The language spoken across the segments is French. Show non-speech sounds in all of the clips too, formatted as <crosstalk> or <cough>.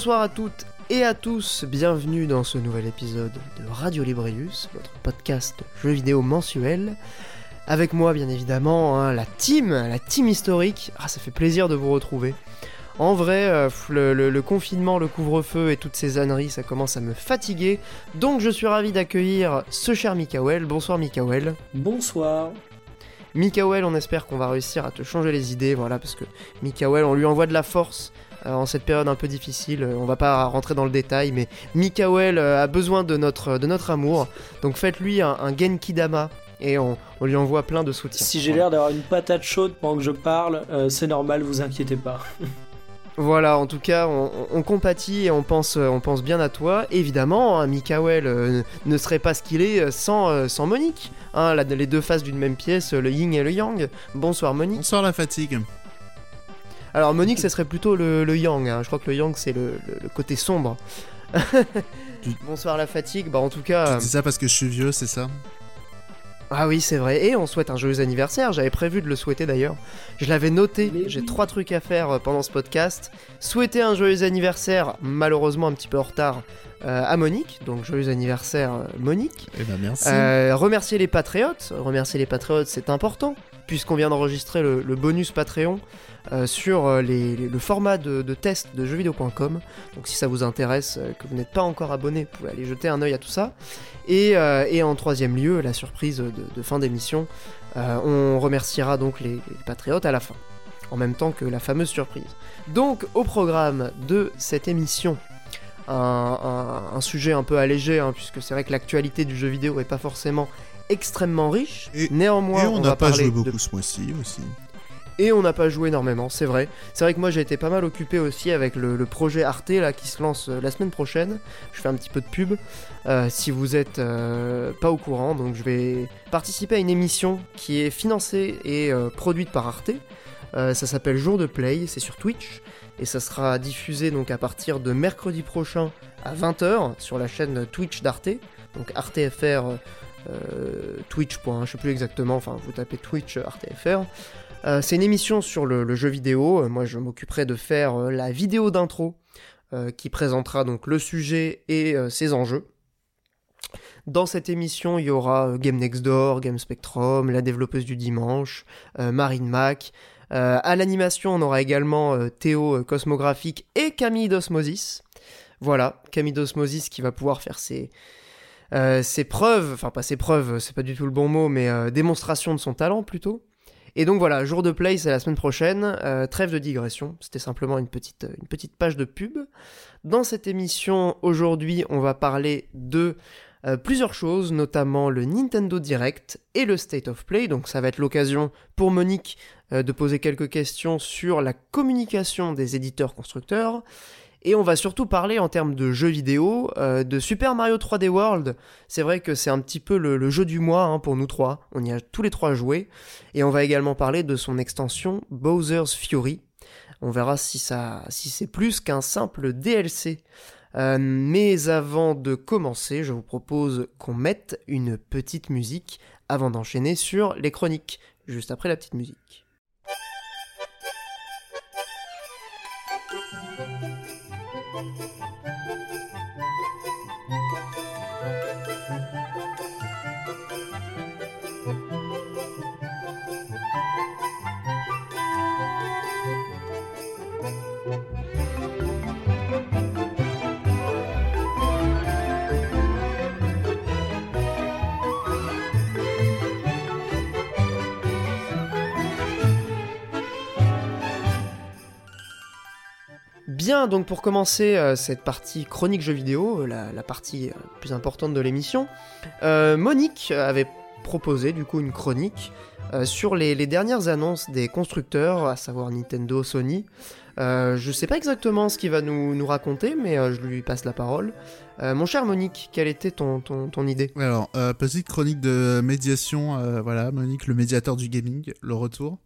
Bonsoir à toutes et à tous, bienvenue dans ce nouvel épisode de Radio Librius, votre podcast jeux vidéo mensuel. Avec moi, bien évidemment, hein, la team, la team historique. Ah, ça fait plaisir de vous retrouver. En vrai, euh, le, confinement, le couvre-feu et toutes ces âneries, ça commence à me fatiguer. Donc je suis ravi d'accueillir ce cher Mikael. Bonsoir Mikael. Bonsoir. Mikael, on espère qu'on va réussir à te changer les idées, voilà, parce que Mikael, on lui envoie de la force en cette période un peu difficile. On va pas rentrer dans le détail, mais Mikael euh, a besoin de notre, de notre amour. Donc faites-lui un, un Genki Dama et on, lui envoie plein de soutien. Si j'ai l'air d'avoir une patate chaude pendant que je parle, euh, c'est normal, vous inquiétez pas. <laughs> Voilà, en tout cas, on, compatit et on pense, on pense bien à toi. Évidemment, hein, Mikael ne serait pas ce qu'il est sans, sans Monique. Hein, les deux faces d'une même pièce, le yin et le yang. Bonsoir Monique. Bonsoir la fatigue. Alors Monique, ce serait plutôt le, yang. Hein. Je crois que le yang, c'est le, côté sombre. <laughs> Bonsoir la fatigue. Bah en tout cas. C'est ça parce que je suis vieux, c'est ça? Ah oui, c'est vrai. Et on souhaite un joyeux anniversaire. J'avais prévu de le souhaiter d'ailleurs. Je l'avais noté. J'ai trois trucs à faire euh, pendant ce podcast. Souhaiter un joyeux anniversaire, malheureusement un petit peu en retard, euh, à Monique. Donc joyeux anniversaire, euh, Monique. Eh ben merci. remercier les patriotes. Remercier les patriotes, c'est important. Puisqu'on vient d'enregistrer le, bonus Patreon. Euh, sur euh, le format de, test de jeuxvideo.com. Donc si ça vous intéresse, euh, que vous n'êtes pas encore abonné, vous pouvez aller jeter un oeil à tout ça. Et, en troisième lieu, la surprise de, fin d'émission. on remerciera donc les, patriotes à la fin, en même temps que la fameuse surprise. Donc au programme de cette émission, un, sujet un peu allégé, hein, puisque c'est vrai que l'actualité du jeu vidéo n'est pas forcément extrêmement riche. Et, Néanmoins, on n'a pas joué beaucoup ce mois-ci aussi et on n'a pas joué énormément, c'est vrai. C'est vrai que moi j'ai été pas mal occupé aussi avec le, projet Arte là qui se lance euh, la semaine prochaine. Je fais un petit peu de pub. Euh, si vous êtes euh, pas au courant, donc je vais participer à une émission qui est financée et produite par Arte. ça s'appelle Jour de Play, c'est sur Twitch et ça sera diffusé donc à partir de mercredi prochain à 20h sur la chaîne Twitch d'Arte, donc ArteFR Twitch. je sais plus exactement, vous tapez Twitch ArteFR. Euh, c'est une émission sur le, jeu vidéo. Euh, moi, je m'occuperai de faire euh, la vidéo d'intro qui présentera donc le sujet et ses enjeux. Dans cette émission, il y aura Game Next Door, Game Spectrum, la développeuse du dimanche, Marine Mac. À l'animation, on aura également Théo Cosmographique et Camille d'Osmosis. Voilà, Camille d'Osmosis qui va pouvoir faire ses, preuves, enfin pas ses preuves, c'est pas du tout le bon mot, mais démonstration de son talent plutôt. Et donc voilà, jour de play, c'est la semaine prochaine. Euh, trêve de digression, c'était simplement une petite, page de pub. Dans cette émission, aujourd'hui, on va parler de euh, plusieurs choses, notamment le Nintendo Direct et le State of Play. Donc ça va être l'occasion pour Monique euh, de poser quelques questions sur la communication des éditeurs constructeurs. Et on va surtout parler en termes de jeux vidéo euh, de Super Mario 3D World. C'est vrai que c'est un petit peu le, jeu du mois hein, pour nous trois. On y a tous les trois joué. Et on va également parler de son extension Bowser's Fury. On verra si, ça, si c'est plus qu'un simple DLC. Euh, mais avant de commencer, je vous propose qu'on mette une petite musique avant d'enchaîner sur les chroniques, juste après la petite musique. Thank you. Bien, donc pour commencer euh, cette partie chronique jeux vidéo, euh, la, partie euh, plus importante de l'émission, Monique avait proposé du coup une chronique sur les, dernières annonces des constructeurs, à savoir Nintendo, Sony. je sais pas exactement ce qu'il va nous, raconter, mais je lui passe la parole. mon cher Monique, quelle était ton, ton idée? Alors, petite chronique de médiation, voilà, Monique, le médiateur du gaming, le retour.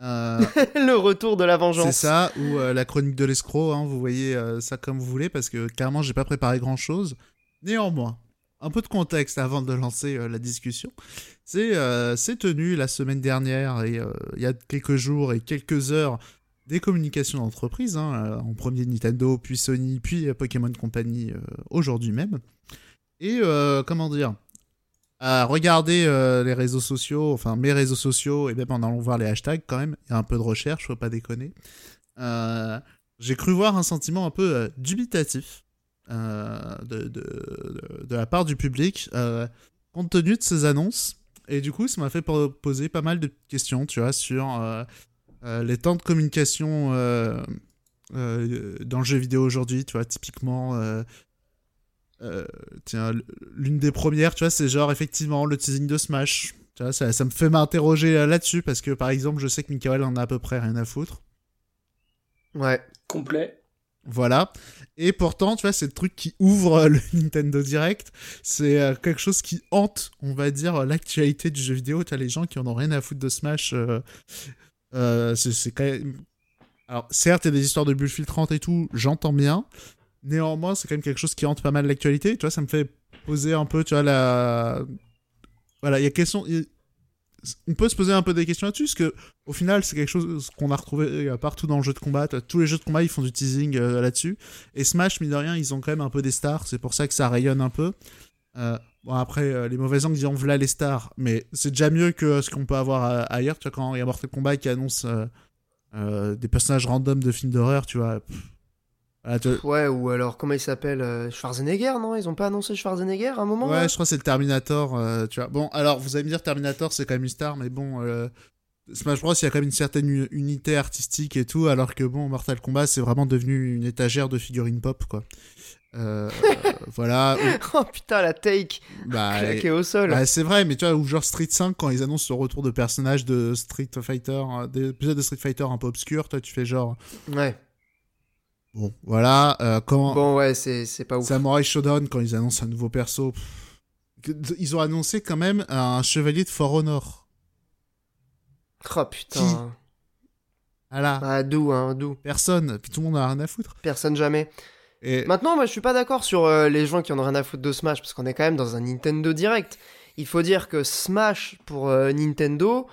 Euh, <laughs> le retour de la vengeance. C'est ça, ou euh, la chronique de l'escroc, hein, vous voyez euh, ça comme vous voulez, parce que carrément, j'ai pas préparé grand chose. Néanmoins, un peu de contexte avant de lancer la discussion. C'est tenu la semaine dernière, et il y a quelques jours et quelques heures, des communications d'entreprise, hein, en premier Nintendo, puis Sony, puis Pokémon Company aujourd'hui même. Et comment dire? À regarder euh, les réseaux sociaux, enfin mes réseaux sociaux, et même en allant voir les hashtags quand même, il y a un peu de recherche, faut pas déconner. Euh, j'ai cru voir un sentiment un peu euh, dubitatif de, de, la part du public, compte tenu de ces annonces. Et du coup, ça m'a fait po- poser pas mal de questions, tu vois, sur les temps de communication dans le jeu vidéo aujourd'hui, tu vois, typiquement. Euh, tiens, l'une des premières, tu vois, c'est genre effectivement le teasing de Smash. Tu vois, ça, ça me fait m'interroger euh, là-dessus parce que par exemple, je sais que Mikael en a à peu près rien à foutre. Ouais. Complet. Voilà. Et pourtant, tu vois, c'est le truc qui ouvre euh, le <laughs> Nintendo Direct. C'est quelque chose qui hante, on va dire, l'actualité du jeu vidéo. Tu as les gens qui en ont rien à foutre de Smash. euh, euh, c'est c'est quand même. Alors, certes, il y a des histoires de bulles filtrantes et tout, j'entends bien. Néanmoins, c'est quand même quelque chose qui hante pas mal l'actualité. Tu vois, ça me fait poser un peu, tu vois, la. Voilà, il y a question. On peut se poser un peu des questions là-dessus, parce que au final, c'est quelque chose qu'on a retrouvé euh, partout dans le jeu de combat. Tous les jeux de combat, ils font du teasing euh, là-dessus. Et Smash, mine de rien, ils ont quand même un peu des stars. C'est pour ça que ça rayonne un peu. Euh, bon, après, les mauvais angles diront voilà les stars. Mais c'est déjà mieux que ce qu'on peut avoir ailleurs. Tu vois, quand il y a Mortal Kombat qui annonce des personnages random de films d'horreur, tu vois. Voilà, tu- Ouais, ou alors, comment il s'appelle euh, Schwarzenegger, non? Ils ont pas annoncé Schwarzenegger à un moment Ouais, je crois que c'est le Terminator, euh, tu vois. Bon, alors, vous allez me dire Terminator, c'est quand même une star, mais bon, euh, Smash Bros, il y a quand même une certaine unité artistique et tout, alors que bon, Mortal Kombat, c'est vraiment devenu une étagère de figurines pop, quoi. Euh, <laughs> voilà. <laughs> Oh putain, la take bah, claquée au sol. bah, c'est vrai, mais tu vois, ou genre Street 5, quand ils annoncent le retour de personnages de Street Fighter, des épisodes de Street Fighter un peu obscurs, toi, tu fais genre, Ouais. Bon, voilà, euh, quand. Bon, ouais, c'est c'est pas ouf. Samurai Shodown, quand ils annoncent un nouveau perso, pff, ils ont annoncé quand même un chevalier de For Honor. Oh putain. Voilà. Ah, d'où, hein, d'où? Personne, puis tout le monde a rien à foutre. Personne jamais. Et Maintenant, moi, je suis pas d'accord sur euh, les gens qui en ont rien à foutre de Smash, parce qu'on est quand même dans un Nintendo Direct. Il faut dire que Smash pour euh, Nintendo, euh,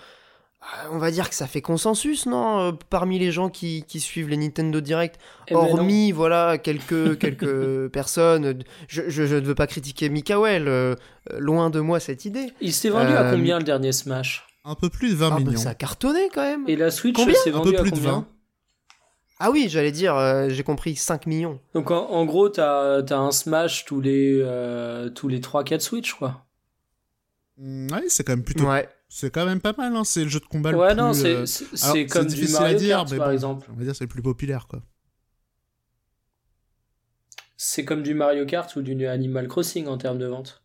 on va dire que ça fait consensus, non euh, Parmi les gens qui, qui suivent les Nintendo Direct, Eh ben hormis voilà quelques <laughs> quelques personnes. Je, je, je ne veux pas critiquer Mikael, euh, loin de moi cette idée. Il s'est vendu à Euh, combien le dernier Smash? Un peu plus de 20 Ah, bah, millions. ça a cartonné quand même. Et la Switch Combien s'est Un vendue peu à plus de combien? 20. Ah oui, j'allais dire, euh, j'ai compris 5 millions. Donc en, en gros, t'as as un Smash tous les, euh, tous les 3-4 Switch, quoi. Mm, Ouais, c'est quand même plutôt. Ouais. C'est quand même pas mal, hein. C'est le jeu de combat le Ouais, plus. non, c'est euh, c'est- comme du difficile Mario à dire, Kart, mais par bon, exemple. On va dire c'est le plus populaire, quoi. C'est comme du Mario Kart ou du Animal Crossing en termes de vente.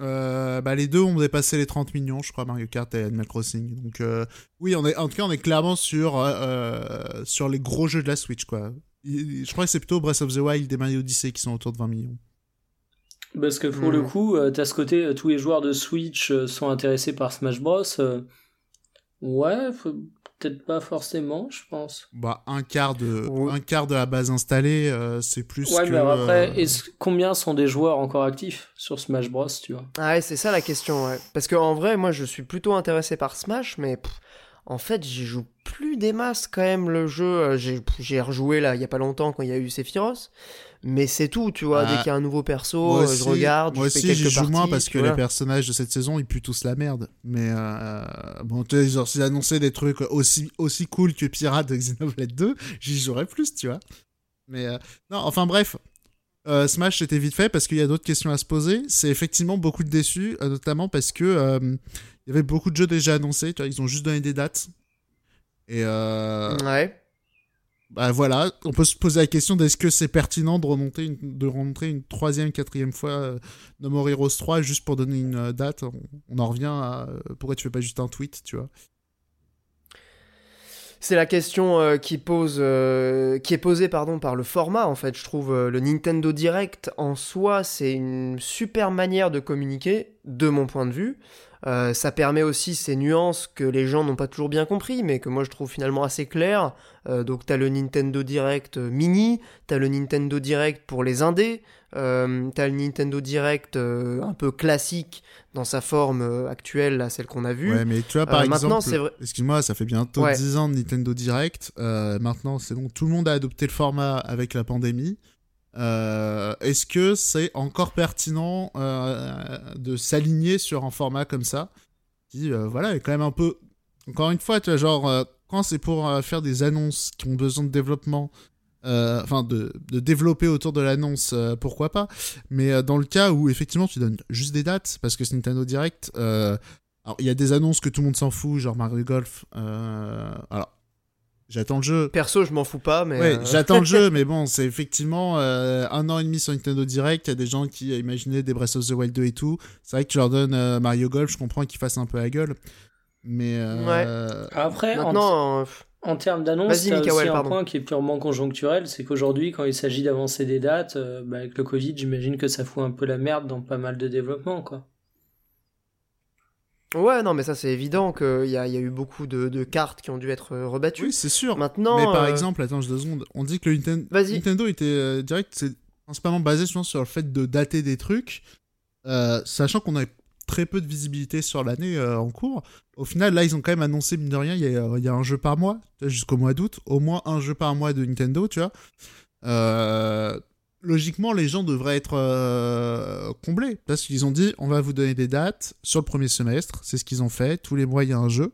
Euh, bah, les deux ont dépassé les 30 millions, je crois, Mario Kart et Animal Crossing. Donc, euh, oui, on est, en tout cas, on est clairement sur, euh, sur les gros jeux de la Switch, quoi. Je crois que c'est plutôt Breath of the Wild et Mario Odyssey qui sont autour de 20 millions. Parce que pour le coup, euh, t'as ce côté, euh, tous les joueurs de Switch euh, sont intéressés par Smash Bros. ouais, faut- peut-être pas forcément, je pense. Bah, un quart de, Ouais. un quart de la base installée, euh, c'est plus Ouais, que. mais alors après, euh, combien sont des joueurs encore actifs sur Smash Bros, tu vois? Ah ouais, c'est ça la question, ouais. Parce qu'en vrai, moi, je suis plutôt intéressé par Smash, mais pff, en fait, j'y joue plus des masses quand même, le jeu. Euh, J'ai rejoué, là, il y a pas longtemps, quand il y a eu Sephiroth. Mais c'est tout, tu vois. Ah. Dès qu'il y a un nouveau perso, Moi euh, aussi, je regarde, moi je aussi j'y joue moins parce que les personnages de cette saison ils puent tous la merde. Mais euh, bon, tu sais, genre s'ils annonçaient des trucs aussi, aussi cool que Pirate de Xenoblade 2, j'y jouerais plus, tu vois. Mais euh, non, enfin bref. Euh, Smash c'était vite fait parce qu'il y a d'autres questions à se poser. C'est effectivement beaucoup de déçus, euh, notamment parce que euh, il y avait beaucoup de jeux déjà annoncés. Tu vois, ils ont juste donné des dates. Et euh, Ouais. bah voilà, on peut se poser la question d'est-ce que c'est pertinent de remonter une, de remontrer une troisième, quatrième fois No More Heroes 3 juste pour donner une date. On, on en revient à pourquoi tu fais pas juste un tweet, tu vois. C'est la question euh, euh, qui est posée par le format, en fait. Je trouve euh, le Nintendo Direct en soi, c'est une super manière de communiquer, de mon point de vue. Euh, ça permet aussi ces nuances que les gens n'ont pas toujours bien compris, mais que moi je trouve finalement assez claires. Euh, donc t'as le Nintendo Direct mini, t'as le Nintendo Direct pour les indés, euh, t'as le Nintendo Direct euh, un peu classique dans sa forme euh, actuelle, là, celle qu'on a vue. Ouais, mais tu vois, par Euh, exemple, vrai- excuse-moi, ça fait bientôt Ouais. 10 ans de Nintendo Direct. Euh, maintenant, c'est bon, tout le monde a adopté le format avec la pandémie. Euh, Est-ce que c'est encore pertinent euh, de s'aligner sur un format comme ça qui, euh, voilà, est quand même un peu. Encore une fois, tu vois, genre, quand c'est pour faire des annonces qui ont besoin de développement, enfin, de, de développer autour de l'annonce, pourquoi pas. Mais dans le cas où, effectivement, tu donnes juste des dates, parce que ce Nintendo Direct. alors, il y a des annonces que tout le monde s'en fout, genre Mario Golf. alors, j'attends le jeu. Perso, je m'en fous pas, mais. Ouais, euh, j'attends le jeu, <laughs> mais bon, c'est effectivement euh, un an et demi sur Nintendo Direct. Il y a des gens qui imaginaient des Breath of the Wild 2 et tout. C'est vrai que tu leur donnes euh, Mario Golf, je comprends qu'ils fassent un peu la gueule. Mais. euh, Après, en, Maintenant, euh, en termes d'annonce, Vas-y, il y a Mikael, aussi un pardon. point qui est purement conjoncturel, c'est qu'aujourd'hui, quand il s'agit d'avancer des dates, euh, bah, avec le Covid, j'imagine que ça fout un peu la merde dans pas mal de développement, quoi. Ouais, non, mais ça c'est évident qu'il y a, il y a eu beaucoup de, de cartes qui ont dû être euh, rebattues. oui, c'est sûr. Maintenant, mais par euh, exemple, attends, je deux secondes. On dit que le. Nintendo était euh, direct, c'est principalement basé, je pense, sur le fait de dater des trucs, euh, sachant qu'on a très peu de visibilité sur l'année en cours. Au final, là, ils ont quand même annoncé, mine de rien, il y a, il y a un jeu par mois, jusqu'au mois d'août, au moins un jeu par mois de Nintendo, tu vois. Logiquement, les gens devraient être euh, comblés, parce qu'ils ont dit, on va vous donner des dates sur le premier semestre, c'est ce qu'ils ont fait, tous les mois, il y a un jeu.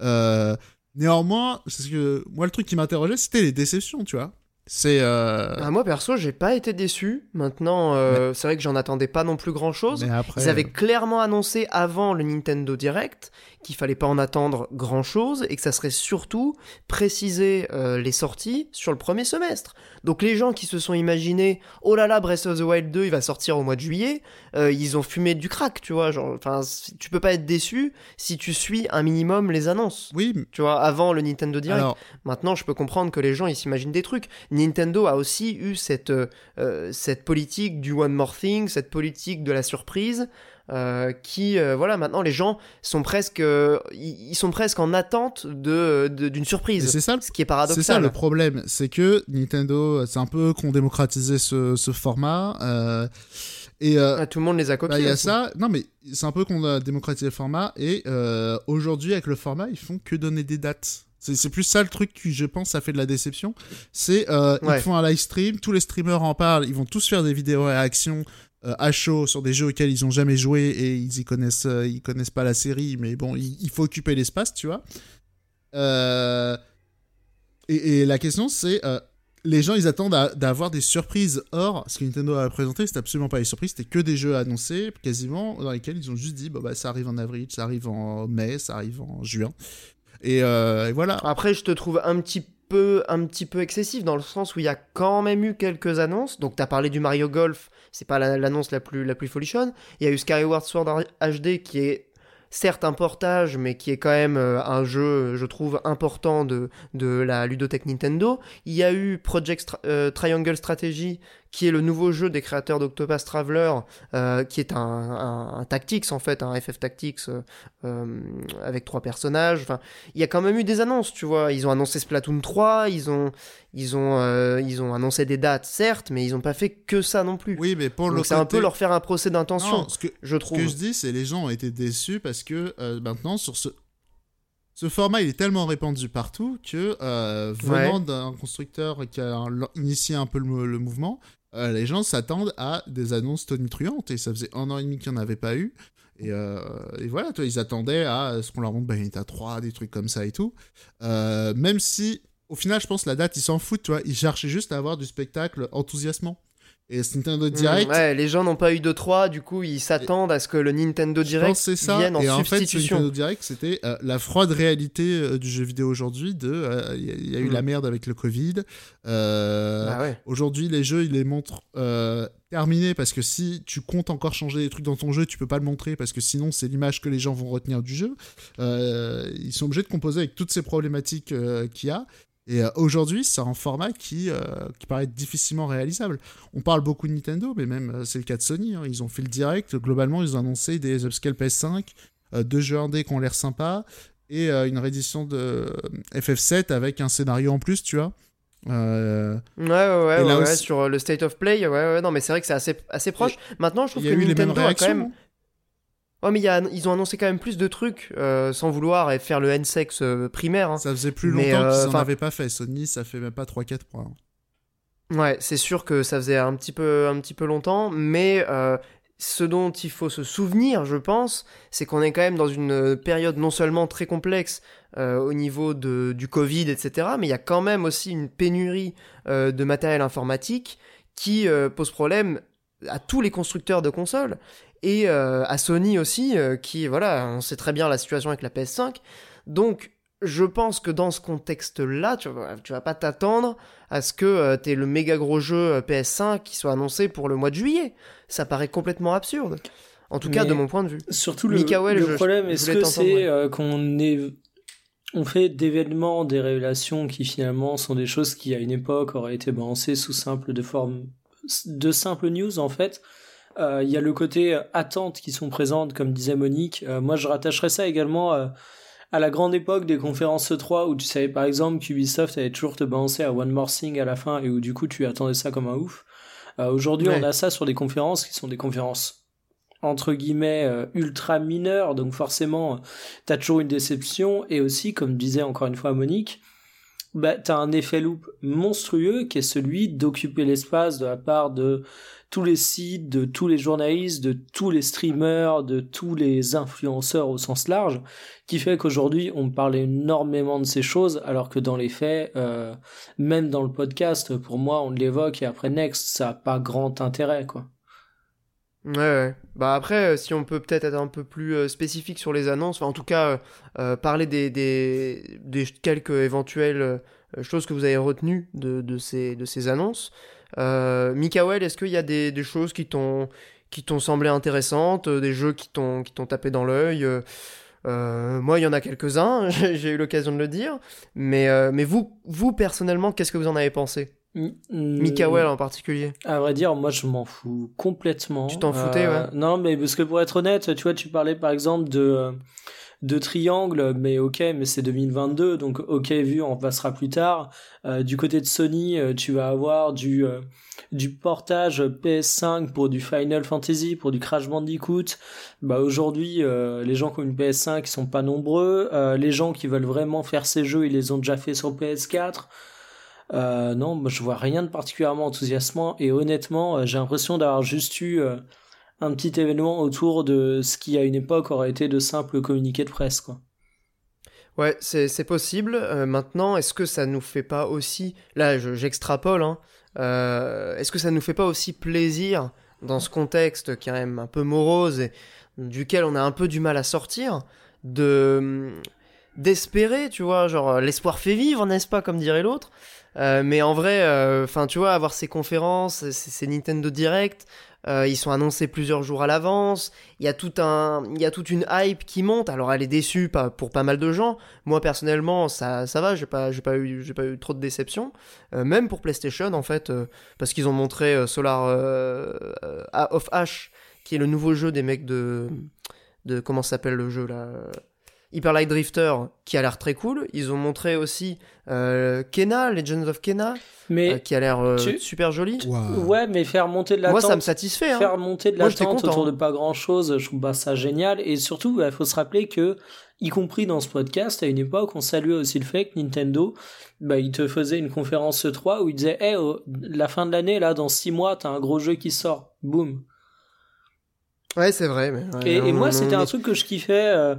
Euh, Néanmoins, c'est ce que moi le truc qui m'interrogeait, c'était les déceptions, tu vois. C'est euh... bah, moi perso, j'ai pas été déçu. Maintenant, euh, c'est vrai que j'en attendais pas non plus grand chose. après Ils avaient clairement annoncé avant le Nintendo Direct qu'il fallait pas en attendre grand chose et que ça serait surtout préciser euh, les sorties sur le premier semestre. Donc les gens qui se sont imaginés oh là là Breath of the Wild 2 il va sortir au mois de juillet, euh, ils ont fumé du crack, tu vois. Genre, enfin, tu peux pas être déçu si tu suis un minimum les annonces. oui, Tu vois, avant le Nintendo Direct. alors Maintenant, je peux comprendre que les gens ils s'imaginent des trucs. Nintendo a aussi eu cette, euh, cette politique du one more thing, cette politique de la surprise, euh, qui, euh, voilà, maintenant les gens sont presque, euh, ils sont presque en attente de d'une surprise. c'est ça, Ce qui est c'est paradoxal. ça le problème, c'est que Nintendo, c'est un peu qu'on démocratisé ce, ce format. euh, et euh, Ah, tout le monde les a bah, copiés. il y a aussi. ça. Non, mais c'est un peu qu'on a démocratisé le format. Et euh, aujourd'hui, avec le format, ils font que donner des dates. C'est c'est plus ça le truc qui, je pense, ça fait de la déception. C'est euh, Ouais. ils font un live stream, tous les streamers en parlent, ils vont tous faire des vidéos réactions euh, à chaud sur des jeux auxquels ils ont jamais joué et ils y connaissent, euh, ils connaissent pas la série, mais bon, il, faut occuper l'espace, tu vois. Euh, et, la question, c'est euh, les gens, ils attendent d'avoir des surprises. Or, ce que Nintendo a présenté, c'était absolument pas des surprises, c'était que des jeux annoncés, quasiment, dans lesquels ils ont juste dit, bah, ça arrive en avril, ça arrive en mai, ça arrive en juin. Et, euh, et voilà. Après, je te trouve un petit peu, un petit peu excessif dans le sens où il y a quand même eu quelques annonces. Donc, t'as parlé du Mario Golf, c'est pas la- l'annonce la plus, la plus folichonne. Il y a eu Skyward Sword HD qui est certes un portage, mais qui est quand même euh, un jeu, je trouve, important de, de la ludothèque Nintendo. Il y a eu Project euh, Triangle Strategy, qui est le nouveau jeu des créateurs d'Octopath Traveler, euh, qui est un, un, un Tactics en fait, un FF Tactics euh, euh, avec trois personnages. Enfin, il y a quand même eu des annonces, tu vois. Ils ont annoncé Splatoon 3, ils ont, ils ont, euh, ils ont annoncé des dates, certes, mais ils ont pas fait que ça non plus. Oui, mais pour le Donc c'est un peu leur faire un procès d'intention, ce que, je Ce trouve. que je dis, c'est les gens ont été déçus parce que maintenant, sur ce. Ce format, il est tellement répandu partout que, euh, venant d'un constructeur qui a initié un peu le, le mouvement, euh, les gens s'attendent à des annonces tonitruantes. Et ça faisait un an et demi qu'il n'y en avait pas eu. Et, euh, voilà, ils attendaient à ce qu'on leur montre Bayonetta 3, des trucs comme ça et tout. Euh, même si, au final, je pense la date, ils s'en foutent. Ils cherchaient juste à avoir du spectacle enthousiasmant. Et ce Nintendo Direct, Mmh, ouais, les gens n'ont pas eu de 3, du coup ils s'attendent à ce que le Nintendo Je Direct pense que c'est ça. vienne en et en fait, ce substitution. Nintendo Direct, c'était euh, la froide réalité euh, du jeu vidéo aujourd'hui. De, euh, il y, a- il y a eu Mm. la merde avec le Covid. Ouais. Aujourd'hui, les jeux, ils les montrent terminés parce que si tu comptes encore changer des trucs dans ton jeu, tu peux pas le montrer parce que sinon, c'est l'image que les gens vont retenir du jeu. Ils sont obligés de composer avec toutes ces problématiques qu'il y a. Et euh, aujourd'hui, c'est un format qui, euh, qui paraît difficilement réalisable. On parle beaucoup de Nintendo, mais même euh, c'est le cas de Sony. hein. Ils ont fait le direct. Globalement, ils ont annoncé des upscale PS5. deux jeux indés qui ont l'air sympas et une réédition de FF7 avec un scénario en plus, tu vois. Euh... Ouais, ouais, ouais, ouais, sur le State of Play, ouais, ouais, non, mais c'est vrai que c'est assez, assez proche. Maintenant, je trouve que Nintendo a quand même. Ouais, mais y a, ils ont annoncé quand même plus de trucs, euh, sans vouloir et faire le N-Sex euh, primaire. Hein. Ça faisait plus longtemps qu'ils n'en avaient pas fait. Sony, ça fait même pas 3-4 points. Ouais, c'est sûr que ça faisait un petit peu, un petit peu longtemps, mais euh, ce dont il faut se souvenir, je pense, c'est qu'on est quand même dans une période non seulement très complexe euh, au niveau de, du Covid, etc., mais il y a quand même aussi une pénurie euh, de matériel informatique qui euh, pose problème à tous les constructeurs de consoles et à Sony aussi, qui, voilà, on sait très bien la situation avec la PS5. Donc, je pense que dans ce contexte-là, tu, tu vas pas t'attendre à ce que tu aies le méga gros jeu PS5 qui soit annoncé pour le mois de juillet ça paraît complètement absurde. En tout cas, de mon point de vue. Surtout le, le problème, est-ce que c'est euh, qu'on est on fait d'événements, des révélations qui finalement sont des choses qui à une époque auraient été balancées sous simple de forme de simples news en fait. Euh, il y a le côté attente qui sont présentes, comme disait Monique. Euh, moi, je rattacherais ça également à la grande époque des conférences 3 où tu savais par exemple qu'Ubisoft allait toujours te balancer à One More Thing à la fin et où du coup tu attendais ça comme un ouf. Euh, aujourd'hui, on a ça sur des conférences qui sont des conférences entre guillemets euh, ultra mineures, donc forcément, t'as toujours une déception, et aussi, comme disait encore une fois Monique, bah, t'as un effet loop monstrueux qui est celui d'occuper l'espace de la part de tous les sites, de tous les journalistes, de tous les streamers, de tous les influenceurs au sens large, qui fait qu'aujourd'hui on parle énormément de ces choses, alors que dans les faits, euh, même dans le podcast, pour moi on l'évoque et après Next, ça n'a pas grand intérêt quoi. Ouais, ouais. Bah après, euh, si on peut peut-être être un peu plus euh, spécifique sur les annonces, enfin en tout cas parler des, quelques éventuelles choses que vous avez retenues de ces annonces. Euh, Mikael, est-ce qu'il y a des, choses qui t'ont qui t'ont semblé intéressantes, euh, des jeux qui t'ont qui t'ont tapé dans l'œil euh, moi, il y en a quelques-uns, <laughs> j'ai eu l'occasion de le dire. Mais, mais vous, vous, personnellement, qu'est-ce que vous en avez pensé? Mikael en particulier. À vrai dire, moi je m'en fous complètement. Tu t'en foutais, ouais. Non, mais parce que pour être honnête, tu vois, tu parlais par exemple de de triangle, mais ok, mais c'est 2022, donc ok, vu, on passera plus tard. Euh, du côté de Sony, euh, tu vas avoir du, euh, portage PS5 pour du Final Fantasy, pour du Crash Bandicoot. Bah aujourd'hui, les gens qui ont une PS5 sont pas nombreux. les gens qui veulent vraiment faire ces jeux, ils les ont déjà fait sur PS4. non, moi je vois rien de particulièrement enthousiasmant et honnêtement, j'ai l'impression d'avoir juste eu un petit événement autour de ce qui à une époque aurait été de simples communiqués de presse quoi. Ouais, c'est possible. Euh, maintenant, est-ce que ça nous fait pas aussi, là j'extrapole, hein, euh, est-ce que ça nous fait pas aussi plaisir dans ce contexte qui est quand même un peu morose et duquel on a un peu du mal à sortir, de d'espérer, tu vois, genre l'espoir fait vivre, n'est-ce pas, comme dirait l'autre? Euh, mais en vrai, enfin, tu vois, avoir ces conférences, ces Nintendo Direct, euh, ils sont annoncés plusieurs jours à l'avance. Il y a tout un, il y a toute une hype qui monte. Alors elle est déçue pour pas mal de gens. Moi personnellement, ça, ça va. J'ai pas, pas eu, j'ai pas eu trop de déception. Euh, même pour PlayStation en fait, euh, parce qu'ils ont montré Solar of Ash, qui est le nouveau jeu des mecs de, de comment s'appelle le jeu là? Hyper Light Drifter qui a l'air très cool. Ils ont montré aussi euh, Kena, Legends of Kena, mais euh, qui a l'air euh, super joli. Ouais, mais faire monter de l'attente. Moi, ça me satisfait. Hein. Faire monter de l'attente autour de pas grand chose, je trouve ça génial. Et surtout, il bah, faut se rappeler que, y compris dans ce podcast, à une époque, on saluait aussi le fait que Nintendo, bah, il te faisait une conférence 3 où il disait, hey, la fin de l'année, là, dans 6 mois, t'as un gros jeu qui sort. Boum. Ouais, c'est vrai. Mais et, moi, c'était un truc que je kiffais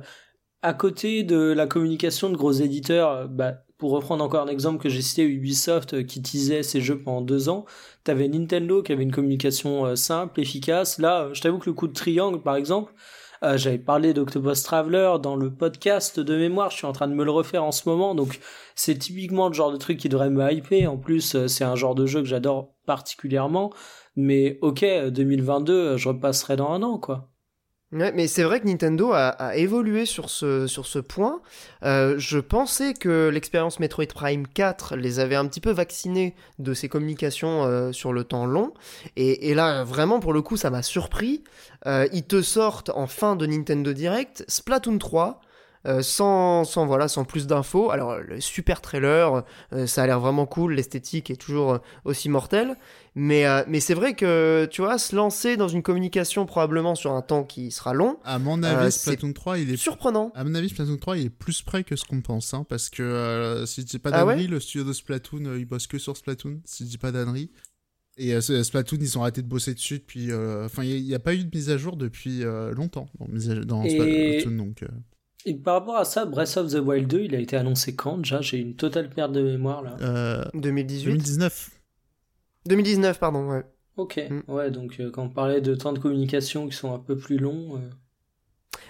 à côté de la communication de gros éditeurs, euh, bah, pour reprendre encore un exemple que j'ai cité, Ubisoft euh, qui teasait ses jeux pendant deux ans, t'avais Nintendo qui avait une communication euh, simple, efficace. Là, je t'avoue que le coup de triangle, par exemple, j'avais parlé d'Octopus Traveler dans le podcast de mémoire, je suis en train de me le refaire en ce moment, donc c'est typiquement le genre de truc qui devrait me hyper. En plus, c'est un genre de jeu que j'adore particulièrement. Mais ok, 2022, je repasserai dans un an, quoi. Ouais, mais c'est vrai que Nintendo a, évolué sur ce, sur ce point. Euh, je pensais que l'expérience Metroid Prime 4 les avait un petit peu vaccinés de ces communications euh, sur le temps long. Et, là, vraiment, pour le coup, ça m'a surpris. Euh, ils te sortent en fin de Nintendo Direct Splatoon 3. Sans, sans, voilà, sans plus d'infos. Alors, le super trailer, ça a l'air vraiment cool, l'esthétique est toujours aussi mortelle. Mais, euh, mais c'est vrai que, tu vois, se lancer dans une communication probablement sur un temps qui sera long. À mon avis, euh, Splatoon 3, il est. Surprenant. À mon avis, Splatoon 3, il est plus près que ce qu'on pense. Hein, parce que, euh, si je dis pas ah d'annerie, le studio de Splatoon, il bosse que sur Splatoon. Si je dis pas d'annerie. Et Splatoon, ils ont arrêté de bosser dessus depuis. Enfin, il n'y a, pas eu de mise à jour depuis longtemps dans, Splatoon. Donc, Et par rapport à ça, Breath of the Wild 2, il a été annoncé quand déjà? J'ai une totale perte de mémoire là. 2018 2019. 2019, pardon, ouais. Ok, mm. ouais, donc euh, quand on parlait de temps de communication qui sont un peu plus longs. Euh.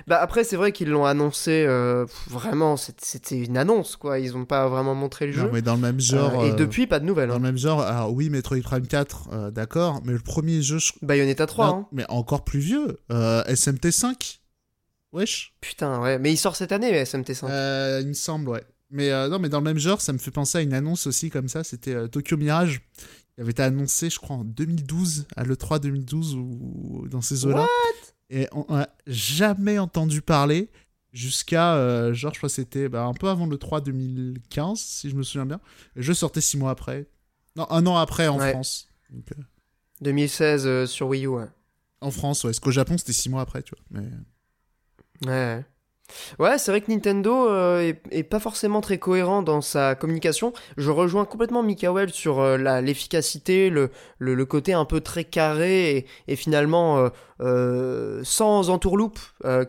Bah après, c'est vrai qu'ils l'ont annoncé euh, vraiment, c'était une annonce quoi, ils ont pas vraiment montré le jeu. Non, mais dans le même genre. et depuis, pas de nouvelles. Dans hein. le même genre, alors oui, Metroid Prime 4, d'accord, mais le premier jeu. Je... Bayonetta 3, hein. Mais encore plus vieux, SMT 5. Wesh. Putain, ouais, mais il sort cette année, SMT 5. il me semble, ouais. Mais non, mais dans le même genre, ça me fait penser à une annonce aussi comme ça, c'était Tokyo Mirage il avait été annoncé, je crois, en 2012, à l'E3 2012 ou dans ces eaux-là. Et on n'a jamais entendu parler jusqu'à, euh, genre, je crois que c'était bah, un peu avant le 3 2015, si je me souviens bien. Le jeu sortait six mois après. Non, un an après en France. 2016 euh, euh, sur Wii U, ouais. En France, ouais. Parce qu'au Japon, c'était six mois après, tu vois. Mais... Ouais. Ouais, c'est vrai que Nintendo euh, est, pas forcément très cohérent dans sa communication. Je rejoins complètement Mikael sur euh, l'efficacité, le, le, côté un peu très carré et, finalement euh, sans entourloupe,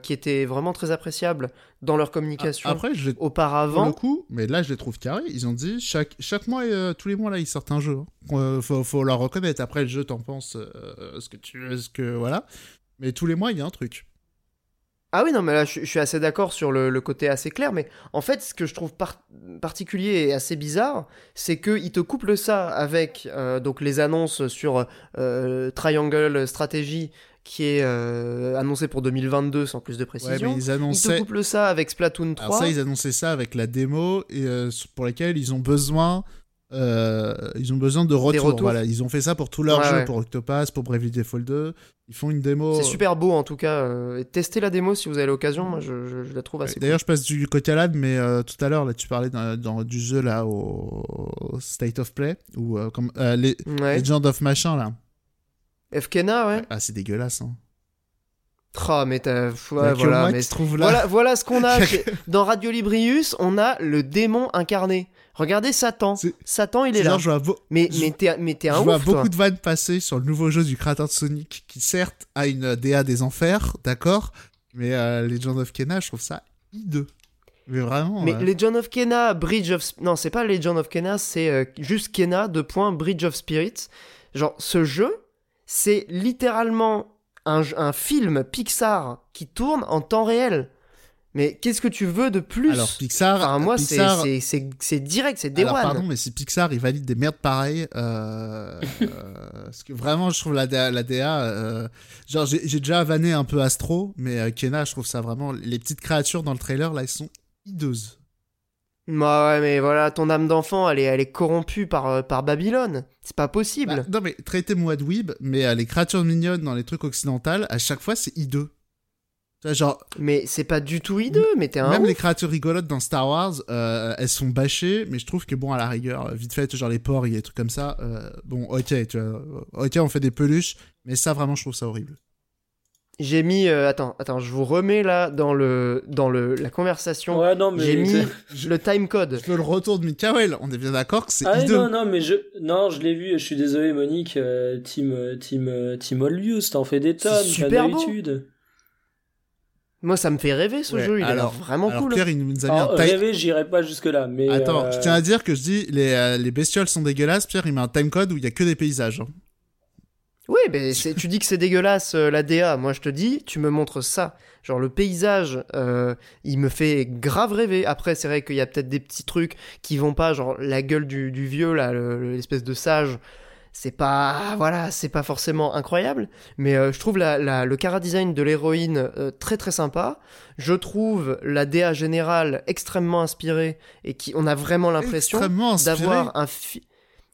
qui était vraiment très appréciable dans leur communication Après, je auparavant. Pour le coup, mais là je les trouve carrés. Ils ont dit chaque, chaque mois, tous les mois là, ils sortent un jeu. Hein. Faut, faut leur reconnaître. Après le jeu, t'en penses ce que tu, ce que voilà. Mais tous les mois, il y a un truc. Ah oui, non, mais là, je, suis assez d'accord sur le, côté assez clair, mais en fait, ce que je trouve particulier et assez bizarre, c'est qu'ils te couplent ça avec euh, donc les annonces sur euh, Triangle Strategy qui est euh, annoncé pour 2022 sans plus de précision. Ouais, ils, annonçaient... te couplent ça avec Splatoon 3. Alors ça, ils annonçaient ça avec la démo et, pour laquelle ils ont besoin euh, ils ont besoin de retour. Voilà, ils ont fait ça pour tous leurs jeux, pour Octopass, pour Bravely Default 2. Ils font une démo. C'est super beau en tout cas. Euh, testez la démo si vous avez l'occasion. Moi, je, la trouve assez. D'ailleurs, je passe du côté à mais euh, tout à l'heure, là, tu parlais dans, du jeu là au, State of Play ou comme les Legend of machin là. Fkena, ouais. Ah, c'est dégueulasse. Hein. Oh, mais t'as. voilà, mais... voilà, voilà ce qu'on a. Dans Radio Librius, on a le démon incarné. Regardez Satan. Satan, il est, là. Mais, mais t'es, mais un Je vois beaucoup de vannes passer sur le nouveau jeu du créateur de Sonic, qui certes a une DA des enfers, d'accord, mais euh, Legend of Kena, je trouve ça hideux. Mais vraiment. Mais Legend of Kena, Bridge of. Non, c'est pas Legend of Kena, c'est euh, juste Kena, de point, Bridge of Spirits. Genre, ce jeu, c'est littéralement un, un film Pixar qui tourne en temps réel. Mais qu'est-ce que tu veux de plus? Alors Pixar, enfin, moi c'est direct, c'est des pardon, mais si Pixar il valide des merdes pareilles, euh, <laughs> euh, parce que vraiment je trouve la DA, la DA euh, genre j'ai déjà vanné un peu Astro, mais Kena je trouve ça vraiment les petites créatures dans le trailer là elles sont hideuses. Bah ouais, mais voilà, ton âme d'enfant, elle est, elle est corrompue par, euh, par Babylone. C'est pas possible. Bah, non, mais traitez-moi de weeb, mais les créatures mignonnes dans les trucs occidentaux, à chaque fois, c'est hideux. Genre, mais c'est pas du tout hideux, mais t'es un. Même les créatures rigolotes dans Star Wars, euh, elles sont bâchées, mais je trouve que bon, à la rigueur, vite fait, genre les porcs, il y a des trucs comme ça. Euh, bon, ok, tu vois, ok, on fait des peluches, mais ça, vraiment, je trouve ça horrible. J'ai mis, euh, attends, attends, je vous remets là dans le dans le la conversation. Ouais, non, mais j'ai mis le time code. Je veux le retour de Mikael. On est bien d'accord que c'est ah, Non, non, mais je non, je l'ai vu. Je suis désolé, Monique. team team team Olvius, t'en fais des tonnes. Super d'habitude. Moi, ça me fait rêver ce jeu, il alors, a vraiment alors cool. Pierre, il nous a mis un Rêver, j'irai pas jusque-là. Mais Attends, euh, je tiens à dire que je dis les, euh, les bestioles sont dégueulasses. Pierre, il met un timecode où il y a que des paysages. Hein. Oui, mais tu dis que c'est dégueulasse euh, la DA. Moi, je te dis, tu me montres ça. Genre, le paysage, il me fait grave rêver. Après, c'est vrai qu'il y a peut-être des petits trucs qui vont pas, genre la gueule du, du vieux, là, l'espèce de sage c'est pas voilà c'est pas forcément incroyable mais euh, je trouve la, le cara design de l'héroïne euh, très très sympa je trouve la DA générale extrêmement inspirée et qui on a vraiment l'impression d'avoir un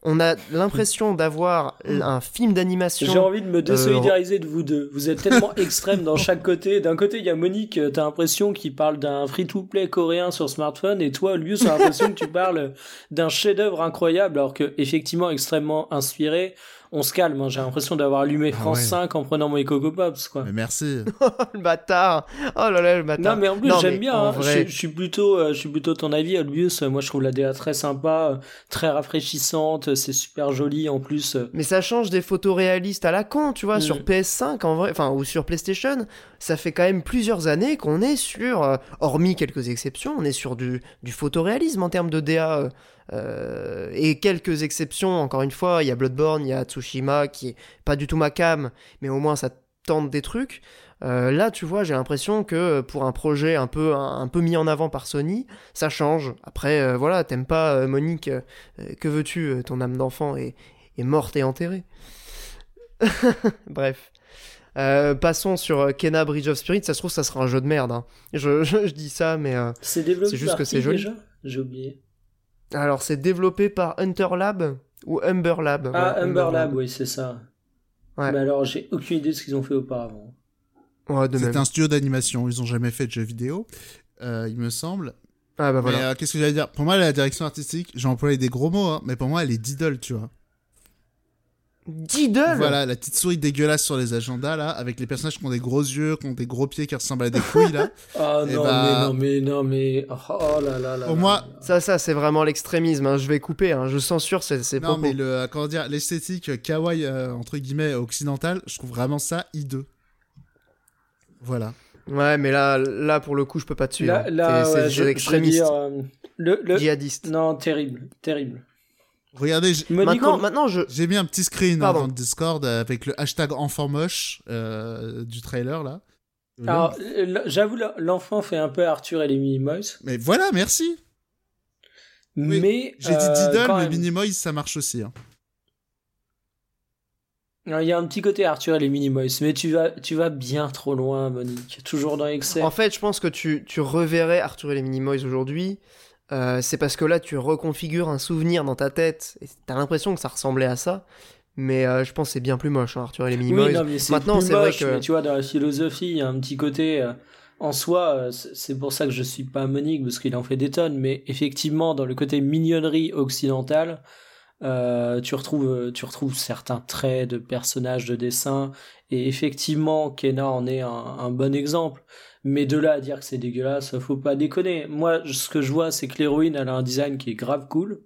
on a l'impression d'avoir un film d'animation. J'ai envie de me désolidariser de vous deux. Vous êtes tellement extrêmes dans chaque côté. D'un côté, il y a Monique, t'as l'impression qu'il parle d'un free-to-play coréen sur smartphone, et toi, Lius, t'as l'impression que tu parles d'un chef-d'œuvre incroyable, alors que effectivement extrêmement inspiré on se calme. Hein. J'ai l'impression d'avoir allumé ah France 5 en prenant mon Coco Pops, quoi. Mais merci. <laughs> le bâtard. Oh là là, le bâtard. Non, mais en plus, j'aime bien. Hein. Je, suis plutôt, euh, je suis plutôt ton avis, Albius. Moi, je trouve la DA très sympa, très rafraîchissante. C'est super joli, en plus. Mais ça change des photos réalistes à la con, tu vois, mm. sur PS5, en vrai, enfin, ou sur PlayStation. Ça fait quand même plusieurs années qu'on est sur, euh, hormis quelques exceptions, on est sur du, du photoréalisme en termes de DA. Euh, et quelques exceptions, encore une fois, il y a Bloodborne, il y a Tsushima qui est pas du tout ma cam, mais au moins ça tente des trucs. Euh, là, tu vois, j'ai l'impression que pour un projet un peu, un, peu mis en avant par Sony, ça change. Après, euh, voilà, t'aimes pas Monique, que veux-tu Ton âme d'enfant est, est, morte et enterrée. <laughs> Bref. passons sur Kena Bridge of Spirit. Ça se trouve, ça sera un jeu de merde. Hein. Je, je, dis ça, mais c'est juste que c'est joli. J'ai oublié. Alors, c'est développé par Hunter Lab ou Humber Lab? Ah, Humber, Lab, oui, c'est ça. Ouais. Mais alors, j'ai aucune idée de ce qu'ils ont fait auparavant. Ouais, c'est un studio d'animation, ils ont jamais fait de jeux vidéo, euh, il me semble. Ah bah voilà. Euh, qu'est-ce que j'allais dire? Pour moi, la direction artistique, j'ai employé des gros mots, hein, mais pour moi, elle est d'iddle, tu vois. Diddle Voilà, la petite souris dégueulasse sur les agendas, là, avec les personnages qui ont des gros yeux, qui ont des gros pieds qui ressemblent à des couilles, là. oh <laughs> non, bah... mais non, mais non, mais. Oh là là là. Pour moi. Ça, ça, c'est vraiment l'extrémisme, hein. je vais couper, hein. je censure ces, ces Non, mais le, comment dire, l'esthétique kawaii, euh, entre guillemets, occidentale, je trouve vraiment ça hideux. Voilà. Ouais, mais là, là, pour le coup, je peux pas te suivre. Là, là c'est extrémiste. Euh, le, le... Djihadiste. Non, terrible, terrible. Regardez, maintenant, maintenant je... j'ai mis un petit screen hein, dans le Discord avec le hashtag enfant moche euh, du trailer là. Alors, j'avoue, l'enfant fait un peu Arthur et les Minimoys. Mais voilà, merci. Mais j'ai dit euh, Diddle, mais Minimoys ça marche aussi. Hein. Il y a un petit côté Arthur et les Minimoys, mais tu vas, tu vas bien trop loin, Monique. Toujours dans Excel. En fait, je pense que tu, tu reverrais Arthur et les Minimoys aujourd'hui euh, c'est parce que là, tu reconfigures un souvenir dans ta tête et t'as l'impression que ça ressemblait à ça. Mais euh, je pense que c'est bien plus moche, hein, Arthur et les Minimoys. Maintenant, c'est vrai que. tu vois, dans la philosophie, il y a un petit côté. Euh, en soi, c'est pour ça que je suis pas Monique, parce qu'il en fait des tonnes. Mais effectivement, dans le côté mignonnerie occidentale, tu, retrouves, tu retrouves certains traits de personnages de dessin. Et effectivement, Kena en est un bon exemple. Mais de là à dire que c'est dégueulasse, faut pas déconner. Moi, ce que je vois, c'est que l'héroïne, elle a un design qui est grave cool,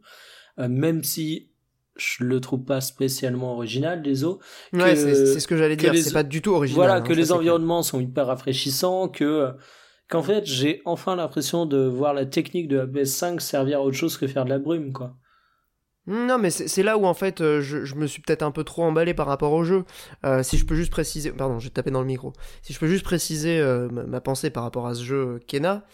euh, même si je le trouve pas spécialement original, les os. Ouais, c'est ce que j'allais dire, c'est pas du tout original. Voilà, hein, que les environnements sont hyper rafraîchissants, que qu'en fait, j'ai enfin l'impression de voir la technique de la PS5 servir à autre chose que faire de la brume, quoi. Non, mais c'est là où en fait euh, je, me suis peut-être un peu trop emballé par rapport au jeu. Euh, si je peux juste préciser, pardon, j'ai tapé dans le micro. Si je peux juste préciser euh, ma, pensée par rapport à ce jeu Kena,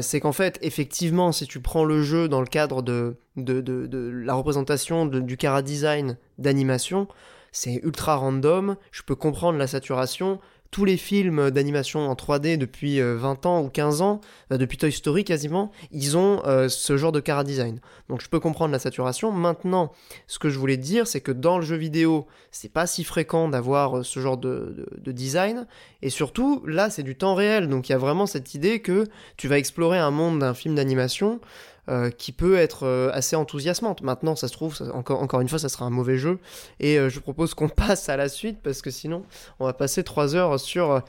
c'est qu'en fait, effectivement, si tu prends le jeu dans le cadre de la représentation du cara design d'animation, c'est ultra random. Je peux comprendre la saturation tous les films d'animation en 3D depuis 20 euh, ans ou 15 ans, euh, depuis Toy Story quasiment, ils ont euh, ce genre de cara design. Donc je peux comprendre la saturation. Maintenant, ce que je voulais dire, c'est que dans le jeu vidéo, c'est pas si fréquent d'avoir ce genre de, design. Et surtout, là, c'est du temps réel. Donc il y a vraiment cette idée que tu vas explorer un monde d'un film d'animation euh, qui peut être euh, assez enthousiasmante. Maintenant, ça se trouve, encore, encore une fois, ça sera un mauvais jeu. Et euh, je propose qu'on <laughs> passe à la suite parce que sinon, on va passer 3 heures sur,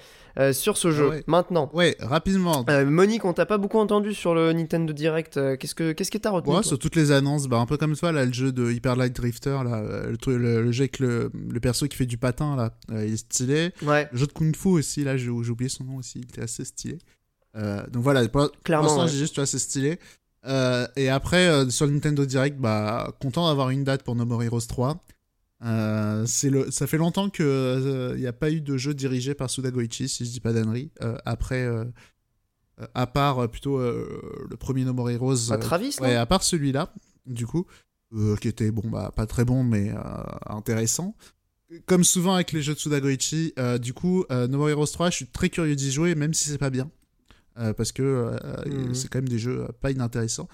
sur ce jeu. Maintenant. Ouais, rapidement. Monique, on t'a pas beaucoup entendu sur le Nintendo Direct. Qu'est-ce que qu'est-ce que t'as retenu Ouais, sur toutes les annonces, bah, un peu comme toi, là, le jeu de Hyper Light Drifter, là, le, le, jeu avec le, le, perso qui fait du patin, là, il est stylé. Ouais. Le jeu de Kung Fu aussi, là, j'ai oublié son nom aussi, il était assez stylé. donc voilà, pour, Clairement, l'instant, j'ai juste assez stylé. Euh, et après, euh, sur le Nintendo Direct, bah, content d'avoir une date pour No More Heroes 3. Euh, le... Ça fait longtemps qu'il n'y a pas eu de jeu dirigé par Suda Goichi, si je dis pas d'annerie. après, à part plutôt le premier No More Heroes. Travis, Ouais, à part celui-là, du coup. qui était bon, bah, pas très bon, mais intéressant. Comme souvent avec les jeux de Sudagoichi, du coup, No More Heroes 3, je suis très curieux d'y jouer, même si c'est pas bien. Parce que mhm. c'est quand même des jeux pas inintéressants.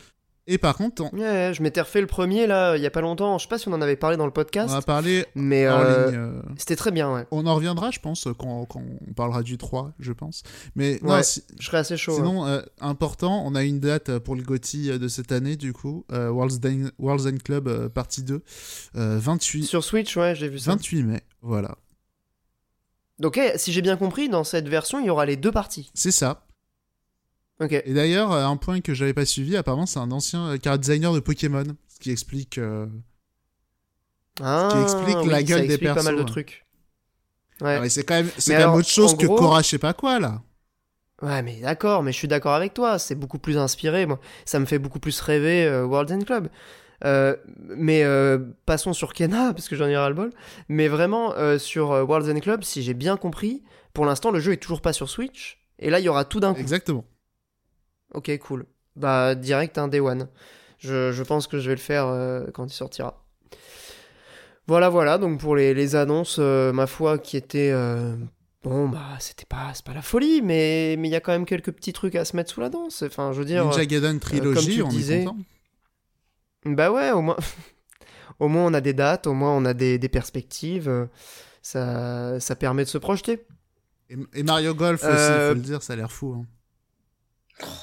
Et par contre, je m'étais refait le premier là, il y a pas longtemps. Je sais pas si on en avait parlé dans le podcast. On a parlé, mais euh, euh, c'était très bien. Ouais. On en reviendra, je pense, quand, quand, on parlera du 3, je pense. Mais non, je serais assez chaud. Sinon, euh, important, on a une date pour le GOTY de cette année, du coup, World's, End Club partie 2, 28. Sur Switch, ouais, j'ai vu ça. 28 mai, voilà. Donc, si j'ai bien compris, dans cette version, il y aura les deux parties. C'est ça. Et d'ailleurs, euh, un point que j'avais pas suivi, apparemment, c'est un ancien euh, car designer de Pokémon, ce qui explique, euh, ah, ce qui explique la gueule des persos. pas mal de trucs. Ouais. c'est quand même, c'est quand même autre chose que Cora, je sais pas quoi là. Ouais, mais d'accord, mais je suis d'accord avec toi. C'est beaucoup plus inspiré. Moi, ça me fait beaucoup plus rêver World End Club. mais passons sur Kena, <laughs> parce que j'en ai ras-le-bol. Mais vraiment, sur World End Club, si j'ai bien compris, pour l'instant, le jeu est toujours pas sur Switch. Et là, il y aura tout d'un coup. Exactement. Ok, cool. Bah, direct, un Day One. Je, pense que je vais le faire euh, quand il sortira. Voilà, voilà, donc pour les, annonces, euh, ma foi, qui étaient. Euh, bon, bah, c'était pas, pas la folie, mais il y a quand même quelques petits trucs à se mettre sous la danse. Enfin, je veux dire. Ninja Gaiden trilogie, on disait. Bah ouais, au moins. <laughs> au moins, on a des dates, au moins, on a des, perspectives. Ça, ça permet de se projeter. Et, Mario Golf aussi, il faut le dire, ça a l'air fou. Hein.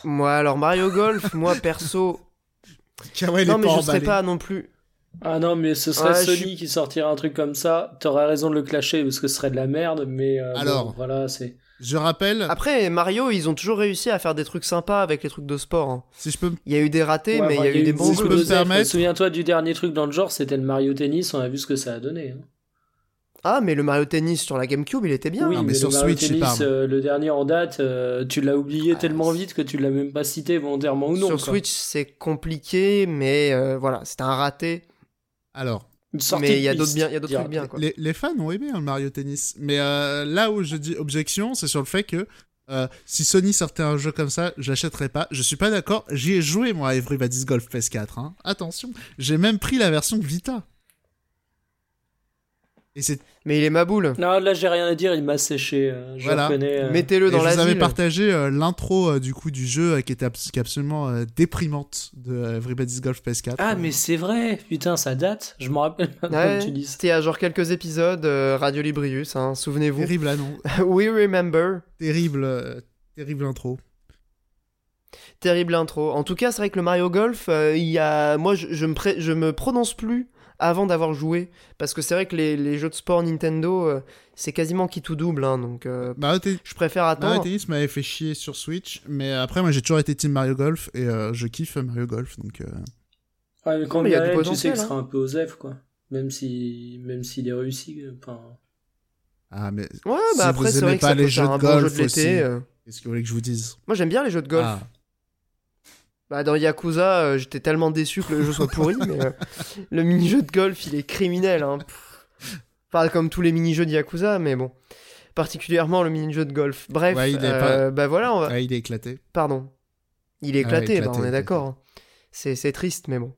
Moi, alors Mario Golf, <laughs> moi perso. non, mais je serais pas non plus. Ah non, mais ce serait Sony qui sortirait un truc comme ça. T'aurais raison de le clasher parce que ce serait de la merde, mais euh, alors voilà, c'est. Je rappelle. Après, Mario, ils ont toujours réussi à faire des trucs sympas avec les trucs de sport. Hein. Si je peux. Il y a eu des ratés, mais il y a eu des bons. Si je peux me permettre. Souviens-toi du dernier truc dans le genre, c'était le Mario Tennis. On a vu ce que ça a donné. Hein. Ah, mais le Mario Tennis sur la GameCube, il était bien. Oui, mais, sur le Switch, Tennis, euh, le dernier en date, euh, tu l'as oublié ah, tellement vite que tu l'as même pas cité volontairement ou non. Sur Switch, c'est compliqué, mais euh, voilà, c'était un raté. Alors. Mais il y a d'autres bien, il y a d'autres trucs bien. Quoi. Les, les, fans ont aimé hein, le Mario Tennis, mais là où je dis objection, c'est sur le fait que si Sony sortait un jeu comme ça, j'achèterais pas. Je suis pas d'accord. J'y ai joué moi à Everybody's Golf PS4. Hein. Attention, j'ai même pris la version Vita. Mais il est ma boule. Non, là j'ai rien à dire, il m'a séché. Euh, voilà. Euh. Mettez-le dans la Vous avez partagé euh, l'intro du coup du jeu qui était absolument déprimante de Everybody's Golf PS4. Ah mais c'est vrai, putain ça date. Je me rappelle ouais, tu dis. C'était à genre quelques épisodes Radio Librius, hein, souvenez-vous. Terrible ah non. <laughs> We remember. Terrible, terrible intro. Terrible intro. En tout cas, c'est vrai que le Mario Golf, il y a, moi je, je me je me prononce plus avant d'avoir joué. Parce que c'est vrai que les, jeux de sport Nintendo, euh, c'est quasiment qui tout double. Hein, donc euh, je préfère attendre. Mario Tennis m'avait fait chier sur Switch. Mais après, moi j'ai toujours été Team Mario Golf et euh, je kiffe Mario Golf. Donc, ouais, mais quand il y a du tu sais que ce sera un peu osef, quoi. Même si même s'il est réussi. Enfin... Ah, mais ouais, bah après, c'est vrai que pas les jeux de golf jeu Qu'est-ce que vous voulez que je vous dise? Moi j'aime bien les jeux de golf. Ah. Bah, dans Yakuza, euh, j'étais tellement déçu que le jeu soit pourri, <laughs> mais euh, le mini-jeu de golf, il est criminel. Hein. Enfin, comme tous les mini-jeux de Yakuza, mais bon. Particulièrement le mini-jeu de golf. Bref, euh, bah voilà, on va... il est éclaté. Pardon. Il est éclaté, bah, on est d'accord. Hein. C'est triste, mais bon.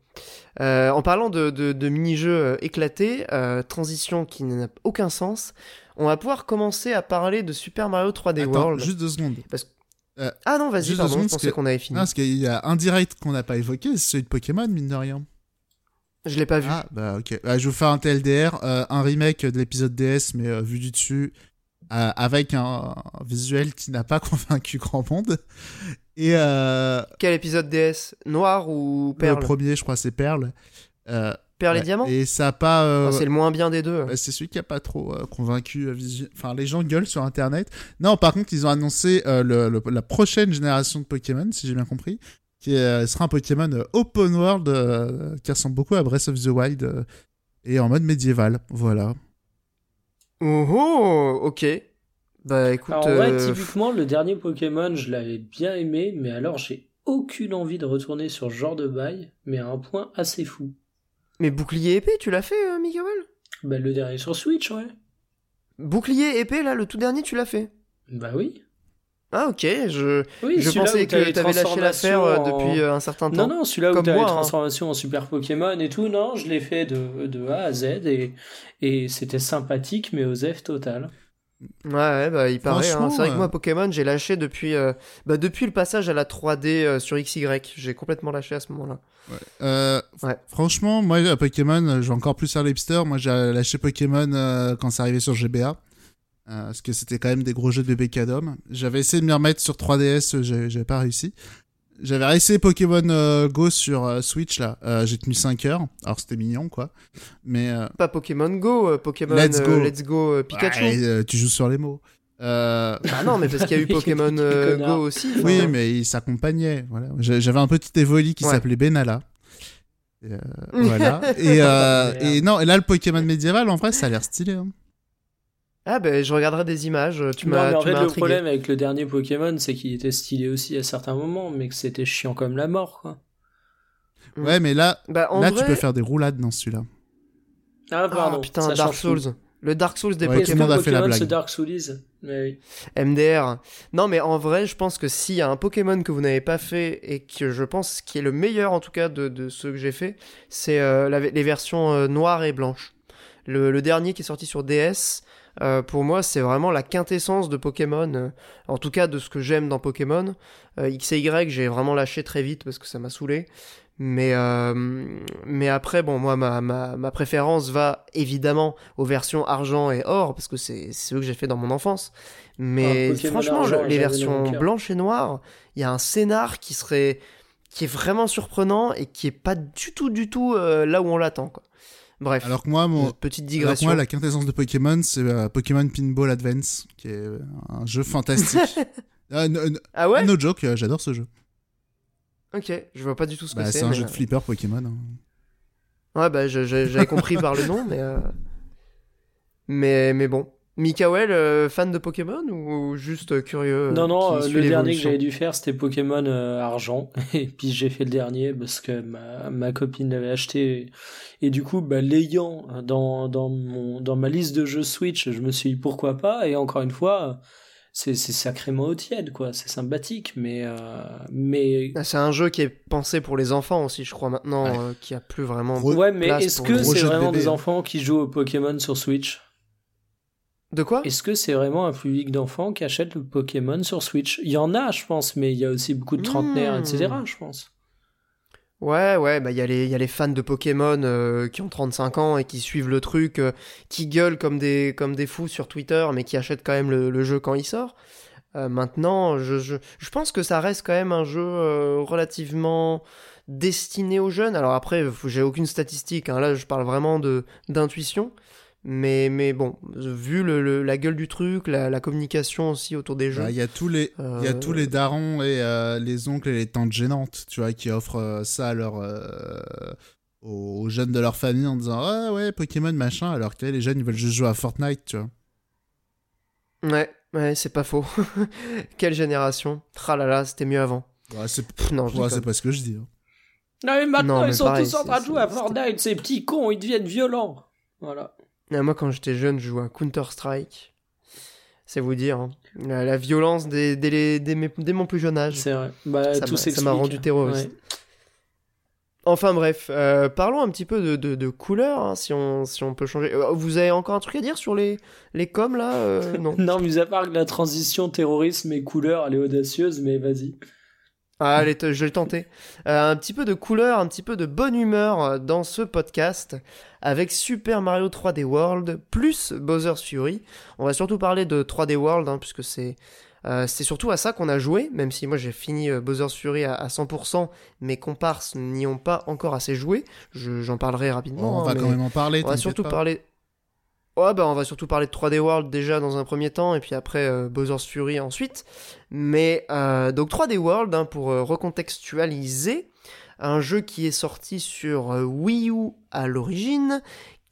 en parlant de, de, mini-jeux éclatés, transition qui n'a aucun sens, on va pouvoir commencer à parler de Super Mario 3D World. Juste deux secondes. Parce euh, ah non, vas-y, pardon, je pensais qu'on avait fini. Non, parce qu'il y a un direct qu'on n'a pas évoqué, c'est celui de Pokémon, mine de rien. Je l'ai pas vu. Ah, bah ok. Bah, je vais vous faire un TLDR, euh, un remake de l'épisode DS, mais euh, vu du dessus, avec un, visuel qui n'a pas <laughs> convaincu grand monde. Et. Quel épisode DS Noir ou Perle? Le premier, je crois, c'est Perle. Perle et Diamant Et ça a pas. c'est le moins bien des deux. Bah, c'est celui qui a pas trop convaincu. Enfin, les gens gueulent sur Internet. Non, par contre, ils ont annoncé le, la prochaine génération de Pokémon, si j'ai bien compris, qui sera un Pokémon open world qui ressemble beaucoup à Breath of the Wild et en mode médiéval. Voilà. Oh, oh ok. Bah écoute. Alors, vrai, typiquement, le dernier Pokémon, je l'avais bien aimé, mais alors j'ai aucune envie de retourner sur ce genre de bail, mais à un point assez fou. Mais bouclier épée, tu l'as fait, euh, Miguel? Bah le dernier sur Switch, ouais. Bouclier épée, là, le tout dernier, tu l'as fait? Bah oui. Ah ok, je, je pensais que tu avais lâché l'affaire en... depuis un certain temps. Non, non, celui-là où tu as les hein. transformations en Super Pokémon et tout, non, je l'ai fait de, de, A à Z et, et c'était sympathique, mais aux F total. Ouais, bah, il paraît. Hein. C'est vrai que moi, Pokémon, j'ai lâché depuis, euh, bah, depuis le passage à la 3D euh, sur XY. J'ai complètement lâché à ce moment-là. Ouais. Euh, franchement, moi, Pokémon, je vais encore plus faire l'hipster. Moi, j'ai lâché Pokémon quand c'est arrivé sur GBA. parce que c'était quand même des gros jeux de bébé cadom. J'avais essayé de m'y remettre sur 3DS, j'avais pas réussi. J'avais essayé Pokémon euh, Go sur euh, Switch là, euh, j'ai tenu 5 heures, alors c'était mignon quoi. Mais pas Pokémon Go, Pokémon Let's Go, Let's Go Pikachu. tu joues sur les mots. Bah non, mais parce qu'il y a eu <laughs> Pokémon Go aussi. Oui, mais il s'accompagnait. Voilà. J'avais un petit Evoli qui s'appelait Benala. <laughs> voilà. Et, <laughs> et, non, et là le Pokémon médiéval en vrai ça a l'air stylé. Hein. Ah ben je regarderai des images, tu m'as En fait le problème avec le dernier Pokémon c'est qu'il était stylé aussi à certains moments mais que c'était chiant comme la mort quoi. Mm. Ouais mais là, bah, là tu peux faire des roulades dans celui-là. Ah pardon, ah, putain Dark Souls. Le Dark Souls des ouais, Pokémon. a fait la blague. Dark Souls mais oui. MDR. Non mais en vrai je pense que s'il y a un Pokémon que vous n'avez pas fait et que je pense qui est le meilleur en tout cas de, de ceux que j'ai fait, c'est euh, les versions euh, noires et blanches. Le, le, dernier qui est sorti sur DS, euh, pour moi, c'est vraiment la quintessence de Pokémon, euh, en tout cas de ce que j'aime dans Pokémon. Euh, X et Y, j'ai vraiment lâché très vite parce que ça m'a saoulé. Mais, mais après, bon, moi, ma, ma, ma, préférence va évidemment aux versions argent et or, parce que c'est ce que j'ai fait dans mon enfance. Mais ah, franchement, les versions blanches et noires, il y a un scénar qui serait qui est vraiment surprenant et qui est pas du tout, du tout là où on l'attend. Quoi. Bref. Alors que moi, mon... petite digression. moi, la quintessence de Pokémon, c'est euh, Pokémon Pinball Advance, qui est euh, un jeu fantastique. <laughs> ah, ah, ouais? No joke, euh, j'adore ce jeu. Ok, je vois pas du tout ce que bah, c'est. C'est un jeu de flipper Pokémon. Hein. Ouais, bah j'avais compris par le nom, mais mais mais bon. Mikael, euh, fan de Pokémon ou juste curieux Non, non, euh, le dernier que j'avais dû faire c'était Pokémon euh, Argent. <laughs> Et puis j'ai fait le dernier parce que ma, ma copine l'avait acheté. Et, du coup, bah, l'ayant dans, dans, mon, dans ma liste de jeux Switch, je me suis dit pourquoi pas? Et encore une fois, c'est sacrément au tiède, quoi. C'est sympathique, mais. mais... Ah, c'est un jeu qui est pensé pour les enfants aussi, je crois, maintenant, qui a plus vraiment. Ouais, mais est-ce que c'est vraiment des enfants qui jouent au Pokémon sur Switch? De quoi? Est-ce que c'est vraiment un public d'enfants qui achète le Pokémon sur Switch? Il y en a, je pense, mais il y a aussi beaucoup de trentenaires, etc., hmm. je pense. Ouais, ouais, bah il y, a les, y a les fans de Pokémon euh, qui ont 35 ans et qui suivent le truc, euh, qui gueulent comme des, comme des fous sur Twitter, mais qui achètent quand même le, jeu quand il sort. Euh, maintenant, je, je, je, pense que ça reste quand même un jeu relativement destiné aux jeunes. Alors après, j'ai aucune statistique, hein, là je parle vraiment d'intuition. Mais, mais bon, vu le, la gueule du truc, la, communication aussi autour des jeux. Il y a tous les, il y a tous les euh, darons et euh, les oncles et les tantes gênantes, tu vois, qui offrent euh, ça à leur, aux jeunes de leur famille en disant Ah ouais, Pokémon machin, alors que les jeunes ils veulent juste jouer à Fortnite, tu vois. Ouais, ouais, c'est pas faux. <laughs> Quelle génération. Tralala, c'était mieux avant. Ouais, c'est non, c'est pas ce que je dis. Hein. Non, mais maintenant ils sont tous en train de jouer à Fortnite, ces petits cons, ils deviennent violents. Voilà moi, quand j'étais jeune, je jouais à Counter-Strike. C'est vous dire. Hein. La, violence dès, mon plus jeune âge. C'est vrai. Bah, ça m'a rendu terroriste. Enfin bref, euh, parlons un petit peu de, de, couleurs, hein, si, on, si on peut changer. Euh, vous avez encore un truc à dire sur les, les coms là euh, <laughs> Non. non, mis à part que la transition terrorisme et couleur, elle est audacieuse, mais vas-y. Ah, allez, je vais tenter. un petit peu de couleur, un petit peu de bonne humeur dans ce podcast avec Super Mario 3D World plus Bowser's Fury. On va surtout parler de 3D World, hein, puisque c'est euh, c'est surtout à ça qu'on a joué, même si moi j'ai fini euh, Bowser's Fury à, 100%, mes comparses n'y ont pas encore assez joué. J'en parlerai rapidement. on va hein, quand même en parler. On va surtout parler. Ouais, bah on va surtout parler de 3D World déjà dans un premier temps, et puis après euh, Fury ensuite. Mais donc 3D World, hein, pour recontextualiser, un jeu qui est sorti sur Wii U à l'origine,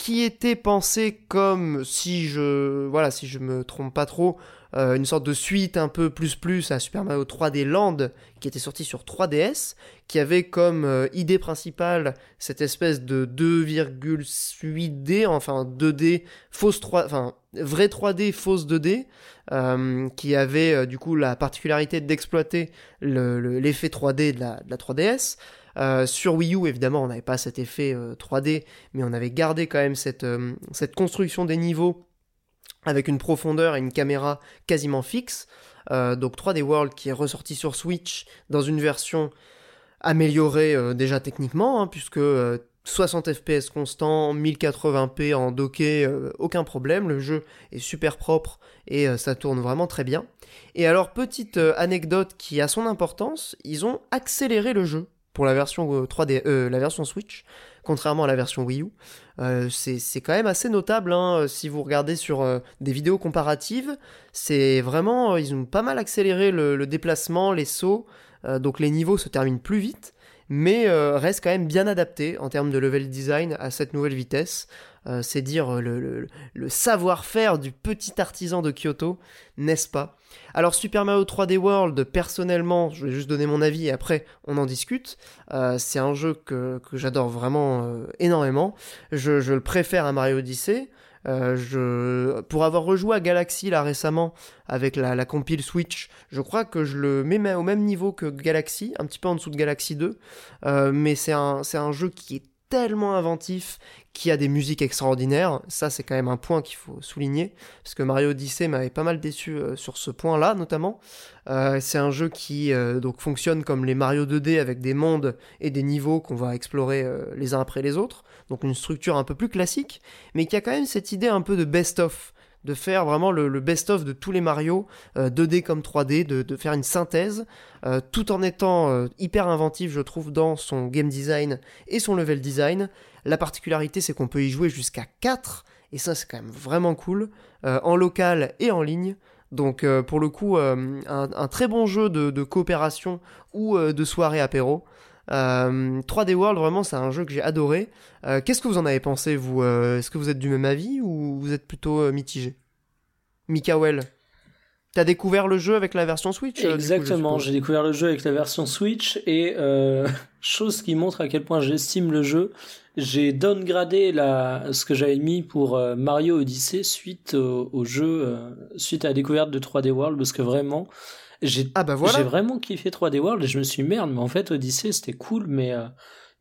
qui était pensé comme si je voilà si je me trompe pas trop euh, une sorte de suite un peu plus plus à Super Mario 3D Land qui était sorti sur 3DS, qui avait comme euh, idée principale cette espèce de 2,8D, enfin 2D, fausse 3, enfin vrai 3D, fausse 2D, euh, qui avait du coup la particularité d'exploiter l'effet 3D de la, 3DS. sur Wii U, évidemment, on n'avait pas cet effet 3D, mais on avait gardé quand même cette, cette construction des niveaux avec une profondeur et une caméra quasiment fixe. Euh, donc 3D World qui est ressorti sur Switch dans une version améliorée euh, déjà techniquement, hein, puisque 60 euh, fps constant, 1080p en docké, aucun problème, le jeu est super propre et ça tourne vraiment très bien. Et alors petite anecdote qui a son importance, ils ont accéléré le jeu pour la version 3D, la version Switch contrairement à la version Wii U. Euh, c'est quand même assez notable hein, si vous regardez sur euh, des vidéos comparatives. C'est vraiment, ils ont pas mal accéléré le, déplacement, les sauts, euh, donc les niveaux se terminent plus vite, mais restent quand même bien adaptés en termes de level design à cette nouvelle vitesse. C'est dire le, le savoir-faire du petit artisan de Kyoto, n'est-ce pas? Alors Super Mario 3D World, personnellement, je vais juste donner mon avis et après on en discute. Euh, c'est un jeu que, j'adore vraiment euh, énormément. Je, le préfère à Mario Odyssey. Euh, pour avoir rejoué à Galaxy là récemment avec la, compile Switch, je crois que je le mets au même niveau que Galaxy, un petit peu en dessous de Galaxy 2. mais c'est un jeu qui est tellement inventif, qui a des musiques extraordinaires. Ça, c'est quand même un point qu'il faut souligner, parce que Mario Odyssey m'avait pas mal déçu euh, sur ce point-là, notamment. Euh, c'est un jeu qui euh, donc fonctionne comme les Mario 2D avec des mondes et des niveaux qu'on va explorer les uns après les autres. Donc une structure un peu plus classique, mais qui a quand même cette idée un peu de best-of de faire vraiment le, best-of de tous les Mario, 2D euh, comme 3D, de, faire une synthèse, euh, tout en étant euh, hyper inventif, je trouve, dans son game design et son level design. La particularité, c'est qu'on peut y jouer jusqu'à 4, et ça, c'est quand même vraiment cool, en local et en ligne. Donc, pour le coup, un, très bon jeu de, de coopération ou de soirée apéro. 3D euh, World, vraiment, c'est un jeu que j'ai adoré. Euh, qu'est-ce que vous en avez pensé, vous euh, Est-ce que vous êtes du même avis ou vous êtes plutôt mitigé? Mikael T'as découvert le jeu avec la version Switch Exactement, j'ai découvert le jeu avec la version Switch et <laughs> chose qui montre à quel point j'estime le jeu, j'ai downgradé la, ce que j'avais mis pour Mario Odyssey suite au, jeu, suite à la découverte de 3D World parce que vraiment j'ai ah bah voilà. vraiment kiffé 3D World et je me suis dit, merde, mais en fait Odyssey c'était cool, mais euh,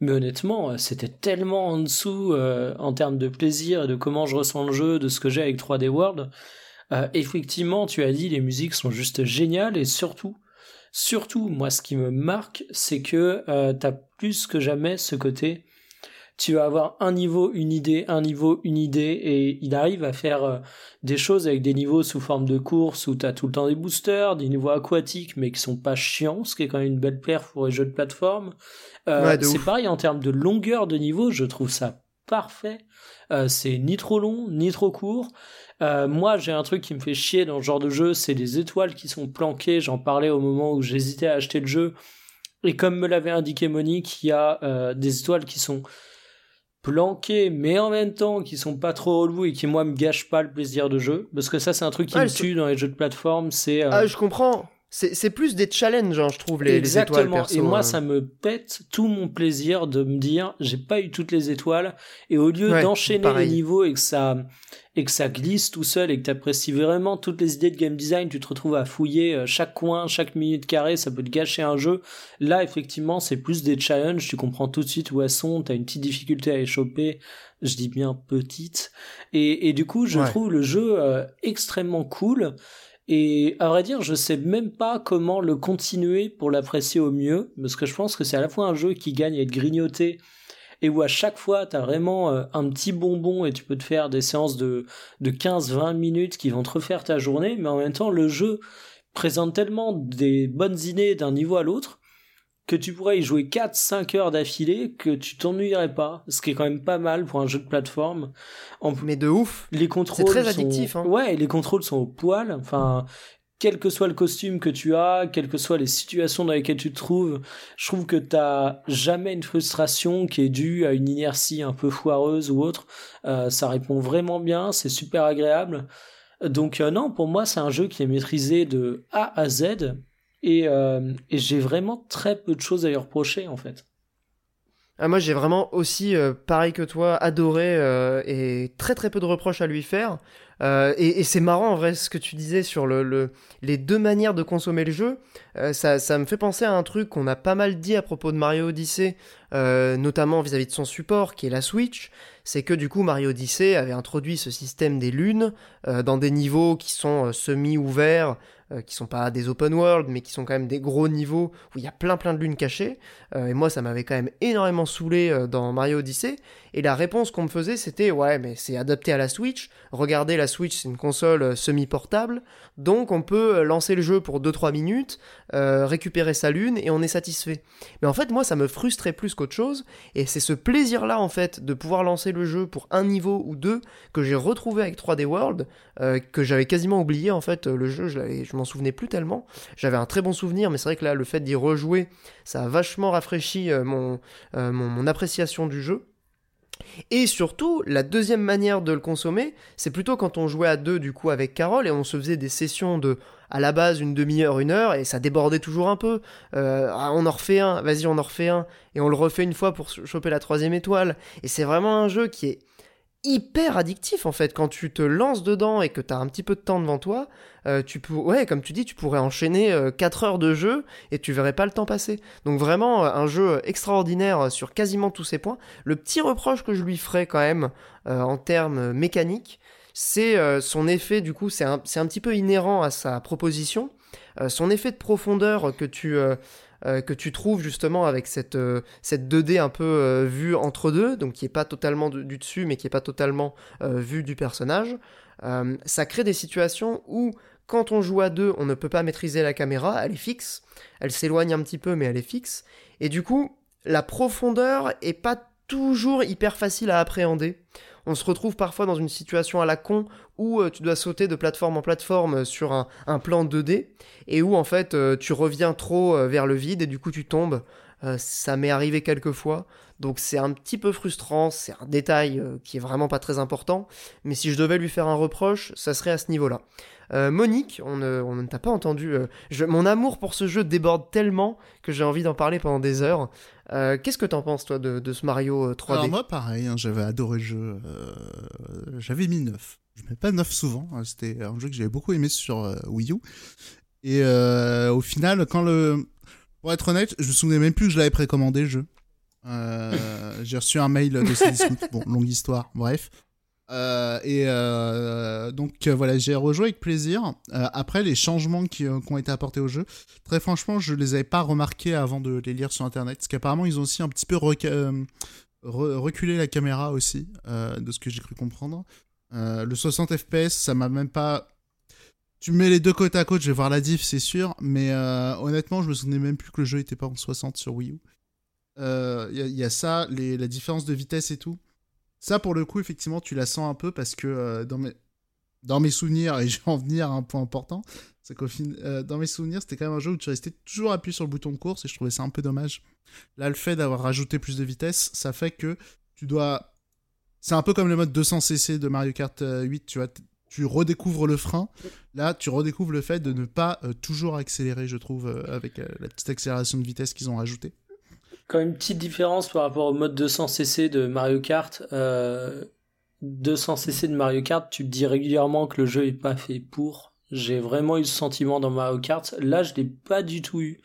mais honnêtement, euh, c'était tellement en dessous euh, en termes de plaisir et de comment je ressens le jeu, de ce que j'ai avec 3D World. effectivement, tu as dit, les musiques sont juste géniales et surtout, surtout, moi, ce qui me marque, c'est que t'as plus que jamais ce côté tu vas avoir un niveau, une idée, un niveau, une idée, et il arrive à faire euh, des choses avec des niveaux sous forme de course où tu as tout le temps des boosters, des niveaux aquatiques mais qui sont pas chiants, ce qui est quand même une belle plaire pour les jeux de plateforme. Euh, c'est pareil en termes de longueur de niveau, je trouve ça parfait. Euh, c'est ni trop long, ni trop court. moi, j'ai un truc qui me fait chier dans ce genre de jeu, c'est les étoiles qui sont planquées. J'en parlais au moment où j'hésitais à acheter le jeu. Et comme me l'avait indiqué Monique, il y a des étoiles qui sont planqués, mais en même temps qui sont pas trop relous et qui moi me gâchent pas le plaisir de jeu. Parce que ça, c'est un truc qui me tue dans les jeux de plateforme. C'est euh, ah, je comprends. C'est plus des challenges, hein, je trouve, les, Exactement. étoiles. Perso, et moi, hein. ça me pète tout mon plaisir de me dire, j'ai pas eu toutes les étoiles. Et au lieu d'enchaîner les niveaux et que ça, et que ça glisse tout seul et que tu apprécies vraiment toutes les idées de game design, tu te retrouves à fouiller euh, chaque coin, chaque minute carrée, ça peut te gâcher un jeu. Là, effectivement, c'est plus des challenges, tu comprends tout de suite où elles sont, t'as une petite difficulté à les choper, je dis bien petite. Et, et du coup, je trouve le jeu euh, extrêmement cool. Et à vrai dire, je sais même pas comment le continuer pour l'apprécier au mieux, parce que je pense que c'est à la fois un jeu qui gagne à être grignoté, et où à chaque fois tu as vraiment euh, un petit bonbon et tu peux te faire des séances de, de 15-20 minutes qui vont te refaire ta journée, mais en même temps le jeu présente tellement des bonnes idées d'un niveau à l'autre que tu pourrais y jouer 4-5 heures d'affilée, que tu t'ennuierais pas, ce qui est quand même pas mal pour un jeu de plateforme. En... Mais de ouf Les contrôles C'est très addictif. Hein. Ouais, les contrôles sont au poil. Enfin, quel que soit le costume que tu as, quelles que soient les situations dans lesquelles tu te trouves, je trouve que t'as jamais une frustration qui est due à une inertie un peu foireuse ou autre. Euh, ça répond vraiment bien, c'est super agréable. Donc euh, non, pour moi, c'est un jeu qui est maîtrisé de A à Z et, euh, j'ai vraiment très peu de choses à lui reprocher en fait. Ah, moi j'ai vraiment aussi, pareil que toi, adoré et très très peu de reproches à lui faire. Euh, et, c'est marrant en vrai ce que tu disais sur le, les deux manières de consommer le jeu. Euh, ça, ça, me fait penser à un truc qu'on a pas mal dit à propos de Mario Odyssey, euh, notamment vis-à-vis de son support qui est la Switch. C'est que du coup Mario Odyssey avait introduit ce système des lunes dans des niveaux qui sont semi-ouverts euh, qui sont pas des open world, mais qui sont quand même des gros niveaux où il y a plein plein de lunes cachées. Euh, et moi, ça m'avait quand même énormément saoulé euh, dans Mario Odyssey. Et la réponse qu'on me faisait, c'était ouais, mais c'est adapté à la Switch. Regardez, la Switch, c'est une console semi-portable, donc on peut lancer le jeu pour 2-3 minutes, récupérer sa lune et on est satisfait. Mais en fait, moi, ça me frustrait plus qu'autre chose. Et c'est ce plaisir-là, en fait, de pouvoir lancer le jeu pour un niveau ou deux que j'ai retrouvé avec 3D World, que j'avais quasiment oublié en fait. Le jeu, je, je m'en souvenais plus tellement. J'avais un très bon souvenir, mais c'est vrai que là, le fait d'y rejouer, ça a vachement rafraîchi euh, euh, mon, mon, appréciation du jeu. Et surtout, la deuxième manière de le consommer, c'est plutôt quand on jouait à deux, du coup, avec Carole, et on se faisait des sessions de, à la base, une demi-heure, une heure, et ça débordait toujours un peu. Euh, ah, on en refait un, vas-y, on en refait un, et on le refait une fois pour choper la troisième étoile. Et c'est vraiment un jeu qui est hyper addictif en fait. Quand tu te lances dedans et que tu as un petit peu de temps devant toi euh, tu peux comme tu dis tu pourrais enchaîner 4 euh, heures de jeu et tu verrais pas le temps passer. Donc vraiment euh, un jeu extraordinaire sur quasiment tous ses points. Le petit reproche que je lui ferais quand même en termes mécaniques c'est son effet du coup c'est un, un, petit peu inhérent à sa proposition son effet de profondeur que tu euh, que tu trouves justement avec cette, euh, cette 2D un peu euh, vue entre deux, donc qui est pas totalement du dessus, mais qui est pas totalement vue du personnage. ça crée des situations où quand on joue à deux, on ne peut pas maîtriser la caméra, elle est fixe, elle s'éloigne un petit peu, mais elle est fixe, et du coup, la profondeur est pas toujours hyper facile à appréhender on se retrouve parfois dans une situation à la con où euh, tu dois sauter de plateforme en plateforme sur un, plan 2D et où en fait euh, tu reviens trop euh, vers le vide et du coup tu tombes. ça m'est arrivé quelques fois, donc c'est un petit peu frustrant, c'est un détail qui est vraiment pas très important, mais si je devais lui faire un reproche, ça serait à ce niveau-là. Monique, on ne, t'a pas entendu. mon amour pour ce jeu déborde tellement que j'ai envie d'en parler pendant des heures. Euh, qu'est-ce que t'en penses, toi, de, ce Mario 3D euh, Alors, moi, pareil, hein, j'avais adoré le jeu. Euh, j'avais mis 9. Je mets pas 9 souvent. Hein, c'était un jeu que j'avais beaucoup aimé sur Wii U. Et au final, quand le. Pour être honnête, je me souvenais même plus que je l'avais précommandé, le jeu. <laughs> J'ai reçu un mail de bon, longue histoire, bref. Euh, et euh, donc euh, voilà, j'ai rejoué avec plaisir. après, les changements qui, ont été apportés au jeu, très franchement, je les avais pas remarqués avant de les lire sur internet. Parce qu'apparemment, ils ont aussi un petit peu reculé la caméra aussi, de ce que j'ai cru comprendre. le 60 FPS, ça m'a même pas. Tu mets les deux côte à côte, je vais voir la diff, c'est sûr. Mais honnêtement, je me souvenais même plus que le jeu était pas en 60 sur Wii U. Il y, a ça, la différence de vitesse et tout. Ça, pour le coup, effectivement, tu la sens un peu parce que euh, dans, mes... souvenirs, et <laughs> je vais en venir à un point important, c'est qu'au. Euh, dans mes souvenirs, c'était quand même un jeu où tu restais toujours appuyé sur le bouton de course et je trouvais ça un peu dommage. Là, le fait d'avoir rajouté plus de vitesse, ça fait que tu dois. C'est un peu comme le mode 200cc de Mario Kart 8, euh, tu vois. Tu redécouvres le frein. Là, tu redécouvres le fait de ne pas toujours accélérer, je trouve, avec la petite accélération de vitesse qu'ils ont rajoutée quand une petite différence par rapport au mode 200cc de Mario Kart. Euh, 200cc de Mario Kart, tu te dis régulièrement que le jeu est pas fait pour. J'ai vraiment eu ce sentiment dans Mario Kart. Là, je l'ai pas du tout eu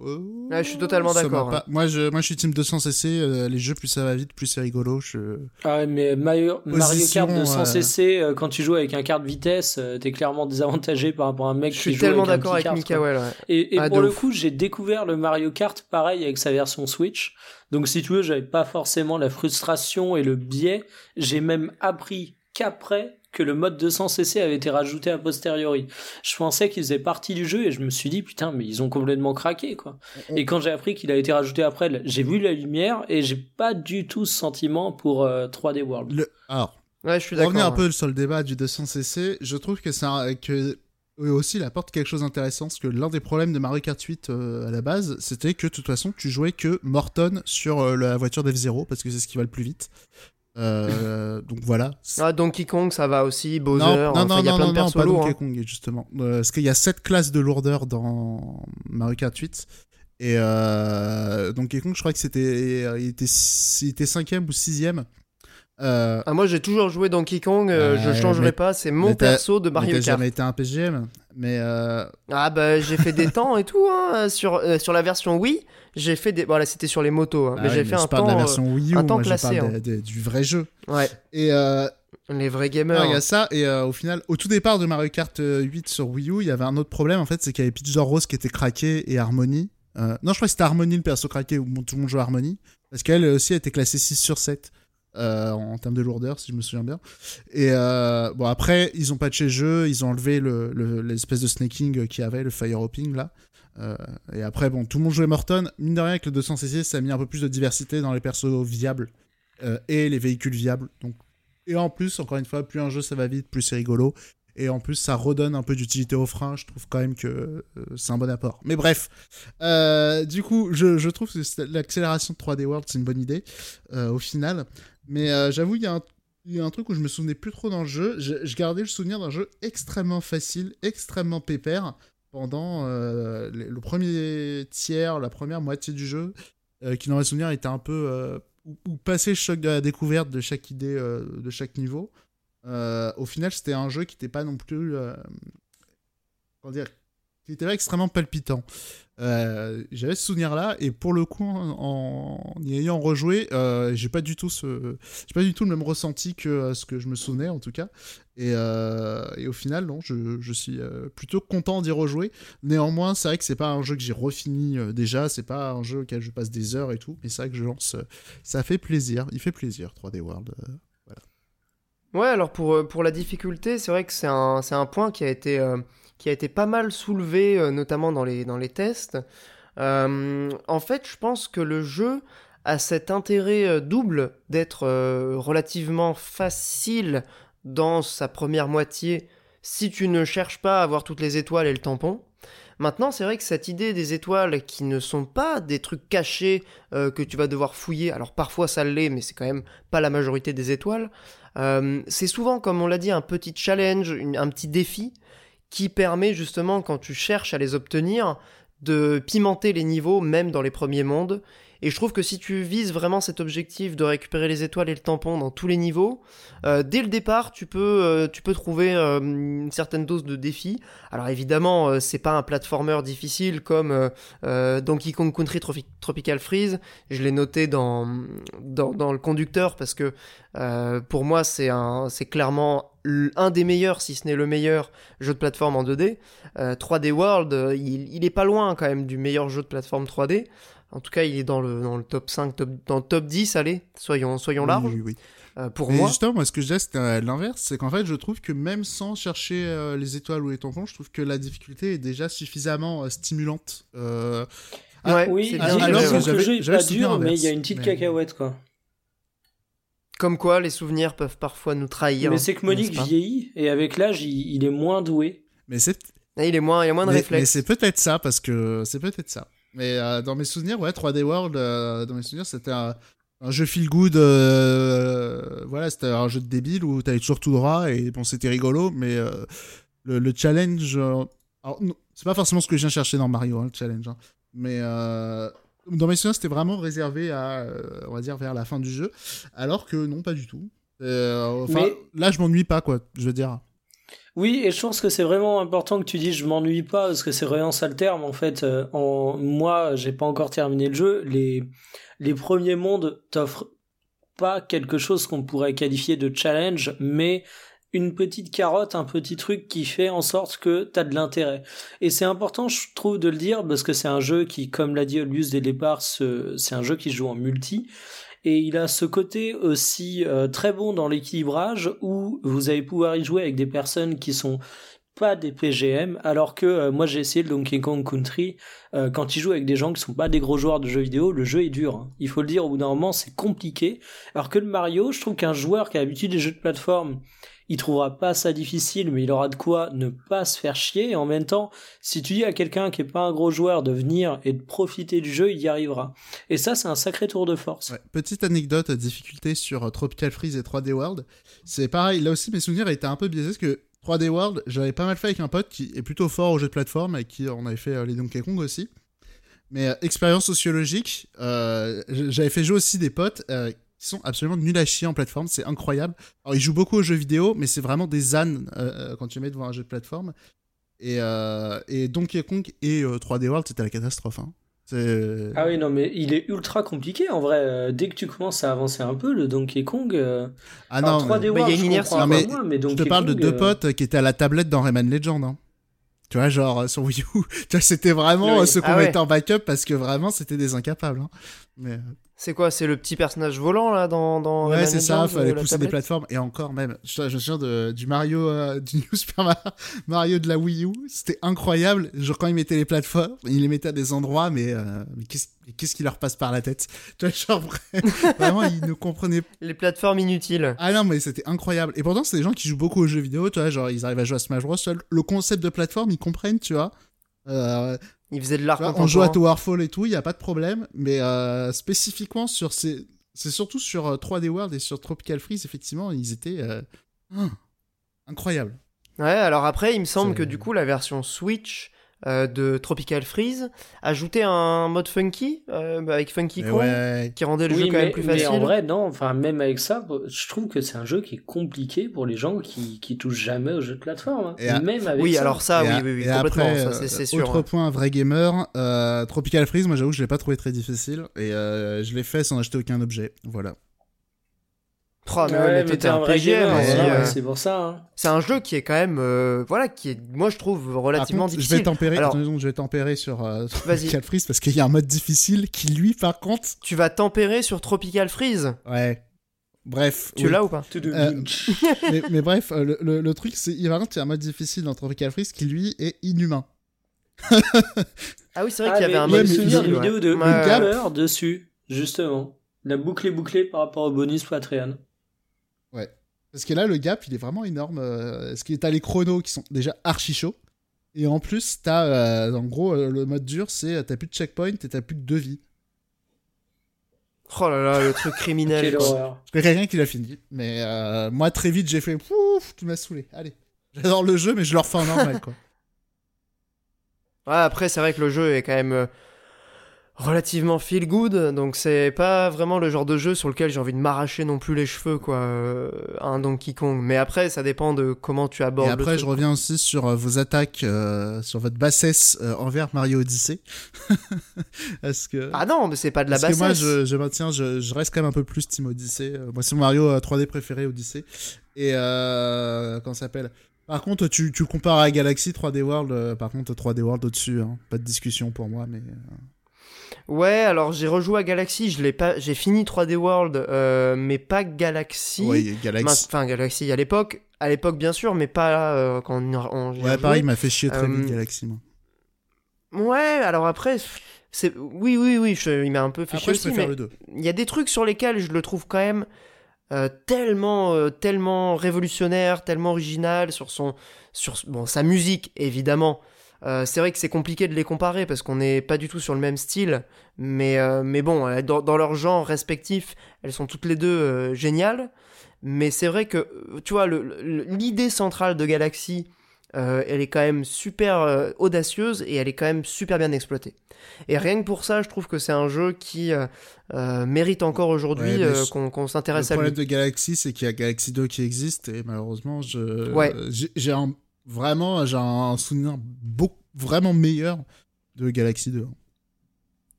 je suis totalement d'accord. Hein. Moi, je, moi, je suis team 200cc. Euh, les jeux, plus ça va vite, plus c'est rigolo. Je... Ah mais Mario, Mario Kart 200cc, euh, quand tu joues avec un carte vitesse, euh, t'es clairement désavantagé par rapport à un mec je qui joue tellement d'accord avec, Mikael. Ouais. Et, et ah, pour le coup, j'ai découvert le Mario Kart pareil avec sa version Switch. Donc, si tu veux, j'avais pas forcément la frustration et le biais. J'ai même appris qu'après que le mode 200cc avait été rajouté a posteriori. Je pensais qu'il faisait partie du jeu et je me suis dit putain mais ils ont complètement craqué quoi. Et quand j'ai appris qu'il a été rajouté après, j'ai vu la lumière et j'ai pas du tout ce sentiment pour 3D euh, World. Le... Alors, ouais, je suis d'accord. Revenir un peu sur le débat du 200cc, je trouve que c'est que aussi, il apporte quelque chose d'intéressant, parce que l'un des problèmes de Mario Kart 8 à la base, c'était que de toute façon, tu jouais que Morton sur la voiture d'F0, parce que c'est ce qui va le plus vite. Donc voilà. Ah, Donkey Kong, ça va aussi, Bowser. Non, non, non, y a plein non, de non, pas Donkey hein. Kong, justement. parce qu'il y a 7 classes de lourdeur dans Mario Kart 8. Et euh, Donkey Kong, je crois que c'était, il était, il était ou sixième. Euh, ah, moi j'ai toujours joué Donkey Kong, euh, je changerai pas, c'est mon perso de Mario Kart. jamais été un PGM, mais. Euh... Ah bah j'ai fait des temps et tout hein, sur euh, sur la version Wii, j'ai fait des voilà c'était sur les motos, hein, ah mais j'ai fait un temps. de la version Wii U, un temps moi, classé, hein. du vrai jeu. Ouais. Et les vrais gamers. Il y a ça, et au final, au tout départ de Mario Kart 8 sur Wii U, il y avait un autre problème en fait, c'est qu'il y avait Peach Rose qui était craqué et Harmony. non, je crois que c'était Harmony le perso craqué où tout le monde jouait Harmony. Parce qu'elle aussi a été classée 6 sur 7. Euh, en termes de lourdeur, si je me souviens bien. Et euh, bon, après, ils ont patché le jeu, ils ont enlevé l'espèce le, de snaking qu'il y avait, le fire hopping là. Euh, et après, bon, tout le monde jouait Morton. Mine de rien, avec le 200cc, ça a mis un peu plus de diversité dans les persos viables et les véhicules viables. Donc, et en plus, encore une fois, plus un jeu ça va vite, plus c'est rigolo. Et en plus, ça redonne un peu d'utilité au frein. Je trouve quand même que c'est un bon apport. Mais bref, du coup, je, je trouve que l'accélération de 3D World, c'est une bonne idée au final. Mais euh, j'avoue, il y, a un truc où je me souvenais plus trop dans le jeu. Je, gardais le souvenir d'un jeu extrêmement facile, extrêmement pépère pendant euh, le, premier tiers, la première moitié du jeu, euh, qui dans mes souvenirs était un peu ou, passer le choc de la découverte de chaque idée, de chaque niveau. au final, c'était un jeu qui n'était pas non plus, comment dire, qui était extrêmement palpitant. Euh, j'avais ce souvenir-là et pour le coup, en, y ayant rejoué, euh, j'ai pas du tout ce, j'ai pas du tout le même ressenti que euh, ce que je me souvenais en tout cas. Et, et au final, non, je, je suis plutôt content d'y rejouer. Néanmoins, c'est vrai que c'est pas un jeu que j'ai refini déjà, c'est pas un jeu auquel je passe des heures et tout, mais c'est vrai que je lance, ça fait plaisir, il fait plaisir 3D World. voilà. Ouais, alors pour, pour la difficulté, c'est vrai que c'est un, un point qui a été qui a été pas mal soulevé, euh, notamment dans les, dans les tests. Euh, en fait, je pense que le jeu a cet intérêt euh, double d'être relativement facile dans sa première moitié si tu ne cherches pas à avoir toutes les étoiles et le tampon. Maintenant, c'est vrai que cette idée des étoiles qui ne sont pas des trucs cachés que tu vas devoir fouiller, alors parfois ça l'est, mais c'est quand même pas la majorité des étoiles, c'est souvent, comme on l'a dit, un petit challenge, un petit défi qui permet justement, quand tu cherches à les obtenir, de pimenter les niveaux, même dans les premiers mondes, et je trouve que si tu vises vraiment cet objectif de récupérer les étoiles et le tampon dans tous les niveaux, euh, dès le départ, tu peux, euh, tu peux trouver euh, une certaine dose de défi. Alors évidemment, c'est pas un platformer difficile comme Donkey Kong Country Tropical Freeze. Je l'ai noté dans, dans, le conducteur parce que pour moi, c'est c'est clairement un des meilleurs, si ce n'est le meilleur jeu de plateforme en 2D. 3D World, il, il est pas loin quand même du meilleur jeu de plateforme 3D. En tout cas, il est dans le, dans le top 5, dans le top 10, allez, soyons, soyons larges. Oui, oui, euh, pour moi. Justement, moi, ce que je disais, c'était l'inverse. C'est qu'en fait, je trouve que même sans chercher euh, les étoiles ou les tampons, je trouve que la difficulté est déjà suffisamment euh, stimulante. Ah, oui, bien alors que le jeu est pas dur, mais il y a une petite cacahuète, quoi. Comme quoi, les souvenirs peuvent parfois nous trahir. Mais c'est que Monique vieillit, et avec l'âge, il, est moins doué. Mais c'est... Il est moins, il y a moins de réflexes. Mais c'est peut-être ça, parce que c'est peut-être ça. Mais euh, dans mes souvenirs, ouais, 3D World, euh, dans mes souvenirs, c'était un, jeu feel good. Euh, voilà, c'était un jeu de débile où t'allais toujours tout droit et bon, c'était rigolo, mais le, challenge. c'est pas forcément ce que je viens chercher dans Mario, hein, le challenge. Hein. mais dans mes souvenirs, c'était vraiment réservé à, on va dire, vers la fin du jeu. Alors que non, pas du tout. enfin, là, je m'ennuie pas, quoi, je veux dire. Oui, et je pense que c'est vraiment important que tu dises je m'ennuie pas parce que c'est vraiment ça le terme en fait. Euh, en moi, j'ai pas encore terminé le jeu. Les les premiers mondes t'offrent pas quelque chose qu'on pourrait qualifier de challenge, mais une petite carotte, un petit truc qui fait en sorte que t'as de l'intérêt. Et c'est important, je trouve, de le dire parce que c'est un jeu qui, comme l'a dit Olius dès le départ, c'est un jeu qui joue en multi et il a ce côté aussi euh, très bon dans l'équilibrage où vous allez pouvoir y jouer avec des personnes qui sont pas des PGM, alors que euh, moi j'ai essayé le Donkey Kong Country, euh, quand il joue avec des gens qui sont pas des gros joueurs de jeux vidéo, le jeu est dur. Hein. Il faut le dire, au bout d'un moment c'est compliqué. Alors que le Mario, je trouve qu'un joueur qui a l'habitude des jeux de plateforme, il trouvera pas ça difficile, mais il aura de quoi ne pas se faire chier. Et en même temps, si tu dis à quelqu'un qui est pas un gros joueur de venir et de profiter du jeu, il y arrivera. Et ça, c'est un sacré tour de force. Petite anecdote, difficulté sur euh, Tropical Freeze et 3D World. C'est pareil, là aussi mes souvenirs étaient un peu biaisés parce que 3D World, j'avais pas mal fait avec un pote qui est plutôt fort au jeu de plateforme et qui on avait fait euh, les Donkey Kong aussi. Mais euh, expérience sociologique, euh, j'avais fait jouer aussi des potes qui sont absolument nuls à chier en plateforme, c'est incroyable. Alors ils jouent beaucoup aux jeux vidéo, mais c'est vraiment des ânes quand tu mets devant un jeu de plateforme. Et, et Donkey Kong et 3D World, c'était la catastrophe. Hein. Ah oui, non, mais il est ultra compliqué en vrai. Dès que tu commences à avancer un peu, le Donkey Kong. Ah non, 3D World, mais il y a une inertie. mais je te parle de deux potes qui étaient à la tablette dans Rayman Legend. Hein. Tu vois, genre euh, sur Wii U, <laughs> tu vois, c'était vraiment ce qu'on ah mettait en backup parce que vraiment c'était des incapables. Hein. Mais... Euh, c'est quoi C'est le petit personnage volant là dans. dans ouais, c'est ça, il fallait pousser des plateformes. Et encore même, je, je me souviens de, du Mario, euh, <laughs> du New Super Mario de la Wii U, c'était incroyable. Genre quand il mettait les plateformes, il les mettait à des endroits, mais, mais qu'est-ce qu'est-ce qui leur passe par la tête? <laughs> Tu vois, genre <laughs> vraiment, ils ne comprenaient Les plateformes inutiles. Ah non, mais c'était incroyable. Et pourtant, c'est des gens qui jouent beaucoup aux jeux vidéo, tu vois, genre ils arrivent à jouer à Smash Bros. Le concept de plateforme, ils comprennent, tu vois. Euh, ils faisaient de l'art On joue à Towerfall et tout, il n'y a pas de problème. Mais euh, spécifiquement sur ces. C'est surtout sur 3D euh, World et sur Tropical Freeze, effectivement, ils étaient euh, incroyables. Ouais, alors après, il me semble que du coup, la version Switch euh, de Tropical Freeze, ajouter un mode funky euh, bah, avec Funky Kong qui rendait le jeu quand même plus facile. Mais en vrai, non, enfin même avec ça, je trouve que c'est un jeu qui est compliqué pour les gens qui, qui touchent jamais au jeu de plateforme. Hein. même avec oui, alors ça, oui, oui, oui, complètement, c'est sûr. Autre point, vrai gamer, euh, Tropical Freeze, moi j'avoue que je l'ai pas trouvé très difficile et je l'ai fait sans acheter aucun objet. Voilà. Oh, mais, ouais, mais t'es un vrai gamer, euh, c'est pour ça. Hein. C'est un jeu qui est quand même, euh, voilà, qui est, moi je trouve relativement difficile. Je vais tempérer, Alors, je vais tempérer sur euh, Tropical Freeze parce qu'il y a un mode difficile qui lui, par contre. Tu vas tempérer sur Tropical Freeze. Ouais. Bref. Tu l'as ou pas <laughs> mais, mais, bref, le, le, truc, c'est il y a un mode difficile dans Tropical Freeze qui lui est inhumain. <laughs> ah oui, c'est vrai qu'il y avait un mode difficile. une vidéo de ouais. dessus, justement. La boucle est bouclée par rapport au bonus Patreon. Ouais. Parce que là, le gap, il est vraiment énorme. Euh, parce que t'as les chronos qui sont déjà archi chauds. Et en plus, t'as, euh, en gros, euh, le mode dur, c'est t'as plus de checkpoint et t'as plus de deux vies. Oh là là, le truc criminel. Je quelqu'un qui l'a fini. Mais moi, très vite, j'ai fait Pouf, tu m'as saoulé. Allez. J'adore le jeu, mais je le refais en normal, quoi. <laughs> Ouais, après, c'est vrai que le jeu est quand même relativement feel good, donc c'est pas vraiment le genre de jeu sur lequel j'ai envie de m'arracher non plus les cheveux, quoi, euh, un Donkey Kong. Mais après, ça dépend de comment tu abordes. Et après, je reviens aussi sur euh, vos attaques, euh, sur votre bassesse envers Mario Odyssey. <laughs> Est-ce que ah non, mais c'est pas de la bassesse. Que moi, je, je maintiens, je, je, reste quand même un peu plus Team Odyssey. moi, c'est mon Mario 3D préféré, Odyssey. Et euh, comment s'appelle? Par contre, tu, tu compares à Galaxy 3D World, par contre 3D World au-dessus, hein. pas de discussion pour moi, mais... Ouais, alors j'ai rejoué à Galaxy, je l'ai pas, j'ai fini 3D World, euh, mais pas Galaxy. Oui, Galaxy. Enfin, Galaxy à l'époque, à l'époque bien sûr, mais pas euh, quand on, Ouais, pareil, il m'a fait chier très vite euh, Galaxy, moi. Ouais, alors après, c'est, oui, oui, oui, il m'a un peu fait chier aussi, mais il y a des trucs sur lesquels je le trouve quand même tellement, tellement révolutionnaire, tellement original sur son, sur bon, sa musique évidemment. Euh, c'est vrai que c'est compliqué de les comparer parce qu'on n'est pas du tout sur le même style, mais, euh, mais bon, euh, dans, leur genre respectif, elles sont toutes les deux géniales. Mais c'est vrai que, tu vois, l'idée centrale de Galaxy, elle est quand même super audacieuse et elle est quand même super bien exploitée. Et rien que pour ça, je trouve que c'est un jeu qui mérite encore aujourd'hui qu'on s'intéresse à lui. Le problème de Galaxy, c'est qu'il y a Galaxy 2 qui existe et malheureusement, je, j'ai un Vraiment, j'ai un souvenir beaucoup, vraiment meilleur de Galaxy 2.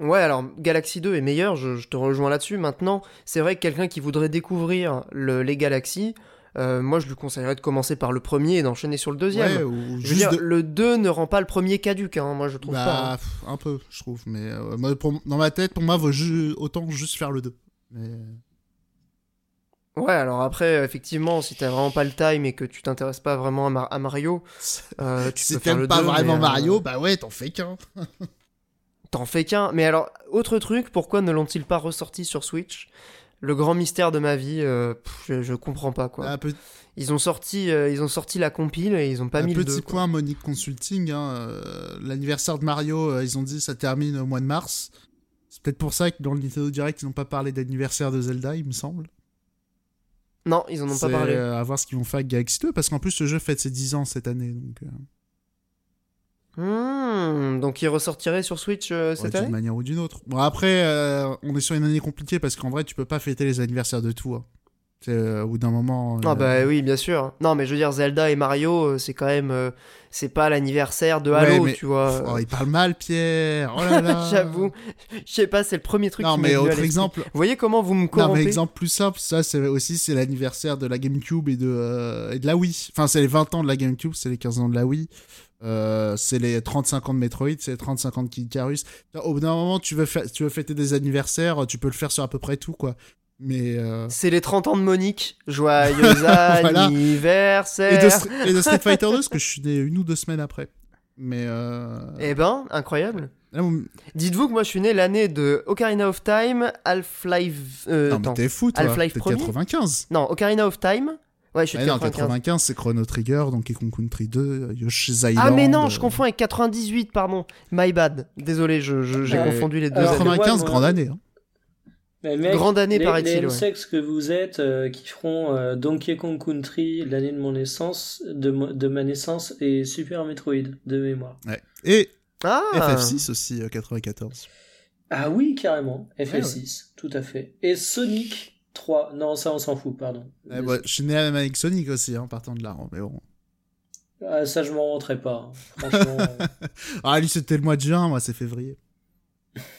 Ouais, alors Galaxy 2 est meilleur, je, te rejoins là-dessus. Maintenant, c'est vrai que quelqu'un qui voudrait découvrir le, les Galaxies, euh, moi je lui conseillerais de commencer par le premier et d'enchaîner sur le deuxième. Ouais, je veux dire, le 2 ne rend pas le premier caduque, hein, moi je trouve bah, pas. Hein. Un peu, je trouve, mais euh, dans ma tête, pour moi, vaut autant juste faire le 2. Mais... Ouais, alors après, effectivement, si t'as vraiment pas le time et que tu t'intéresses pas vraiment à, Mario, <laughs> euh, tu si t'aimes pas vraiment Mario, euh, bah ouais, t'en fais qu'un. <laughs> t'en fais qu'un. Mais alors, autre truc, pourquoi ne l'ont-ils pas ressorti sur Switch? Le grand mystère de ma vie, je, je, comprends pas quoi. Ils ont sorti, ils ont sorti la compile et ils ont pas mis le petit point Monique Consulting. Hein, l'anniversaire de Mario, ils ont dit ça termine au mois de mars. C'est peut-être pour ça que dans le Nintendo Direct, ils n'ont pas parlé d'anniversaire de Zelda, il me semble. Non, ils en ont pas parlé. à voir ce qu'ils vont faire avec Galaxy 2, parce qu'en plus, ce jeu fête ses 10 ans cette année. Donc, euh. hmm, donc il ressortirait sur Switch euh, cette année D'une manière ou d'une autre. Bon, après, euh, on est sur une année compliquée, parce qu'en vrai, tu peux pas fêter les anniversaires de tout. Hein. Euh, au bout d'un moment. Ah bah oui, bien sûr. Non, mais je veux dire, Zelda et Mario, euh, c'est quand même, euh, c'est pas l'anniversaire de Halo, tu vois. Oh, il parle mal, Pierre. Oh là là. <laughs> J'avoue. Je sais pas, c'est le premier truc. Non, mais autre exemple. Vous voyez comment vous me corrompez Non, mais exemple plus simple, ça, c'est aussi c'est l'anniversaire de la GameCube et de et de la Wii. Enfin, c'est les 20 ans de la GameCube, c'est les 15 ans de la Wii. c'est les 35 ans de Metroid, c'est les 35 ans de Kid Icarus. Au bout d'un moment, tu veux, tu veux fêter des anniversaires, tu peux le faire sur à peu près tout, quoi. Mais euh, C'est les 30 ans de Monique. Joyeux <laughs> anniversaire. Et de, Street Fighter 2, parce que je suis né une ou deux semaines après. Mais. Euh... Eh ben, incroyable. Ah, Dites-vous que moi je suis né l'année de Ocarina of Time, Half-Life. Euh, non, mais t'es fou, toi. Half-Life 95. Non, Ocarina of Time. Ouais, je suis ah, 95. 95, c'est Chrono Trigger, Donkey Kong Country 2, Yoshi's Island. Ah, mais non, je confonds avec 98, pardon. My bad. Désolé, j'ai je, confondu les deux. 95, grande année. Hein. Grande année, paraît-il. Les sexe que vous êtes euh, qui feront euh, Donkey Kong Country l'année de mon naissance, de, de, ma naissance, et Super Metroid de mémoire. Ouais. Et ah. FF6 aussi, 94. Euh, ah oui, carrément. FF6, tout à fait. Et Sonic 3. Non, ça, on s'en fout, pardon. je suis né avec Sonic aussi, hein, partant de là. Hein, mais bon. Ah, ça, je m'en rentrais pas. Hein. Franchement. <laughs> ah, lui, c'était le mois de juin, moi, c'est février.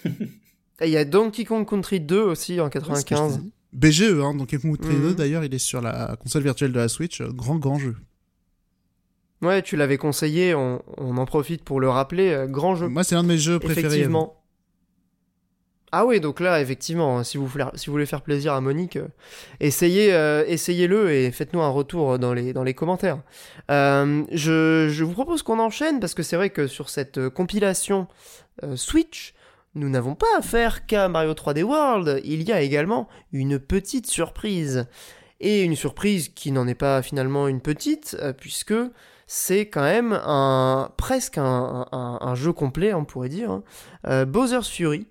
<laughs> il y a Donkey Kong Country 2 aussi en 95. BGE, hein, Donkey Kong Country 2 mhm. d'ailleurs, il est sur la console virtuelle de la Switch. Euh, grand, grand jeu. Ouais, tu l'avais conseillé, on, en profite pour le rappeler. Euh, grand jeu. Moi, c'est l'un de mes jeux préférés. Effectivement. Ah oui, donc là, effectivement, si vous, si vous voulez faire plaisir à Monique, euh, essayez, essayez-le et faites-nous un retour dans les, dans les commentaires. je, je, vous propose qu'on enchaîne parce que c'est vrai que sur cette compilation Switch, nous n'avons pas affaire qu'à Mario 3D World, il y a également une petite surprise. Et une surprise qui n'en est pas finalement une petite, euh, puisque c'est quand même un presque un, jeu complet, on pourrait dire. Hein. Euh, Bowser's Fury.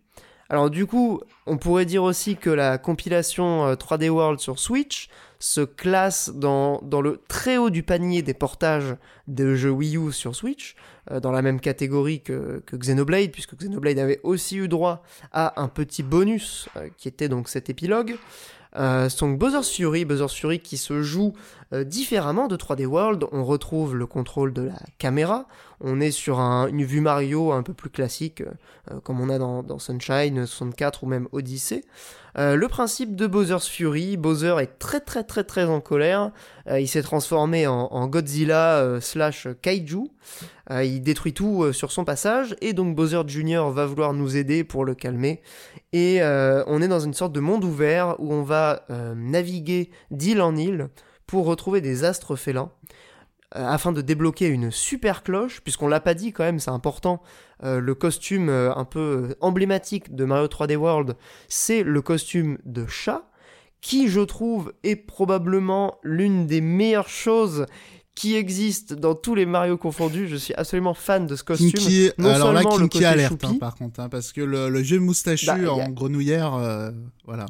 Alors du coup, on pourrait dire aussi que la compilation 3D euh, World sur Switch se classe dans, le très haut du panier des portages de jeux Wii U sur Switch, dans la même catégorie que, Xenoblade, puisque Xenoblade avait aussi eu droit à un petit bonus euh, qui était donc cet épilogue. Euh, donc Bowser's Fury, Bowser's Fury qui se joue euh, différemment de 3D World, on retrouve le contrôle de la caméra, on est sur une vue Mario un peu plus classique, comme on a dans, dans, Sunshine 64 ou même Odyssey. Le principe de Bowser's Fury, Bowser est très très très très en colère, il s'est transformé en, Godzilla slash Kaiju, euh, il détruit tout euh, sur son passage, et donc Bowser Jr. va vouloir nous aider pour le calmer. Et euh, on est dans une sorte de monde ouvert où on va naviguer d'île en île pour retrouver des astres félins afin de débloquer une super cloche, puisqu'on l'a pas dit quand même, c'est important, le costume un peu emblématique de Mario 3D World, c'est le costume de chat, qui je trouve est probablement l'une des meilleures choses qui existe dans tous les Mario confondus. Je suis absolument fan de ce costume. Kinky, non alors là, Kinky alerte, hein, par contre, hein, parce que le, le vieux moustachu bah, en grenouillère, euh, voilà.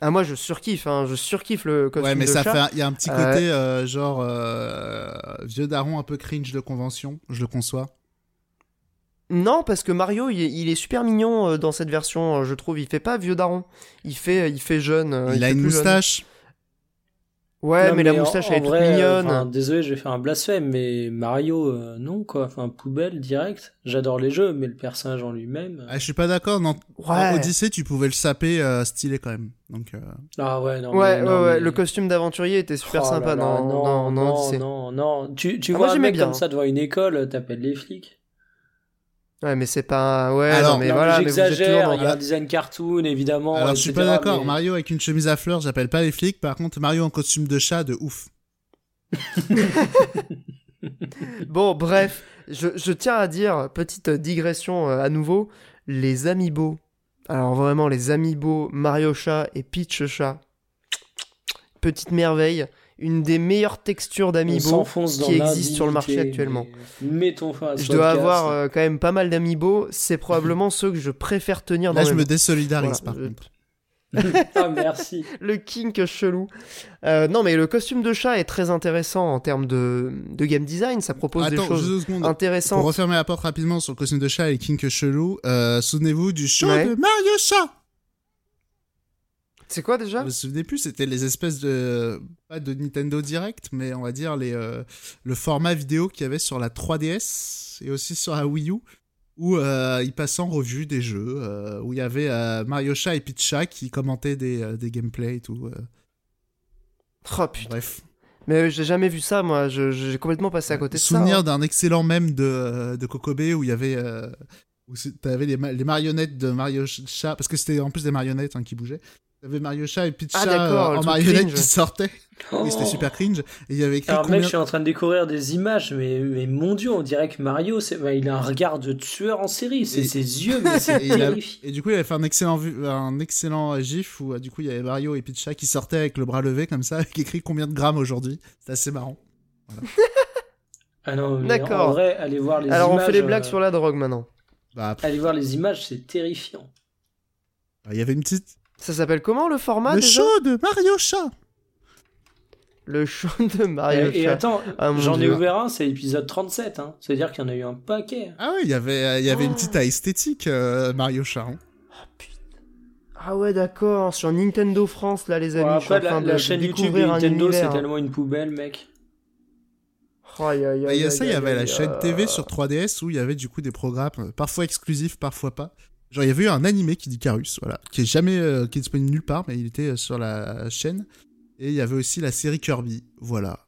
Ah moi je surkiffe, hein, je surkiffe le costume Ouais mais ça fait, il y a un petit euh, côté euh, genre vieux daron un peu cringe de convention, je le conçois. Non, parce que Mario, il est, super mignon dans cette version, je trouve. Il fait pas vieux daron, il fait, il fait jeune. Il, a une moustache. Ouais, mais, la moustache, elle est toute mignonne. désolé, je vais faire un blasphème, mais Mario, euh, non, quoi. Enfin, poubelle, direct. J'adore les jeux, mais le personnage en lui-même. Euh, ah, je suis pas d'accord. Non. Ouais. Odyssey, tu pouvais le saper euh, stylé quand même. Donc, Ah ouais, non. Ouais, ouais, ouais. Le costume d'aventurier était super oh sympa dans, non, non, non, non, Tu, tu ah, vois un mec bien. comme ça devant une école, t'appelles les flics. Ouais, mais c'est pas. Ouais, alors, non, mais voilà. J'exagère, il y a un design cartoon, évidemment. Alors, je suis pas d'accord. Mario avec une chemise à fleurs, j'appelle pas les flics. Par contre, Mario en costume de chat, de ouf. <laughs> bon, bref, je, je, tiens à dire, petite digression euh, à nouveau, les amiibo Alors vraiment, les amiibo Mario Chat et Peach Chat, petite merveille une des meilleures textures d'amiibo qui existent sur le marché actuellement. Mettons fin Je dois avoir euh, quand même pas mal d'amiibo. C'est probablement ceux que je préfère tenir dans Là, je me désolidarise par contre. <laughs> ah, merci. <laughs> le kink chelou. Euh, non, mais le costume de chat est très intéressant en termes de, de game design. Ça propose des choses intéressantes. Pour refermer la porte rapidement sur le costume de chat et kink chelou, euh, souvenez-vous du show de Mario Chat c'est quoi déjà Je me souvenez plus, c'était les espèces de. Pas de Nintendo Direct, mais on va dire les, euh, le format vidéo qu'il y avait sur la 3DS et aussi sur la Wii U, où euh, ils passaient en revue des jeux, euh, où il y avait Mario Chat et Pitcha qui commentaient des, des gameplays et tout. Oh putain. Bref. Mais j'ai jamais vu ça, moi. J'ai complètement passé à côté de ça. Souvenir hein. d'un excellent mème de, de Kokobé où il y avait. où t'avais les, les marionnettes de Mario Chat, parce que c'était en plus des marionnettes hein, qui bougeaient. Il y avait Mario Chat et Pitcha ah, en marionnette qui sortaient. <laughs> Oui, c'était oh. super cringe. Et il y avait écrit Alors, mec, je suis en train de découvrir des images, mais, mais mon dieu, on dirait que Mario, bah, il a un regard de tueur en série. C'est ses yeux, mais <laughs> c'est terrifiant. Et du coup, il avait fait un excellent, un excellent gif où, du coup, il y avait Mario et Pitcha qui sortaient avec le bras levé comme ça, <laughs> avec écrit combien de grammes aujourd'hui. C'est assez marrant. ah non, D'accord. En vrai, allez voir les Alors, images. Alors, on fait les blagues euh, sur la drogue maintenant. Bah, allez voir les images, c'est terrifiant. Il y avait une petite ça s'appelle comment le format Le déjà show de Mario Chat Le show de Mario et, Chat. Et attends, ah, j'en ai ouvert un, c'est l'épisode 37. Hein. C'est-à-dire qu'il y en a eu un paquet. Ah oui, il y avait, il y avait une petite esthétique euh, Mario Chat. Hein. Ah putain. Ah ouais, d'accord. Sur Nintendo France, là, les amis. après, la, de, chaîne YouTube de Nintendo, c'est tellement une poubelle, mec. il y a ça, il y avait la chaîne TV sur 3DS où il y avait du coup des programmes, euh, parfois exclusifs, parfois pas. Genre, il y avait eu un animé qui dit Carus, voilà, qui est jamais, euh, qui est disponible nulle part, mais il était euh, sur la chaîne. Et il y avait aussi la série Kirby, voilà.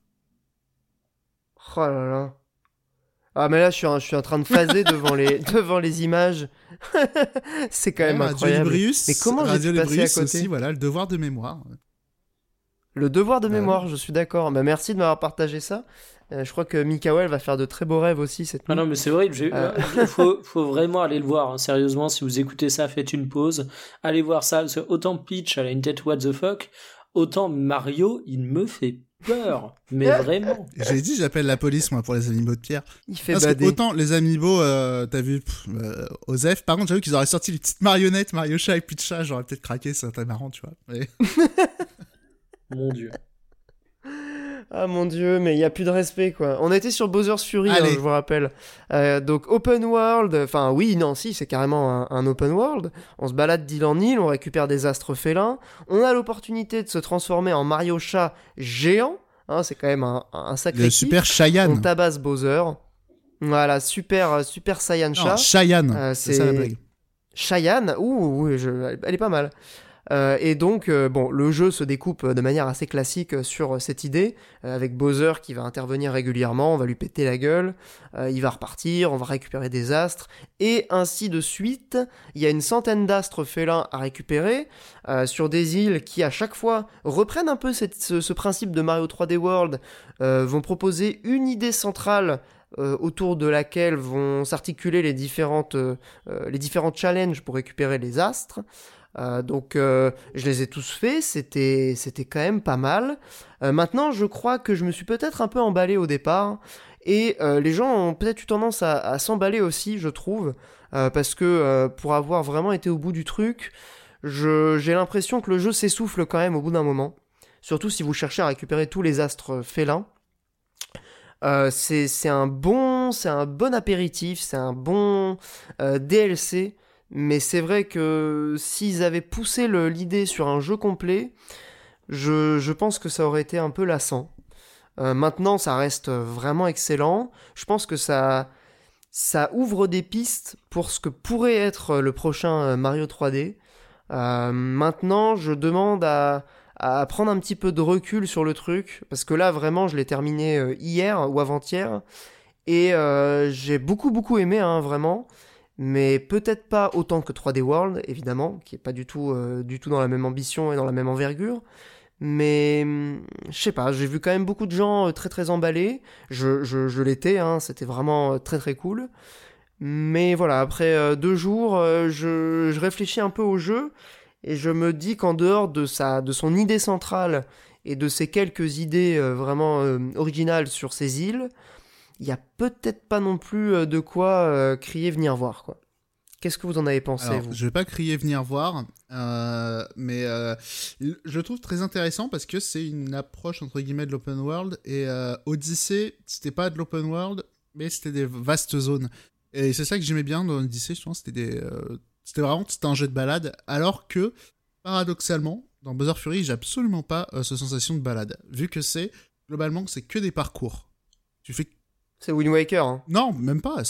Oh là là. Ah mais là je suis en, je suis en train de phaser <laughs> devant les devant les images. <laughs> c'est quand même incroyable. mais comment j'ai passé à côté aussi, voilà, le devoir de mémoire. Le devoir de mémoire, je suis d'accord. Bah, merci de m'avoir partagé ça. Euh, je crois que Mikael va faire de très beaux rêves aussi cette nuit. Ah non, mais c'est vrai, <laughs> il euh. faut, faut, vraiment aller le voir. Hein. Sérieusement, si vous écoutez ça, faites une pause. Allez voir ça. autant Peach, elle a une tête what the fuck, autant Mario, il me fait peur. <laughs> Mais vraiment. J'ai dit, j'appelle la police, moi, pour les amiibo de pierre. Il fait Parce bader. autant les amiibo, euh, t'as vu, Osef, par contre, j'ai vu qu'ils auraient sorti les petites marionnettes Mario Chat et Peach Chat, j'aurais peut-être craqué, ça serait marrant, tu vois. <laughs> Mon dieu. Ah mon dieu, mais il n'y a plus de respect quoi. On était sur Bowser's Fury, hein, je vous rappelle. Euh, donc open world, enfin oui, non, si, c'est carrément un, open world. On se balade d'île en île, on récupère des astres félins. On a l'opportunité de se transformer en Mario Chat géant. Hein, c'est quand même un, un sacré. Le super Cheyenne. On tabasse Bowser. Voilà, super, super Saiyan Chat. Cheyenne, euh, c'est ça la blague. Cheyenne, ouh, elle est pas mal. Euh, et donc, euh, bon, le jeu se découpe de manière assez classique sur cette idée, euh, avec Bowser qui va intervenir régulièrement, on va lui péter la gueule, il va repartir, on va récupérer des astres, et ainsi de suite. Il y a une centaine d'astres félins à récupérer sur des îles qui, à chaque fois, reprennent un peu ce, principe de Mario 3D World, vont proposer une idée centrale autour de laquelle vont s'articuler les différentes les différents challenges pour récupérer les astres. Euh, donc euh, je les ai tous faits, c'était c'était quand même pas mal. Euh, maintenant, je crois que je me suis peut-être un peu emballé au départ et les gens ont peut-être eu tendance à, s'emballer aussi, je trouve, parce que pour avoir vraiment été au bout du truc, j'ai l'impression que le jeu s'essouffle quand même au bout d'un moment. Surtout si vous cherchez à récupérer tous les astres félins. c'est un bon c'est un bon apéritif, c'est un bon DLC mais c'est vrai que s'ils avaient poussé l'idée sur un jeu complet, je, pense que ça aurait été un peu lassant. Euh, maintenant, ça reste vraiment excellent. Je pense que ça, ça ouvre des pistes pour ce que pourrait être le prochain euh, Mario 3D. Euh, maintenant, je demande à, prendre un petit peu de recul sur le truc, parce que là, vraiment, je l'ai terminé hier ou avant-hier, et j'ai beaucoup, beaucoup aimé, hein, vraiment mais peut-être pas autant que 3D World, évidemment, qui est pas du tout, euh, du tout dans la même ambition et dans la même envergure. Mais hum, je sais pas, j'ai vu quand même beaucoup de gens euh, très très emballés. Je, je, l'étais, hein, c'était vraiment euh, très très cool. Mais voilà, après deux jours, je, je, réfléchis un peu au jeu et je me dis qu'en dehors de, de son idée centrale et de ses quelques idées vraiment originales sur ces îles, il n'y a peut-être pas non plus de quoi crier venir voir. Quoi. Qu'est-ce que vous en avez pensé, vous? Je vais pas crier venir voir, euh, mais euh, je le trouve très intéressant parce que c'est une approche entre guillemets de l'open world et euh, Odyssey, c'était pas de l'open world, mais c'était des vastes zones. Et c'est ça que j'aimais bien dans Odyssey, je pense, c'était des, c'était vraiment c'était un jeu de balade, alors que paradoxalement, dans Bowser Fury, j'ai absolument pas cette sensation de balade, vu que c'est globalement c'est que des parcours. Tu fais. C'est Wind Waker. Hein. Non, même pas.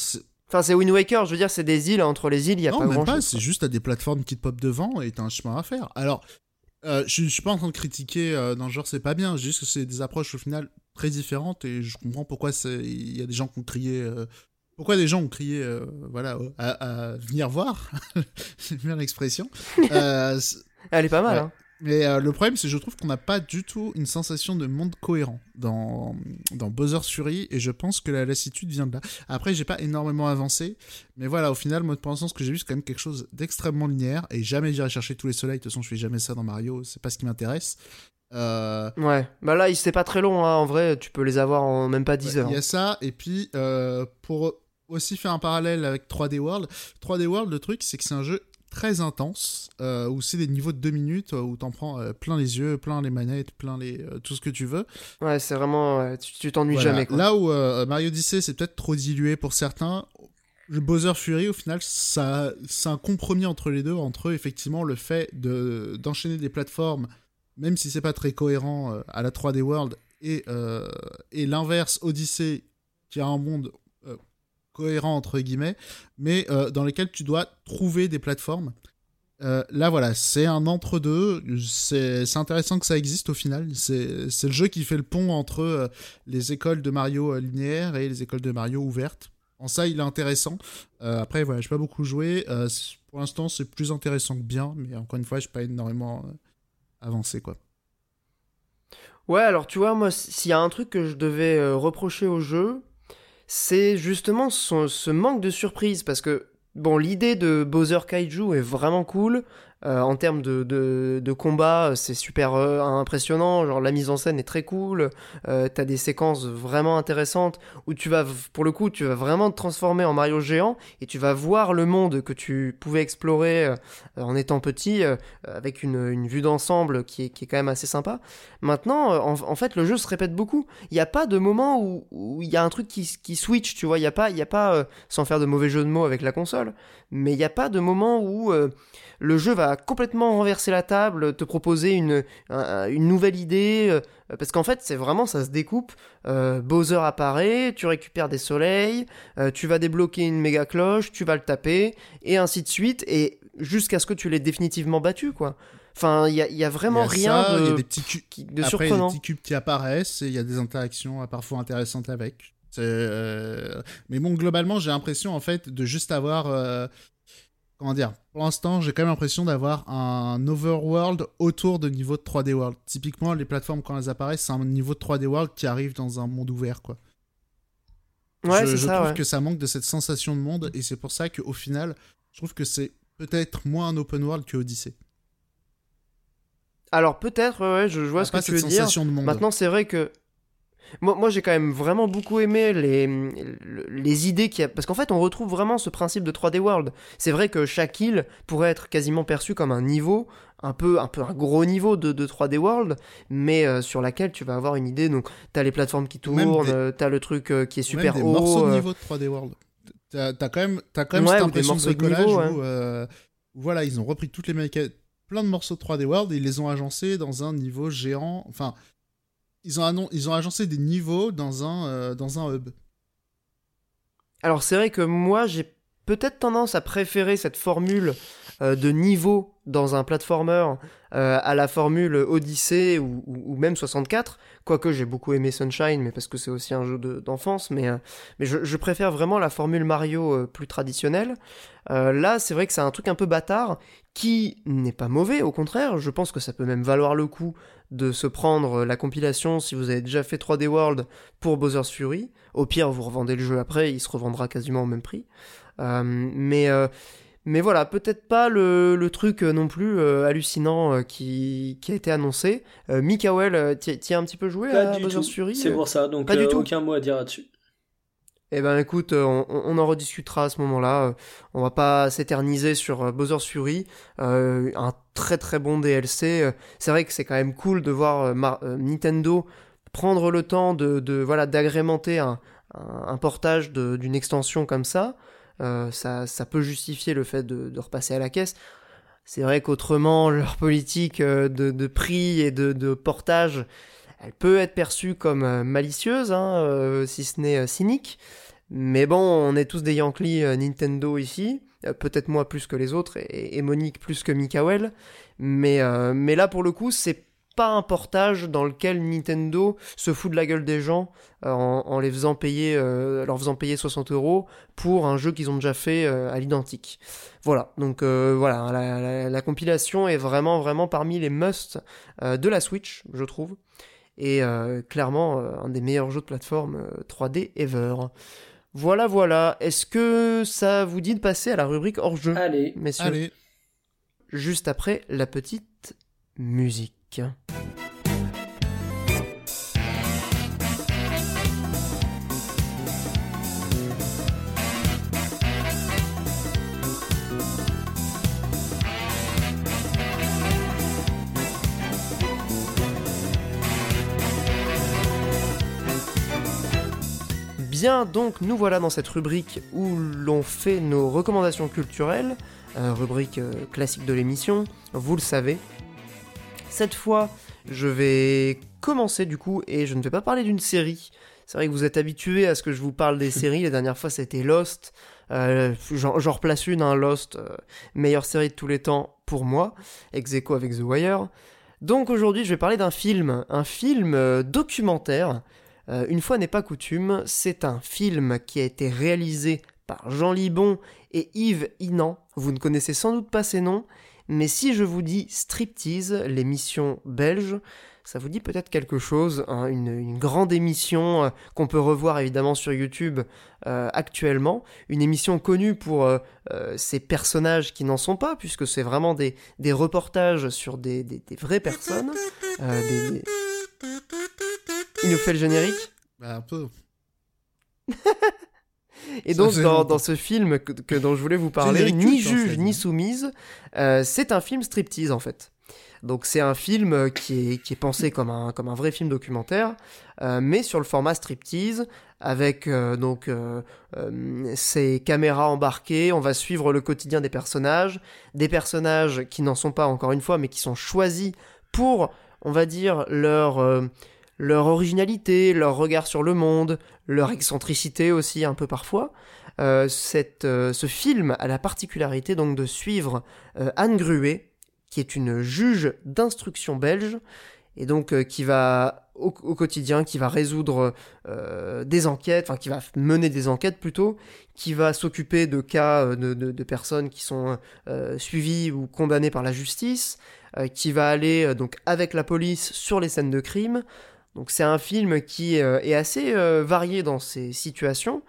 Enfin, c'est Wind Waker, je veux dire, c'est des îles, entre les îles, il y a pas grand pas, c'est juste à des plateformes qui te pop devant et t'as un chemin à faire. Alors, euh, je, suis pas en train de critiquer euh, dans le genre c'est pas bien, juste que c'est des approches au final très différentes et je comprends pourquoi il y a des gens qui ont crié. Euh, pourquoi des gens ont crié, voilà, à, venir voir, <laughs> c'est bien l'expression. <laughs> Elle est pas mal, hein. Mais euh, le problème, c'est que je trouve qu'on n'a pas du tout une sensation de monde cohérent dans, dans Bowser's Fury, et je pense que la lassitude vient de là. Après, j'ai pas énormément avancé, mais voilà, au final, moi, pour l'instant, ce que j'ai vu, c'est quand même quelque chose d'extrêmement linéaire, et jamais j'irai chercher tous les soleils. De toute façon, je fais jamais ça dans Mario, c'est pas ce qui m'intéresse. Euh... Ouais, bah là, c'est pas très long, hein. en vrai, tu peux les avoir en même pas 10 heures. Il y a ça, et puis euh, pour aussi faire un parallèle avec 3D World, 3D World, le truc, c'est que c'est un jeu très intense, euh, où c'est des niveaux de 2 minutes, euh, où t'en prends euh, plein les yeux, plein les manettes, plein les tout ce que tu veux. Ouais, c'est vraiment... tu t'ennuies jamais. Quoi. Là où Mario Odyssey, c'est peut-être trop dilué pour certains, le Bowser Fury, au final, ça, c'est un compromis entre les deux, entre effectivement le fait de, d'enchaîner des plateformes, même si c'est pas très cohérent à la 3D World, et, et l'inverse, Odyssey, qui a un monde cohérent entre guillemets, mais euh, dans lesquels tu dois trouver des plateformes. Euh, là voilà, c'est un entre-deux, c'est intéressant que ça existe au final, c'est le jeu qui fait le pont entre euh, les écoles de Mario linéaires et les écoles de Mario ouvertes. En ça, il est intéressant. après, voilà, je pas beaucoup joué. pour l'instant, c'est plus intéressant que bien, mais encore une fois, je pas énormément avancé, quoi. Ouais, alors tu vois, moi, s'il y a un truc que je devais reprocher au jeu, c'est justement ce manque de surprise parce que bon l'idée de Bowser Kaiju est vraiment cool euh, en termes de, de, combat, c'est super euh, impressionnant. Genre la mise en scène est très cool. Euh, t'as des séquences vraiment intéressantes où tu vas, pour le coup, tu vas vraiment te transformer en Mario géant et tu vas voir le monde que tu pouvais explorer en étant petit avec une, vue d'ensemble qui est, qui est quand même assez sympa. Maintenant, en, fait, le jeu se répète beaucoup. Il n'y a pas de moment où il y a un truc qui, qui switch, tu vois. Il n'y a pas, y a pas sans faire de mauvais jeu de mots avec la console, mais il n'y a pas de moment où le jeu va complètement renverser la table, te proposer une, une nouvelle idée, euh, parce qu'en fait, c'est vraiment, ça se découpe. Euh, Bowser apparaît, tu récupères des soleils, euh, tu vas débloquer une méga cloche, tu vas le taper, et ainsi de suite, et jusqu'à ce que tu l'aies définitivement battu, quoi. Enfin, il y, a, vraiment rien de, des petits qui, de surprenant. Il y a des petits cubes qui apparaissent, et il y a des interactions parfois intéressantes avec. Mais bon, globalement, j'ai l'impression, en fait, de juste avoir comment dire, pour l'instant, j'ai quand même l'impression d'avoir un overworld autour de niveau de 3D World. Typiquement, les plateformes, quand elles apparaissent, c'est un niveau de 3D World qui arrive dans un monde ouvert, quoi. Ouais, je, je trouve que ça manque de cette sensation de monde, et c'est pour ça qu'au final, je trouve que c'est peut-être moins un open world que Odyssey. Alors peut-être, ouais, je, vois ce que tu veux dire. Maintenant, c'est vrai que moi, j'ai quand même vraiment beaucoup aimé les, les idées qu'il y a. Parce qu'en fait, on retrouve vraiment ce principe de 3D World. C'est vrai que chaque île pourrait être quasiment perçue comme un niveau, un peu un, peu un gros niveau de, de 3D World, mais euh, sur laquelle tu vas avoir une idée. Donc, t'as les plateformes qui tournent, euh, t'as le truc euh, qui est super même des morceaux de niveau de 3D World. T'as as quand même, as quand même cette impression de bricolage où, voilà, ils ont repris toutes les plein de morceaux de 3D World et ils les ont agencés dans un niveau géant. Enfin, ils ont, agencé des niveaux dans un, euh, dans un hub. Alors c'est vrai que moi j'ai peut-être tendance à préférer cette formule euh, de niveau dans un platformer euh, à la formule Odyssey ou, ou, même 64 Quoique j'ai beaucoup aimé Sunshine, mais parce que c'est aussi un jeu d'enfance, mais, mais je, préfère vraiment la formule Mario plus traditionnelle. là, c'est vrai que c'est un truc un peu bâtard qui n'est pas mauvais, au contraire, je pense que ça peut même valoir le coup de se prendre la compilation si vous avez déjà fait 3D World pour Bowser's Fury. Au pire, vous revendez le jeu après, il se revendra quasiment au même prix. mais mais voilà, peut-être pas le, truc euh, non plus euh, hallucinant euh, qui, a été annoncé. Mikael, tu as un petit peu joué à Bowser's Fury C'est pour ça, donc pas du tout. aucun mot à dire là-dessus. Eh ben écoute, on, en rediscutera à ce moment-là. On va pas s'éterniser sur Bowser's Fury. un très très bon DLC. C'est vrai que c'est quand même cool de voir Nintendo prendre le temps de, voilà d'agrémenter un, un portage d'une extension comme ça. Euh, ça, ça, peut justifier le fait de, repasser à la caisse. C'est vrai qu'autrement, <laughs> leur politique euh, de, prix et de, portage, elle peut être perçue comme euh, malicieuse, hein, si ce n'est cynique. Mais bon, on est tous des Yankees Nintendo ici. Peut-être moi plus que les autres, et, Monique plus que Mikael. Mais, mais là, pour le coup, c'est pas un portage dans lequel Nintendo se fout de la gueule des gens euh, en, les faisant payer, euh, leur faisant payer 60 euros pour un jeu qu'ils ont déjà fait euh, à l'identique. Voilà, donc voilà, la, compilation est vraiment vraiment parmi les musts de la Switch, je trouve, et clairement un des meilleurs jeux de plateforme 3D ever. Voilà, voilà. Est-ce que ça vous dit de passer à la rubrique hors jeu, Allez, messieurs? Allez. Juste après la petite musique. Bien, donc nous voilà dans cette rubrique où l'on fait nos recommandations culturelles, euh, rubrique euh, classique de l'émission, vous le savez, cette fois, je vais commencer du coup et je ne vais pas parler d'une série. C'est vrai que vous êtes habitué à ce que je vous parle des <laughs> séries. La dernière fois, c'était Lost. Euh, j'en replace une, hein, Lost, euh, meilleure série de tous les temps pour moi, ex aequo avec The Wire. Donc aujourd'hui, je vais parler d'un film, un film euh, documentaire. une fois n'est pas coutume, c'est un film qui a été réalisé par Jean Libon et Yves Inan. Vous ne connaissez sans doute pas ces noms. Mais si je vous dis Striptease, l'émission belge, ça vous dit peut-être quelque chose, hein, une, grande émission euh, qu'on peut revoir évidemment sur YouTube euh, actuellement, une émission connue pour euh, ces personnages qui n'en sont pas, puisque c'est vraiment des, reportages sur des, vraies personnes. Il nous fait le générique? Bah, Un peu. <laughs> Et donc, dans, ce film que, dont je voulais vous parler, ni juge ni soumise, euh, c'est un film striptease en fait. Donc, c'est un film qui est, qui est pensé comme un, comme un vrai film documentaire, euh, mais sur le format striptease, avec euh, donc ces caméras embarquées. On va suivre le quotidien des personnages, des personnages qui n'en sont pas encore une fois, mais qui sont choisis pour, on va dire, leur leur originalité, leur regard sur le monde, leur excentricité aussi un peu parfois. Euh, cette, euh, ce film a la particularité donc de suivre euh, Anne Gruet, qui est une juge d'instruction belge, et donc qui va au, quotidien, qui va résoudre des enquêtes, enfin qui va mener des enquêtes plutôt, qui va s'occuper de cas de, de, personnes qui sont suivies ou condamnées par la justice, qui va aller donc avec la police sur les scènes de crime, donc c'est un film qui euh, est assez euh, varié dans ses situations,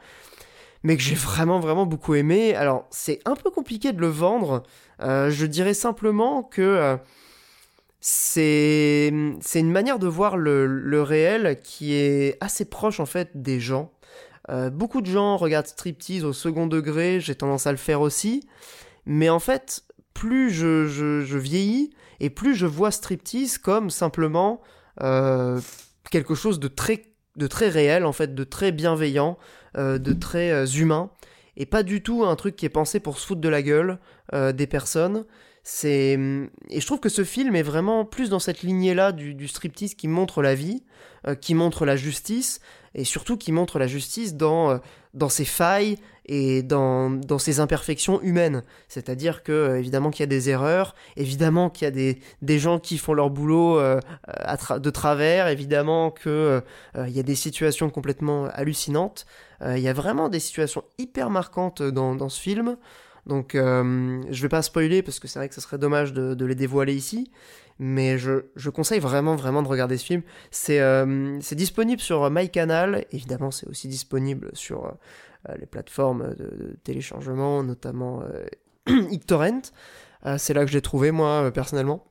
mais que j'ai vraiment vraiment beaucoup aimé. Alors c'est un peu compliqué de le vendre. Euh, je dirais simplement que c'est une manière de voir le, réel qui est assez proche en fait des gens. beaucoup de gens regardent striptease au second degré, j'ai tendance à le faire aussi. Mais en fait, plus je, vieillis et plus je vois striptease comme simplement quelque chose de très, de très réel, en fait, de très bienveillant, euh, de très euh, humain, et pas du tout un truc qui est pensé pour se foutre de la gueule euh, des personnes. C'est et je trouve que ce film est vraiment plus dans cette lignée-là du, du striptease qui montre la vie, qui montre la justice, et surtout qui montre la justice dans, dans ses failles et dans, dans ses imperfections humaines. C'est-à-dire que, évidemment, qu'il y a des erreurs, évidemment qu'il y a des, des gens qui font leur boulot de travers, évidemment qu'il il y a des situations complètement hallucinantes. Il y a vraiment des situations hyper marquantes dans, dans ce film. Donc euh, je vais pas spoiler parce que c'est vrai que ce serait dommage de, les dévoiler ici. Mais je, conseille vraiment vraiment de regarder ce film. C'est euh, disponible sur MyCanal. Évidemment c'est aussi disponible sur euh, les plateformes de, téléchargement, notamment <clears throat> Ictorrent. c'est là que je l'ai trouvé moi personnellement.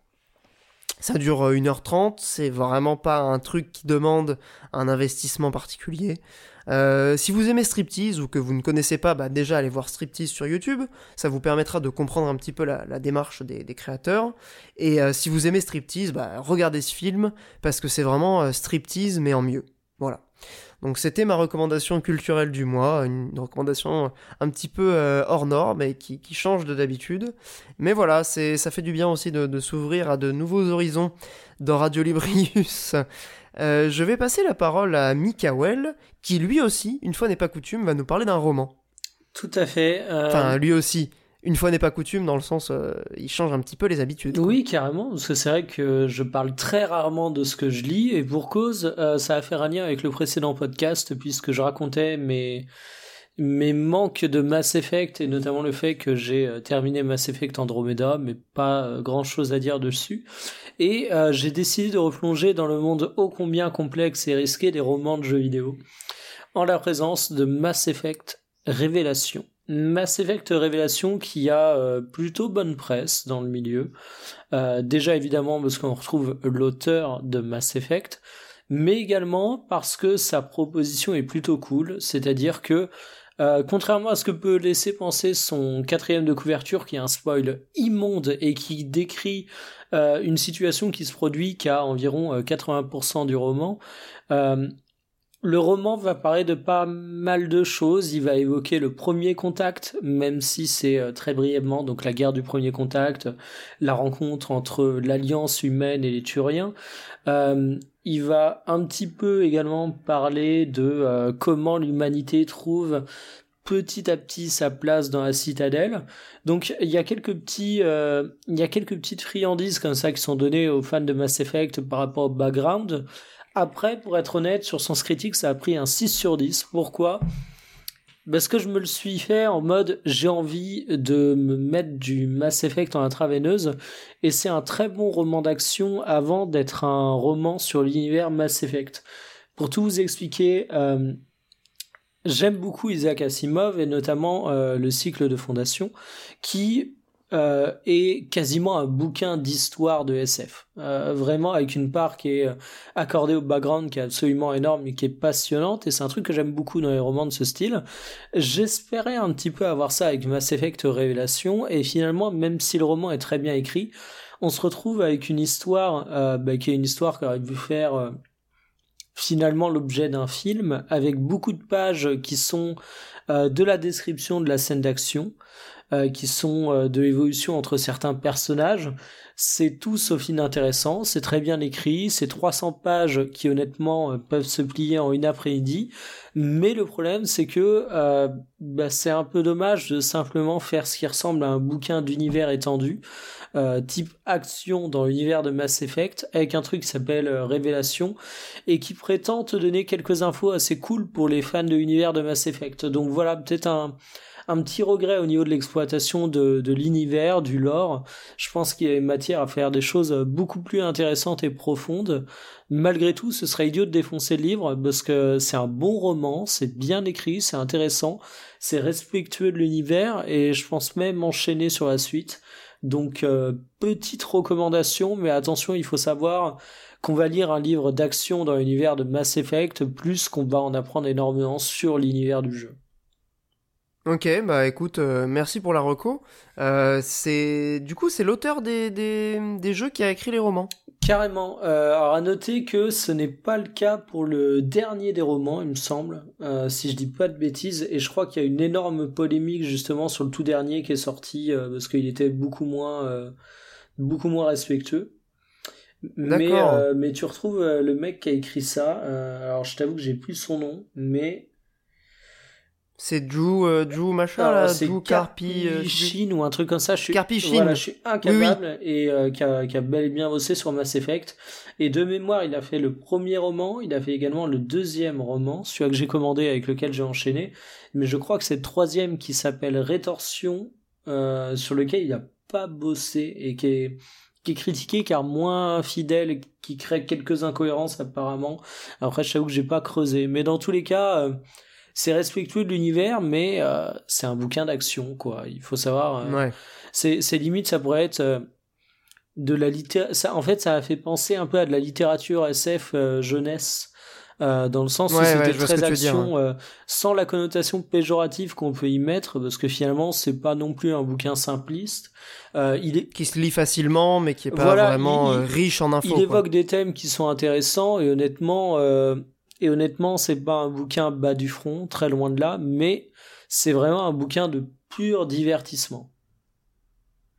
Ça dure 1h30, c'est vraiment pas un truc qui demande un investissement particulier. Euh, si vous aimez Striptease ou que vous ne connaissez pas, bah déjà allez voir Striptease sur YouTube, ça vous permettra de comprendre un petit peu la, démarche des, créateurs. Et euh, si vous aimez Striptease, bah, regardez ce film parce que c'est vraiment euh, Striptease mais en mieux. Voilà. Donc c'était ma recommandation culturelle du mois, une recommandation un petit peu hors norme et qui, change de d'habitude. Mais voilà, c'est ça fait du bien aussi de, de s'ouvrir à de nouveaux horizons dans Radio Librius. <laughs> Euh, je vais passer la parole à Mikael, qui lui aussi, une fois n'est pas coutume, va nous parler d'un roman. Tout à fait. Euh, enfin, lui aussi. Une fois n'est pas coutume, dans le sens, euh, il change un petit peu les habitudes. Oui, carrément, parce que c'est vrai que je parle très rarement de ce que je lis, et pour cause, ça a fait un lien avec le précédent podcast, puisque je racontais mes, mes manques de Mass Effect et notamment le fait que j'ai euh, terminé Mass Effect Andromeda mais pas euh, grand chose à dire dessus et euh, j'ai décidé de replonger dans le monde ô combien complexe et risqué des romans de jeux vidéo en la présence de Mass Effect Révélation. Mass Effect Révélation qui a plutôt bonne presse dans le milieu. déjà évidemment parce qu'on retrouve l'auteur de Mass Effect, mais également parce que sa proposition est plutôt cool, c'est-à-dire que euh, contrairement à ce que peut laisser penser son quatrième de couverture, qui est un spoil immonde et qui décrit euh, une situation qui se produit qu'à environ 80% euh, du roman, le roman va parler de pas mal de choses. Il va évoquer le premier contact, même si c'est très brièvement, donc la guerre du premier contact, la rencontre entre l'alliance humaine et les Turiens. Il va un petit peu également parler de euh, comment l'humanité trouve petit à petit sa place dans la citadelle. Donc il y a quelques petits, euh, il y a quelques petites friandises comme ça qui sont données aux fans de Mass Effect par rapport au background. Après, pour être honnête, sur Sens Critique, ça a pris un 6 sur 10. Pourquoi? Parce que je me le suis fait en mode j'ai envie de me mettre du Mass Effect en intraveineuse et c'est un très bon roman d'action avant d'être un roman sur l'univers Mass Effect. Pour tout vous expliquer, euh, j'aime beaucoup Isaac Asimov et notamment euh, le cycle de fondation qui euh, est quasiment un bouquin d'histoire de SF. Euh, vraiment avec une part qui est euh, accordée au background qui est absolument énorme et qui est passionnante et c'est un truc que j'aime beaucoup dans les romans de ce style. J'espérais un petit peu avoir ça avec Mass Effect Révélation et finalement même si le roman est très bien écrit, on se retrouve avec une histoire bah, qui est une histoire qui aurait pu faire finalement l'objet d'un film avec beaucoup de pages qui sont de la description de la scène d'action, euh, qui sont euh, de l'évolution entre certains personnages. C'est tout sauf inintéressant, c'est très bien écrit, c'est 300 pages qui honnêtement euh, peuvent se plier en une après-midi, mais le problème c'est que bah, c'est un peu dommage de simplement faire ce qui ressemble à un bouquin d'univers étendu, type action dans l'univers de Mass Effect, avec un truc qui s'appelle Révélation, et qui prétend te donner quelques infos assez cool pour les fans de l'univers de Mass Effect. Donc voilà, peut-être un un petit regret au niveau de l'exploitation de, l'univers, du lore. Je pense qu'il y a matière à faire des choses beaucoup plus intéressantes et profondes. Malgré tout, ce serait idiot de défoncer le livre parce que c'est un bon roman, c'est bien écrit, c'est intéressant, c'est respectueux de l'univers et je pense même enchaîner sur la suite. Donc euh, petite recommandation, mais attention, il faut savoir qu'on va lire un livre d'action dans l'univers de Mass Effect, plus qu'on va en apprendre énormément sur l'univers du jeu. Ok, bah écoute, euh, merci pour la reco. Euh, c'est du coup c'est l'auteur des, des, jeux qui a écrit les romans. Carrément. Euh, alors à noter que ce n'est pas le cas pour le dernier des romans, il me semble, si je dis pas de bêtises. Et je crois qu'il y a une énorme polémique justement sur le tout dernier qui est sorti parce qu'il était beaucoup moins beaucoup moins respectueux. Mais, mais tu retrouves le mec qui a écrit ça. Alors je t'avoue que j'ai plus son nom, mais. C'est Drew, Drew machin là, c'est Carpi Shin ou un truc comme ça. Je suis, Carpi Shin. Voilà, je suis incapable et qui, a, qui, a, bel et bien bossé sur Mass Effect. Et de mémoire, il a fait le premier roman, il a fait également le deuxième roman, celui que j'ai commandé avec lequel j'ai enchaîné. Mais je crois que c'est le troisième qui s'appelle Rétorsion, sur lequel il a pas bossé et qui est qui est critiqué car moins fidèle qui crée quelques incohérences apparemment. Après, je t'avoue que j'ai pas creusé, mais dans tous les cas, euh, c'est respectueux de l'univers, mais euh, c'est un bouquin d'action, quoi. Il faut savoir. Euh, ouais. C'est, c'est limite, ça pourrait être de la littérature. En fait, ça a fait penser un peu à de la littérature SF jeunesse. dans le sens où c'était très action, sans la connotation péjorative qu'on peut y mettre, parce que finalement c'est pas non plus un bouquin simpliste, euh, il est... Qui se lit facilement, mais qui est pas vraiment euh, riche en infos. Il évoque des thèmes qui sont intéressants et honnêtement, euh, et honnêtement, c'est pas un bouquin bas du front, très loin de là, mais c'est vraiment un bouquin de pur divertissement.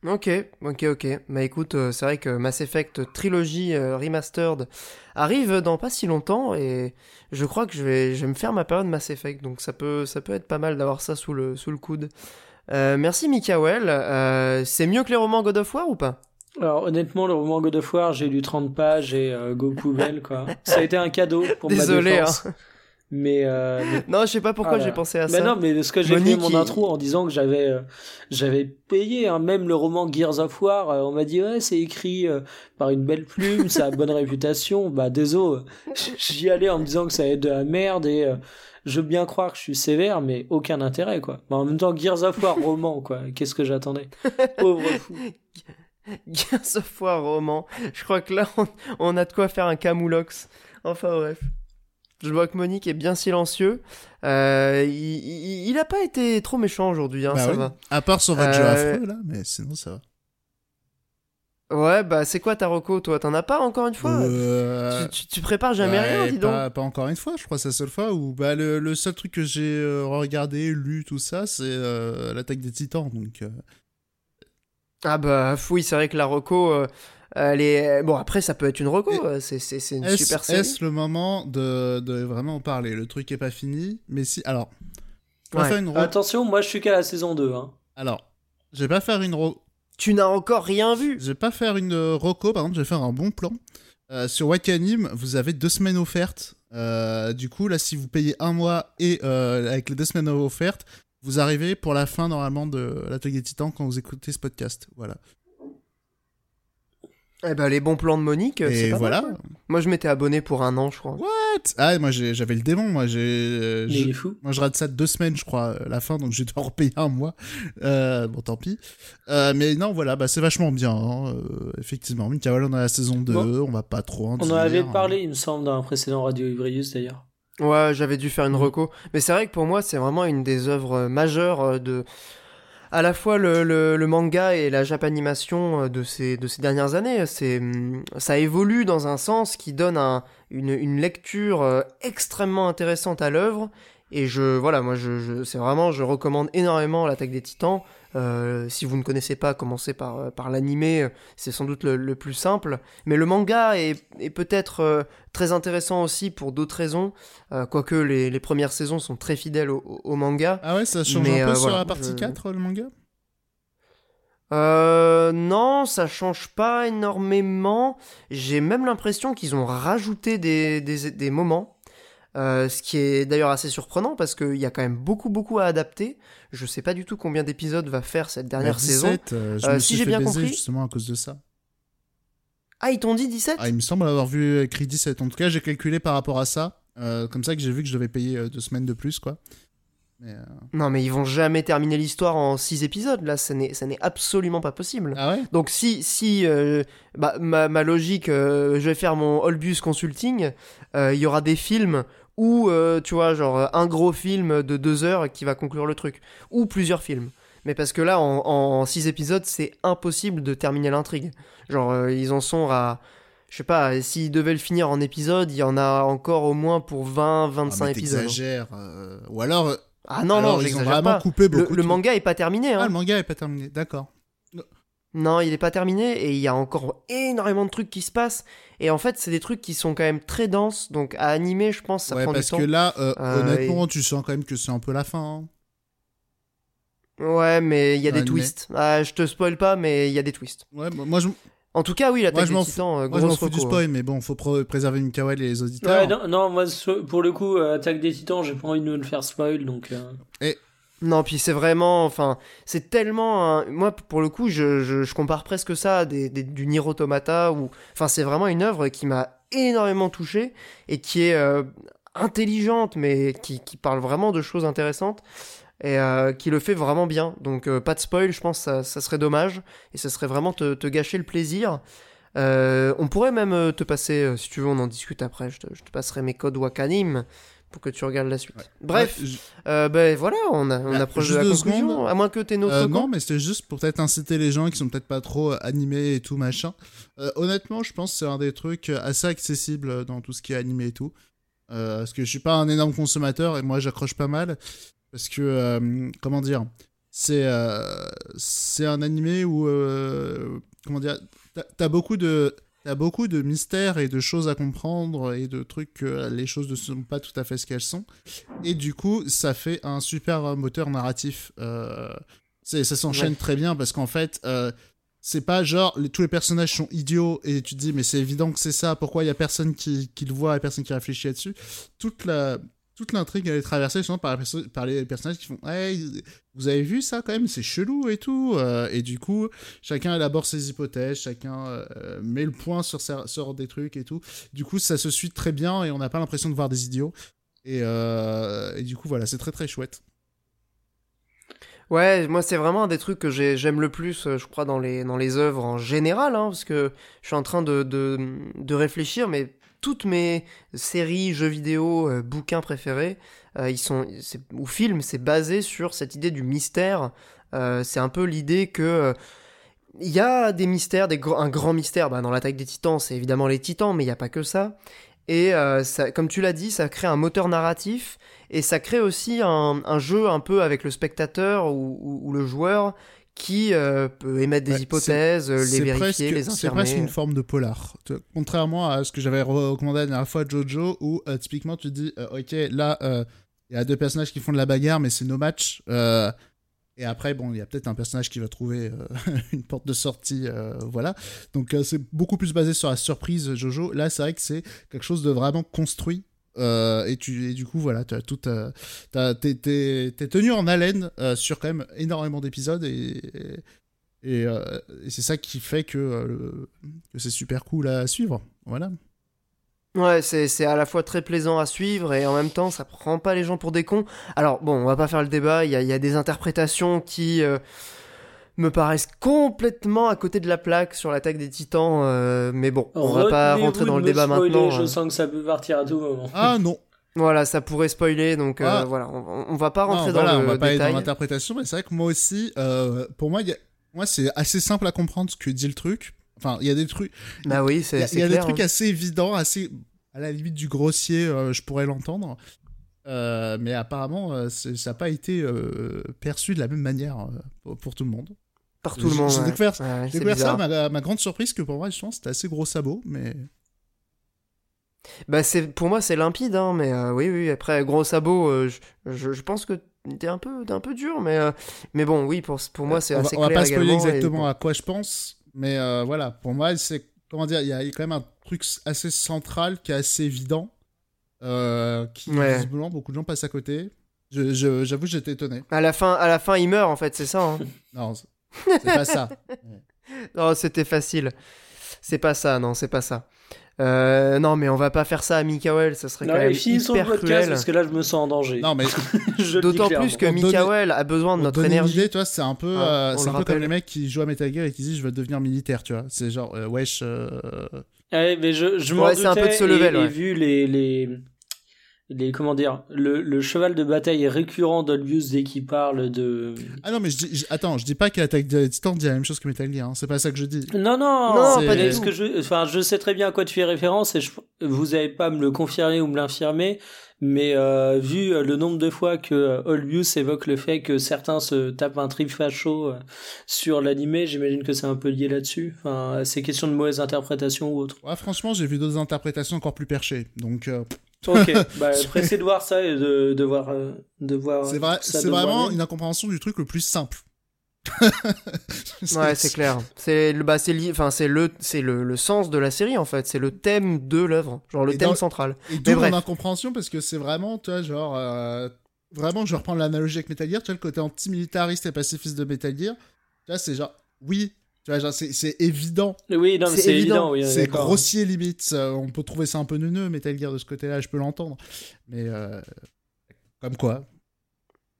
Ok, ok, ok. Bah écoute, c'est vrai que Mass Effect Trilogy Remastered arrive dans pas si longtemps et je crois que je vais, je vais me faire ma période Mass Effect, donc ça peut, ça être pas mal d'avoir ça sous le, sous le coude. Euh, merci Mikael. Euh, c'est mieux que les romans God of War ou pas? Alors honnêtement, le roman God of War, j'ai lu 30 pages et euh, go poubelle quoi. Ça a été un cadeau pour Désolé, ma défense. Hein. Mais, euh, non, je sais pas pourquoi j'ai pensé à mais ça. Non, mais ce que j'ai fait mon intro en disant que j'avais euh, j'avais payé hein, même le roman Gears of War, on m'a dit ouais, c'est écrit par une belle plume, ça a bonne <laughs> réputation. Bah désolé, <laughs> j'y allais en me disant que ça allait être de la merde et je veux bien croire que je suis sévère, mais aucun intérêt, quoi. en même temps, Gears of War roman, quoi. Qu'est-ce que j'attendais? <laughs> Pauvre fou. Gears of War roman. Je crois que là, <laughs> on, a de quoi faire un camoulox. Enfin, bref. Je vois que Monique est bien silencieux. Euh, il, il, a pas été trop méchant aujourd'hui, hein, bah ça va. À part sur votre jeu euh, affreux, là, mais sinon ça va. Ouais, bah c'est quoi ta reco, toi? T'en as pas encore une fois? Euh, tu, prépares jamais rien, dis donc pas, pas, encore une fois, je crois, c'est la seule fois où bah, le, seul truc que j'ai euh, regardé, lu, tout ça, c'est euh, l'attaque des titans, donc... Ah bah oui, c'est vrai que la reco, elle est... Bon, après, ça peut être une reco, c'est une super série. Est-ce le moment de, de, vraiment en parler? Le truc est pas fini, mais si... Alors, une Attention, moi je suis qu'à la saison 2. Hein. Alors, je vais pas faire une reco tu n'as encore rien vu. Je vais pas faire une euh, reco, par exemple, je vais faire un bon plan. Euh, sur Wakanim, vous avez deux semaines offertes. Euh, du coup, là, si vous payez un mois et avec les deux semaines offertes, vous arrivez pour la fin normalement de l'atelier Titan quand vous écoutez ce podcast. Voilà. Eh ben, les bons plans de Monique, c'est pas voilà. moi, je m'étais abonné pour un an, je crois. What? Ah, moi, j'avais le démon. Moi, j'ai. il est fou. Moi, je rate ça deux semaines, je crois, la fin, donc je dois repayer un mois. Euh, bon, tant pis. Euh, mais non, voilà, bah, c'est vachement bien. Hein. Euh, effectivement, Mikael, on a la saison 2, on va pas trop en On en avait parlé, il me semble, dans un précédent Radio Ibrius, d'ailleurs. Ouais, j'avais dû faire une reco. Mais c'est vrai que pour moi, c'est vraiment une des œuvres majeures de à la fois le, manga et la japanimation euh, de ces, de ces dernières années. C'est, hum, ça évolue dans un sens qui donne une, lecture euh, extrêmement intéressante à l'œuvre. Et je, voilà, moi, je, c'est vraiment, je recommande énormément l'attaque des titans. Euh, si vous ne connaissez pas, commencez par, euh, par l'animé, euh, c'est sans doute le, plus simple. Mais le manga est, peut-être très intéressant aussi pour d'autres raisons, quoique les, les, premières saisons sont très fidèles au, manga. Ah ouais, ça change un peu sur la partie 4, le manga? Euh, non, ça change pas énormément. J'ai même l'impression qu'ils ont rajouté des, des, des moments. Euh, ce qui est d'ailleurs assez surprenant parce qu'il y a quand même beaucoup beaucoup à adapter. Je sais pas du tout combien d'épisodes va faire cette dernière 17, saison. Euh, je me euh, si j'ai bien compris, justement à cause de ça. Ah, ils t'ont dit 17 Ah, il me semble avoir vu écrit 17. En tout cas, j'ai calculé par rapport à ça. comme ça que j'ai vu que je devais payer deux semaines de plus, quoi. Non, mais ils vont jamais terminer l'histoire en 6 épisodes. Là, ça n'est, ça n'est absolument pas possible. Ah ouais? Donc, si, si bah, ma, ma, logique, je vais faire mon Olbus Consulting, il y aura des films ou euh, tu vois genre un gros film de deux heures qui va conclure le truc. Ou plusieurs films. Mais parce que là en, six épisodes c'est impossible de terminer l'intrigue. Genre euh, ils en sont à je sais pas s'ils devaient le finir en épisode il y en a encore au moins pour 20 25 ah, épisodes exagères euh, ou alors ah non non j'exagère pas. coupé beaucoup le, manga est pas terminé hein. ah le manga est pas terminé d'accord Non, il n'est pas terminé et il y a encore énormément de trucs qui se passent. Et en fait, c'est des trucs qui sont quand même très denses. Donc à animer, je pense, ça prend du temps. Parce que là, euh, euh, honnêtement, tu sens quand même que c'est un peu la fin. Hein. Ouais, mais il y a des twists. Ah, je te spoil pas, mais il y a des twists. Ouais, moi je. En tout cas, oui, la des Titans, euh, Moi, je m'en fous du spoil, mais bon, faut préserver Mikael et les auditeurs. Ouais, non, non, moi, pour le coup, Attaque des Titans, j'ai pas envie de me le faire spoil, donc. Et non, puis c'est vraiment, enfin, c'est tellement, moi pour le coup, je, compare presque ça à des, du Nier Automata ou, enfin, c'est vraiment une œuvre qui m'a énormément touché et qui est euh, intelligente, mais qui, parle vraiment de choses intéressantes et euh, qui le fait vraiment bien. Donc euh, pas de spoil, je pense, ça, ça, serait dommage et ça serait vraiment te, te gâcher le plaisir. on pourrait même te passer, si tu veux, on en discute après. Je te, je te passerai mes codes Wakanim pour que tu regardes la suite. Bref, euh, ben voilà, on, a, on bah, approche de la conclusion, à moins que tu aies notre euh, Non, mais c'était juste pour peut-être inciter les gens qui sont peut-être pas trop euh, animés et tout machin. honnêtement, je pense que c'est un des trucs assez accessibles dans tout ce qui est animé et tout. parce que je suis pas un énorme consommateur et moi j'accroche pas mal. Parce que, comment dire, c'est c'est un animé où, comment dire, t'as beaucoup de il y a beaucoup de mystères et de choses à comprendre et de trucs que les choses ne sont pas tout à fait ce qu'elles sont. Et du coup, ça fait un super moteur narratif. Euh, ça s'enchaîne très bien parce qu'en fait, euh, c'est pas genre tous les personnages sont idiots et tu te dis mais c'est évident que c'est ça, pourquoi il y a personne qui, qui le voit et personne qui réfléchit là-dessus? Toute la, toute l'intrigue elle est traversée justement par, les personnages qui font hey, vous avez vu ça quand même c'est chelou et tout euh, et du coup chacun élabore ses hypothèses chacun euh, met le point sur, des trucs et tout. Du coup ça se suit très bien et on n'a pas l'impression de voir des idiots. Et, euh, du coup voilà c'est très très chouette. Ouais, moi c'est vraiment un des trucs que j'aime le plus, je crois, dans les, œuvres en général, hein, parce que je suis en train de réfléchir, mais toutes mes séries, jeux vidéo, euh, bouquins préférés, euh, ils sont, ou films, c'est basé sur cette idée du mystère. Euh, c'est un peu l'idée que il y a des mystères, des un grand mystère. Bah, dans l'attaque des Titans, c'est évidemment les Titans, mais il n'y a pas que ça. Et comme tu l'as dit, ça crée un moteur narratif et ça crée aussi un, jeu un peu avec le spectateur ou le joueur qui euh, peut émettre des hypothèses, euh, les vérifier, les infirmer. C'est presque une forme de polar. Contrairement à ce que j'avais recommandé la dernière fois à Jojo, où euh, typiquement tu dis, ok, là, il y a deux personnages qui font de la bagarre, mais c'est no match. et après, bon, il y a peut-être un personnage qui va trouver <laughs> une porte de sortie, voilà. Donc c'est beaucoup plus basé sur la surprise, Jojo. Là, c'est vrai que c'est quelque chose de vraiment construit euh, et, tu, et du coup, voilà, as tout, t'es, tenu en haleine euh, sur quand même énormément d'épisodes et, et, euh, c'est ça qui fait que, que, c'est super cool à suivre. Voilà. Ouais, c'est, c'est à la fois très plaisant à suivre et en même temps, ça prend pas les gens pour des cons. Alors, bon, on va pas faire le débat, il y a, y a, des interprétations qui me paraissent complètement à côté de la plaque sur l'attaque des titans. Euh, mais bon, on va pas rentrer dans le débat maintenant. Je hein. sens que ça peut partir à tout moment. Ah non. Voilà, ça pourrait spoiler, donc euh, ah. voilà, on, on, va pas rentrer dans le on va pas aller dans l'interprétation, mais c'est vrai que moi aussi, euh, pour moi, moi c'est assez simple à comprendre ce que dit le truc. Enfin, il y a des trucs. Bah oui, c'est. Il y a, des trucs hein. assez évidents, assez à la limite du grossier, je pourrais l'entendre. mais apparemment, ça n'a pas été perçu de la même manière pour tout le monde tout le monde. J'ai découvert, ça, ma, ma, grande surprise, que pour moi, je pense, c'était assez gros sabot, mais. Bah, c'est, pour moi, c'est limpide, hein, mais euh, oui, oui, après, gros sabot, euh, je, je, pense que t'es un peu, un peu dur, mais, euh, mais bon, oui, pour, pour moi, c'est assez clair. On va pas spoiler exactement à quoi je pense, mais voilà, pour moi, c'est. Comment dire, il y a quand même un truc assez central qui est assez évident, qui, visiblement, beaucoup de gens passent à côté. J'avoue, je, j'étais étonné. À la, fin, à la fin, il meurt, en fait, c'est ça. Hein. <laughs> non, c'est pas ça. non, <laughs> c'était facile. C'est pas ça, non, c'est pas ça. Euh, non, mais on va pas faire ça à Mikael, ça serait quand même hyper cruel. parce que là, je me sens en danger. Non, mais <laughs> d'autant plus que Mikael a besoin de notre énergie. Idée, toi, c'est un peu, ah, euh, c'est un peu comme les mecs qui jouent à Metal Gear et qui disent je veux devenir militaire, tu vois. C'est genre euh, wesh. Ouais, mais je, je m'en doutais. un peu de ce level. Et, vu les, les les comment dire le, le, cheval de bataille récurrent d'Olbius dès qu'il parle de ah non mais je dis attends je dis pas qu'Attaque des Titans dit la même chose que Metal Gear hein. c'est pas ça que je dis. Non non, non pas que je enfin je sais très bien à quoi tu fais référence et je, vous avez pas à me le confirmer ou me l'infirmer mais euh, vu le nombre de fois que Olbius évoque le fait que certains se tapent un trip facho euh, sur l'animé j'imagine que c'est un peu lié là-dessus. Enfin c'est question de mauvaise interprétation ou autre. Ouais, franchement j'ai vu d'autres interprétations encore plus perchées. Donc euh, <laughs> Ok, bah, <laughs> pressé de voir ça et de, de voir, euh, de voir. C'est vrai, c'est vraiment une incompréhension du truc le plus simple. <laughs> ouais, c'est clair. C'est le, bah, c'est enfin, c'est le, c'est le, le, sens de la série en fait. C'est le thème de l'œuvre, genre le thème central. Et d'où mon incompréhension parce que c'est vraiment, tu vois, genre, euh, vraiment, je reprends l'analogie avec Metal Gear, tu vois, le côté anti-militariste et pacifiste de Metal Gear. Tu vois, c'est genre, oui, tu vois, c'est évident. Oui, non, c'est évident. c'est grossier limite. On peut trouver ça un peu neuneux, Metal Gear de ce côté-là, je peux l'entendre. Mais euh, comme quoi.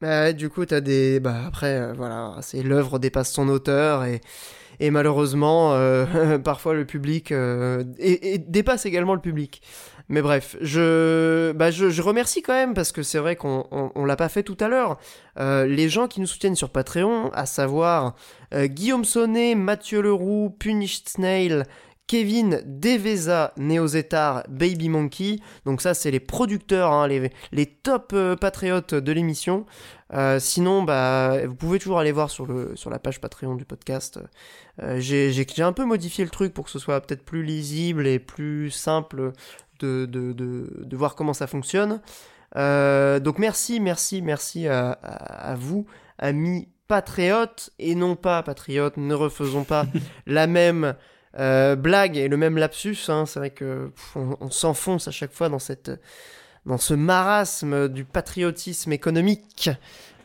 Bah, du coup, t'as des. Bah, après, euh, voilà, c'est l'œuvre dépasse son auteur et, et malheureusement, euh, <laughs> parfois le public. et, dépasse également le public. Mais bref, je, bah je, je, remercie quand même parce que c'est vrai qu'on on, l'a pas fait tout à l'heure. Euh, les gens qui nous soutiennent sur Patreon, à savoir euh, Guillaume Sonnet, Mathieu Leroux, Punished Snail, Kevin Deveza, Neozetar, Baby Monkey. Donc ça, c'est les producteurs, hein, les, les top euh, patriotes de l'émission. Sinon, bah, vous pouvez toujours aller voir sur, le, sur la page Patreon du podcast. Euh, j'ai un peu modifié le truc pour que ce soit peut-être plus lisible et plus simple de, de, de, de voir comment ça fonctionne. Euh, donc merci, merci, merci à, à, vous, amis patriotes, et non pas patriotes, ne refaisons pas <laughs> la même euh, blague et le même lapsus. Hein. C'est vrai que on, s'enfonce à chaque fois dans cette dans ce marasme du patriotisme économique.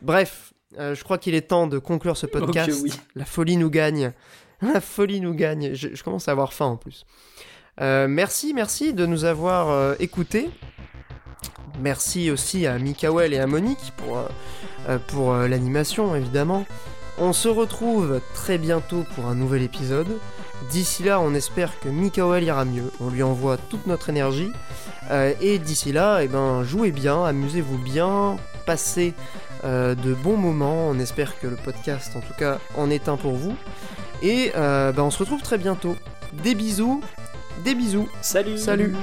Bref, euh, je crois qu'il est temps de conclure ce podcast. La folie nous gagne. <laughs> La folie nous gagne. Je, je commence à avoir faim en plus. Euh, merci, merci de nous avoir euh, écoutés. Merci aussi à Mikael et à Monique pour, euh, l'animation, évidemment. On se retrouve très bientôt pour un nouvel épisode. D'ici là, on espère que Mikael ira mieux. On lui envoie toute notre énergie. et d'ici là, eh ben, jouez bien, amusez-vous bien, passez de bons moments. On espère que le podcast, en tout cas, en est un pour vous. Et ben, on se retrouve très bientôt. Des bisous des bisous. Salut. Salut.